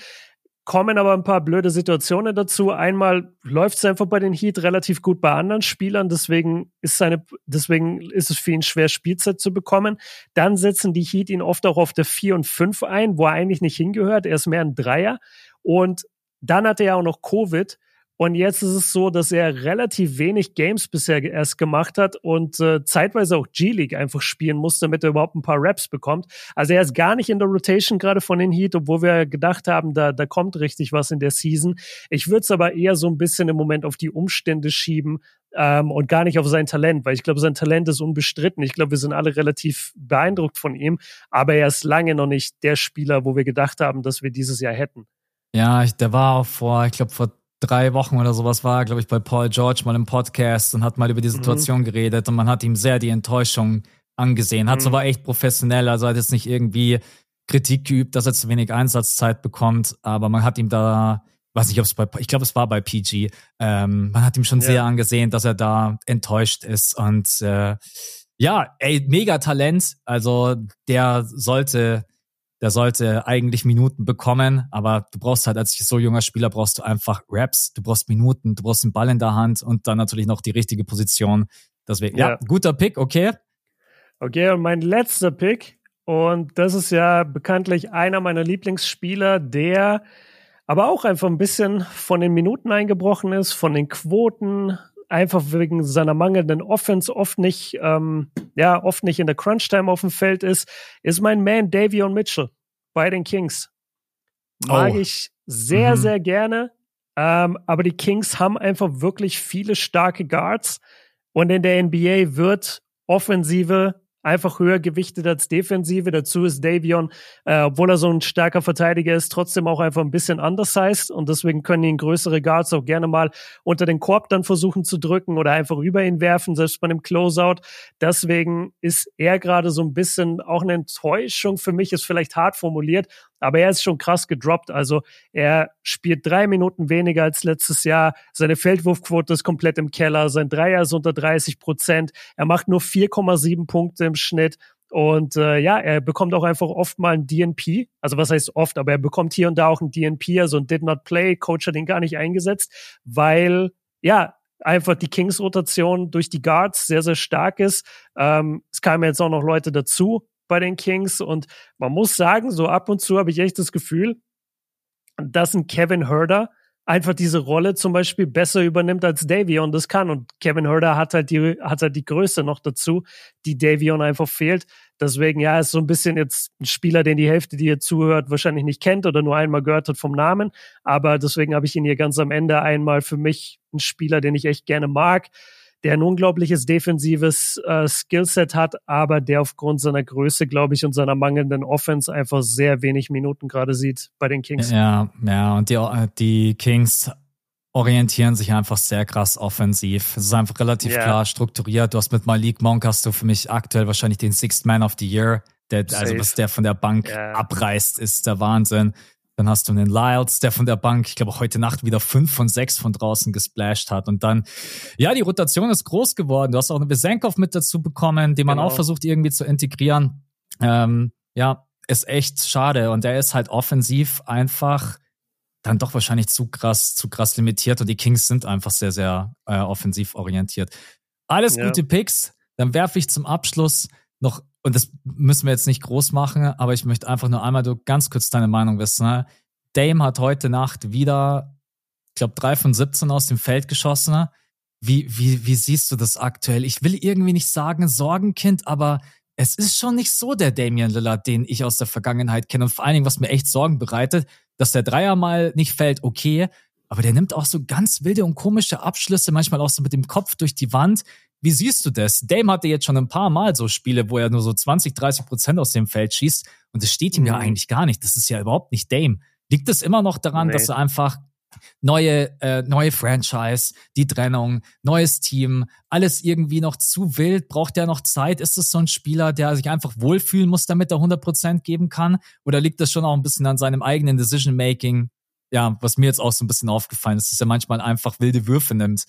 Kommen aber ein paar blöde Situationen dazu. Einmal läuft es einfach bei den Heat relativ gut bei anderen Spielern, deswegen ist seine, deswegen ist es für ihn schwer, Spielzeit zu bekommen. Dann setzen die Heat ihn oft auch auf der 4 und 5 ein, wo er eigentlich nicht hingehört. Er ist mehr ein Dreier. Und dann hat er ja auch noch Covid. Und jetzt ist es so, dass er relativ wenig Games bisher erst gemacht hat und äh, zeitweise auch G-League einfach spielen muss, damit er überhaupt ein paar Raps bekommt. Also er ist gar nicht in der Rotation gerade von den Heat, obwohl wir gedacht haben, da, da kommt richtig was in der Season. Ich würde es aber eher so ein bisschen im Moment auf die Umstände schieben, ähm, und gar nicht auf sein Talent, weil ich glaube, sein Talent ist unbestritten. Ich glaube, wir sind alle relativ beeindruckt von ihm, aber er ist lange noch nicht der Spieler, wo wir gedacht haben, dass wir dieses Jahr hätten. Ja, der war auch vor, ich glaube, vor drei Wochen oder sowas war, glaube ich, bei Paul George mal im Podcast und hat mal über die mhm. Situation mhm. geredet und man hat ihm sehr die Enttäuschung angesehen. Hat mhm. aber echt professionell, also hat jetzt nicht irgendwie Kritik geübt, dass er zu wenig Einsatzzeit bekommt, aber man hat ihm da, weiß nicht, ob es bei, ich glaube, es war bei PG, ähm, man hat ihm schon ja. sehr angesehen, dass er da enttäuscht ist und äh, ja, ey, mega Talent, also der sollte der sollte eigentlich Minuten bekommen, aber du brauchst halt als so junger Spieler brauchst du einfach Raps, du brauchst Minuten, du brauchst den Ball in der Hand und dann natürlich noch die richtige Position. Deswegen, ja, ja guter Pick, okay. Okay, und mein letzter Pick, und das ist ja bekanntlich einer meiner Lieblingsspieler, der aber auch einfach ein bisschen von den Minuten eingebrochen ist, von den Quoten, einfach wegen seiner mangelnden Offense oft nicht, ähm, ja, oft nicht in der Crunch-Time auf dem Feld ist, ist mein Man Davion Mitchell bei den Kings. Mag oh. ich sehr, mhm. sehr gerne. Ähm, aber die Kings haben einfach wirklich viele starke Guards. Und in der NBA wird Offensive einfach höher gewichtet als Defensive. Dazu ist Davion, äh, obwohl er so ein starker Verteidiger ist, trotzdem auch einfach ein bisschen undersized und deswegen können ihn größere Guards auch gerne mal unter den Korb dann versuchen zu drücken oder einfach über ihn werfen, selbst bei einem Closeout. Deswegen ist er gerade so ein bisschen auch eine Enttäuschung für mich, ist vielleicht hart formuliert, aber er ist schon krass gedroppt. Also er spielt drei Minuten weniger als letztes Jahr. Seine Feldwurfquote ist komplett im Keller. Sein Dreier ist unter 30 Prozent. Er macht nur 4,7 Punkte im Schnitt. Und äh, ja, er bekommt auch einfach oft mal ein DNP. Also was heißt oft, aber er bekommt hier und da auch ein DNP, also ein Did Not Play. Coach hat ihn gar nicht eingesetzt, weil ja, einfach die Kings-Rotation durch die Guards sehr, sehr stark ist. Ähm, es kamen jetzt auch noch Leute dazu, bei den Kings. Und man muss sagen, so ab und zu habe ich echt das Gefühl, dass ein Kevin Herder einfach diese Rolle zum Beispiel besser übernimmt als Davion das kann. Und Kevin Herder hat halt die, hat halt die Größe noch dazu, die Davion einfach fehlt. Deswegen, ja, ist so ein bisschen jetzt ein Spieler, den die Hälfte, die ihr zuhört, wahrscheinlich nicht kennt oder nur einmal gehört hat vom Namen. Aber deswegen habe ich ihn hier ganz am Ende einmal für mich ein Spieler, den ich echt gerne mag der ein unglaubliches defensives äh, Skillset hat, aber der aufgrund seiner Größe, glaube ich, und seiner mangelnden Offense einfach sehr wenig Minuten gerade sieht bei den Kings. Ja, ja, und die, die Kings orientieren sich einfach sehr krass offensiv. Es ist einfach relativ yeah. klar strukturiert. Du hast mit Malik Monk hast du für mich aktuell wahrscheinlich den Sixth Man of the Year. Der, also was der von der Bank yeah. abreißt, ist der Wahnsinn. Dann hast du einen Lyles, der von der Bank, ich glaube, heute Nacht wieder fünf von sechs von draußen gesplasht hat. Und dann, ja, die Rotation ist groß geworden. Du hast auch einen Besenkov mit dazu bekommen, den man genau. auch versucht irgendwie zu integrieren. Ähm, ja, ist echt schade. Und er ist halt offensiv einfach dann doch wahrscheinlich zu krass, zu krass limitiert. Und die Kings sind einfach sehr, sehr äh, offensiv orientiert. Alles ja. gute Picks. Dann werfe ich zum Abschluss noch und das müssen wir jetzt nicht groß machen, aber ich möchte einfach nur einmal ganz kurz deine Meinung wissen. Ne? Dame hat heute Nacht wieder, ich glaube, drei von 17 aus dem Feld geschossen. Ne? Wie, wie, wie siehst du das aktuell? Ich will irgendwie nicht sagen Sorgenkind, aber es ist schon nicht so der Damian Lillard, den ich aus der Vergangenheit kenne. Und vor allen Dingen, was mir echt Sorgen bereitet, dass der Dreier mal nicht fällt, okay, aber der nimmt auch so ganz wilde und komische Abschlüsse, manchmal auch so mit dem Kopf durch die Wand. Wie siehst du das? Dame hatte jetzt schon ein paar Mal so Spiele, wo er nur so 20, 30 Prozent aus dem Feld schießt und es steht ihm mhm. ja eigentlich gar nicht. Das ist ja überhaupt nicht Dame. Liegt es immer noch daran, nee. dass er einfach neue, äh, neue Franchise, die Trennung, neues Team, alles irgendwie noch zu wild, braucht er noch Zeit? Ist es so ein Spieler, der sich einfach wohlfühlen muss, damit er 100% geben kann? Oder liegt das schon auch ein bisschen an seinem eigenen Decision-Making? Ja, was mir jetzt auch so ein bisschen aufgefallen ist, dass er manchmal einfach wilde Würfe nimmt.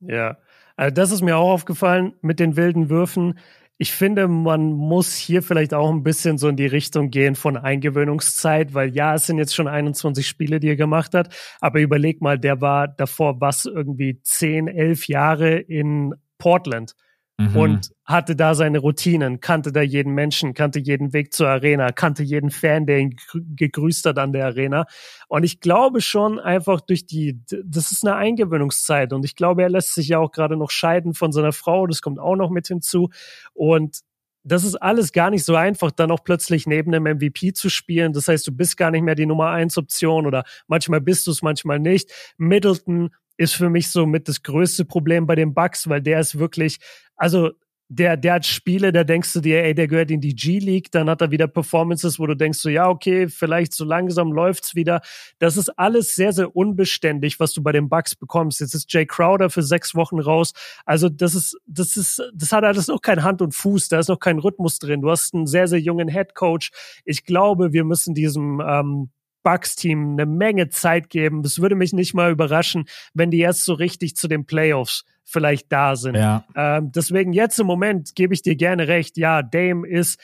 Ja, also das ist mir auch aufgefallen mit den wilden Würfen. Ich finde, man muss hier vielleicht auch ein bisschen so in die Richtung gehen von Eingewöhnungszeit, weil ja, es sind jetzt schon 21 Spiele, die er gemacht hat, aber überleg mal, der war davor was irgendwie 10, 11 Jahre in Portland. Mhm. Und hatte da seine Routinen, kannte da jeden Menschen, kannte jeden Weg zur Arena, kannte jeden Fan, der ihn gegrüßt hat an der Arena. Und ich glaube schon einfach durch die, das ist eine Eingewöhnungszeit. Und ich glaube, er lässt sich ja auch gerade noch scheiden von seiner Frau. Das kommt auch noch mit hinzu. Und das ist alles gar nicht so einfach, dann auch plötzlich neben dem MVP zu spielen. Das heißt, du bist gar nicht mehr die Nummer eins Option oder manchmal bist du es, manchmal nicht. Middleton ist für mich so mit das größte Problem bei den Bucks, weil der ist wirklich, also der, der hat Spiele, da denkst du dir, ey, der gehört in die G-League, dann hat er wieder Performances, wo du denkst so, ja, okay, vielleicht so langsam läuft's wieder. Das ist alles sehr, sehr unbeständig, was du bei den Bucks bekommst. Jetzt ist Jay Crowder für sechs Wochen raus. Also das ist, das ist, das hat alles noch kein Hand und Fuß, da ist noch kein Rhythmus drin. Du hast einen sehr, sehr jungen Head Coach. Ich glaube, wir müssen diesem ähm, Bucks-Team eine Menge Zeit geben. Es würde mich nicht mal überraschen, wenn die erst so richtig zu den Playoffs vielleicht da sind. Ja. Ähm, deswegen jetzt im Moment gebe ich dir gerne recht. Ja, Dame ist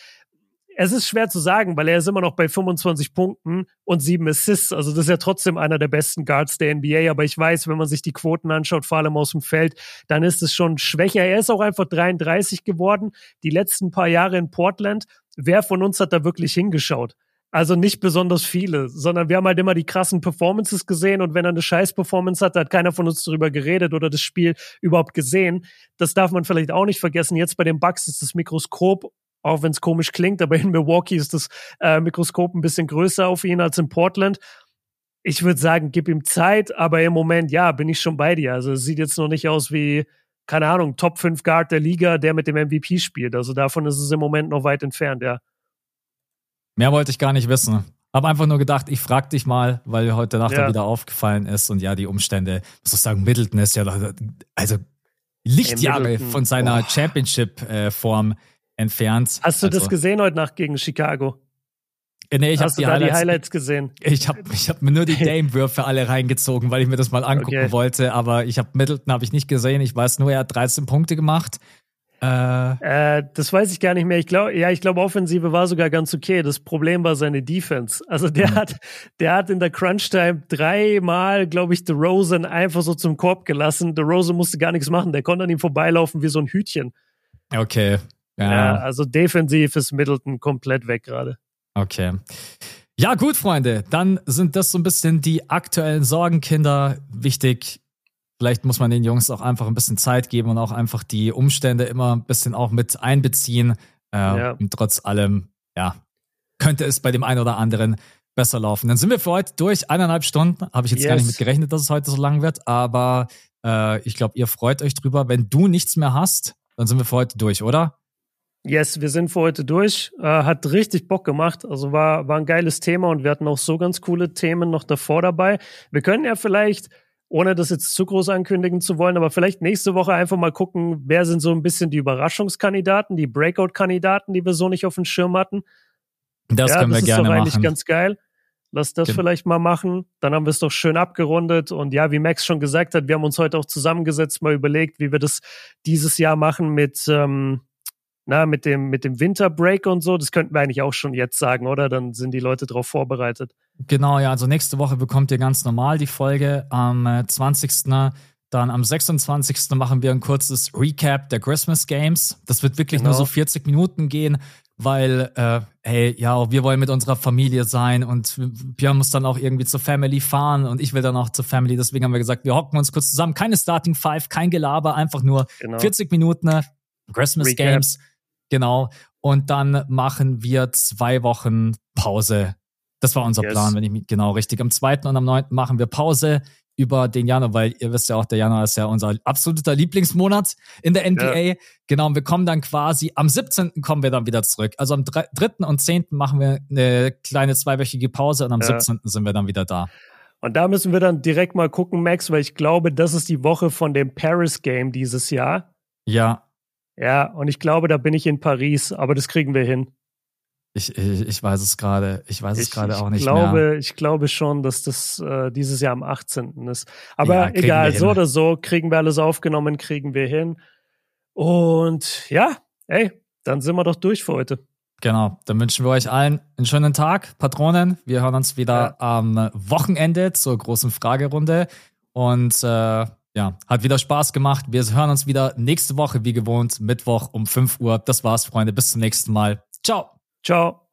es ist schwer zu sagen, weil er ist immer noch bei 25 Punkten und sieben Assists. Also das ist ja trotzdem einer der besten Guards der NBA. Aber ich weiß, wenn man sich die Quoten anschaut, vor allem aus dem Feld, dann ist es schon schwächer. Er ist auch einfach 33 geworden. Die letzten paar Jahre in Portland. Wer von uns hat da wirklich hingeschaut? Also nicht besonders viele, sondern wir haben halt immer die krassen Performances gesehen und wenn er eine Scheiß-Performance hat, hat keiner von uns darüber geredet oder das Spiel überhaupt gesehen. Das darf man vielleicht auch nicht vergessen. Jetzt bei den Bucks ist das Mikroskop, auch wenn es komisch klingt, aber in Milwaukee ist das äh, Mikroskop ein bisschen größer auf ihn als in Portland. Ich würde sagen, gib ihm Zeit, aber im Moment, ja, bin ich schon bei dir. Also es sieht jetzt noch nicht aus wie, keine Ahnung, Top 5 Guard der Liga, der mit dem MVP spielt. Also davon ist es im Moment noch weit entfernt, ja. Mehr wollte ich gar nicht wissen. Hab einfach nur gedacht, ich frag dich mal, weil heute Nacht ja. wieder aufgefallen ist und ja, die Umstände, muss ich sagen, Middleton ist ja, also Lichtjahre von seiner Championship-Form entfernt. Hast du also, das gesehen heute Nacht gegen Chicago? Äh, nee, ich Hast hab du die, Highlights, die Highlights gesehen? Ich habe ich hab mir nur die Dame-Würfe alle reingezogen, weil ich mir das mal angucken okay. wollte. Aber ich habe Middleton habe ich nicht gesehen. Ich weiß nur, er hat 13 Punkte gemacht. Äh, äh, das weiß ich gar nicht mehr. Ich glaube, ja, ich glaube, Offensive war sogar ganz okay. Das Problem war seine Defense. Also der mhm. hat, der hat in der Crunch-Time dreimal, glaube ich, DeRozan einfach so zum Korb gelassen. DeRozan musste gar nichts machen. Der konnte an ihm vorbeilaufen wie so ein Hütchen. Okay. Ja, ja also defensiv ist Middleton komplett weg gerade. Okay. Ja, gut, Freunde. Dann sind das so ein bisschen die aktuellen Sorgenkinder. Wichtig, Vielleicht muss man den Jungs auch einfach ein bisschen Zeit geben und auch einfach die Umstände immer ein bisschen auch mit einbeziehen. Äh, ja. Und trotz allem, ja, könnte es bei dem einen oder anderen besser laufen. Dann sind wir für heute durch. Eineinhalb Stunden. Habe ich jetzt yes. gar nicht mit gerechnet, dass es heute so lang wird. Aber äh, ich glaube, ihr freut euch drüber. Wenn du nichts mehr hast, dann sind wir für heute durch, oder? Yes, wir sind für heute durch. Äh, hat richtig Bock gemacht. Also war, war ein geiles Thema und wir hatten auch so ganz coole Themen noch davor dabei. Wir können ja vielleicht ohne das jetzt zu groß ankündigen zu wollen, aber vielleicht nächste Woche einfach mal gucken, wer sind so ein bisschen die Überraschungskandidaten, die Breakout-Kandidaten, die wir so nicht auf dem Schirm hatten. Das ja, können wir das gerne machen. Das ist eigentlich ganz geil. Lass das Ge vielleicht mal machen. Dann haben wir es doch schön abgerundet. Und ja, wie Max schon gesagt hat, wir haben uns heute auch zusammengesetzt, mal überlegt, wie wir das dieses Jahr machen mit, ähm, na, mit dem, mit dem Winterbreak und so. Das könnten wir eigentlich auch schon jetzt sagen, oder? Dann sind die Leute darauf vorbereitet. Genau, ja, also nächste Woche bekommt ihr ganz normal die Folge am 20. Äh, Dann am 26. machen wir ein kurzes Recap der Christmas Games. Das wird wirklich genau. nur so 40 Minuten gehen, weil, äh, hey, ja, wir wollen mit unserer Familie sein und Björn muss dann auch irgendwie zur Family fahren und ich will dann auch zur Family. Deswegen haben wir gesagt, wir hocken uns kurz zusammen. Keine Starting Five, kein Gelaber, einfach nur genau. 40 Minuten Christmas Recap. Games. Genau. Und dann machen wir zwei Wochen Pause das war unser yes. Plan, wenn ich mich genau richtig. Am 2. und am 9. machen wir Pause über den Januar, weil ihr wisst ja auch, der Januar ist ja unser absoluter Lieblingsmonat in der NBA. Ja. Genau, und wir kommen dann quasi, am 17. kommen wir dann wieder zurück. Also am 3. und 10. machen wir eine kleine zweiwöchige Pause und am ja. 17. sind wir dann wieder da. Und da müssen wir dann direkt mal gucken, Max, weil ich glaube, das ist die Woche von dem Paris Game dieses Jahr. Ja. Ja, und ich glaube, da bin ich in Paris, aber das kriegen wir hin. Ich, ich, ich weiß es gerade, ich weiß es gerade auch nicht glaube, mehr. Ich glaube schon, dass das äh, dieses Jahr am 18. ist. Aber ja, egal, so oder so, kriegen wir alles aufgenommen, kriegen wir hin. Und ja, ey, dann sind wir doch durch für heute. Genau, dann wünschen wir euch allen einen schönen Tag, Patronen. Wir hören uns wieder ja. am Wochenende zur großen Fragerunde. Und äh, ja, hat wieder Spaß gemacht. Wir hören uns wieder nächste Woche, wie gewohnt, Mittwoch um 5 Uhr. Das war's, Freunde. Bis zum nächsten Mal. Ciao. Ciao.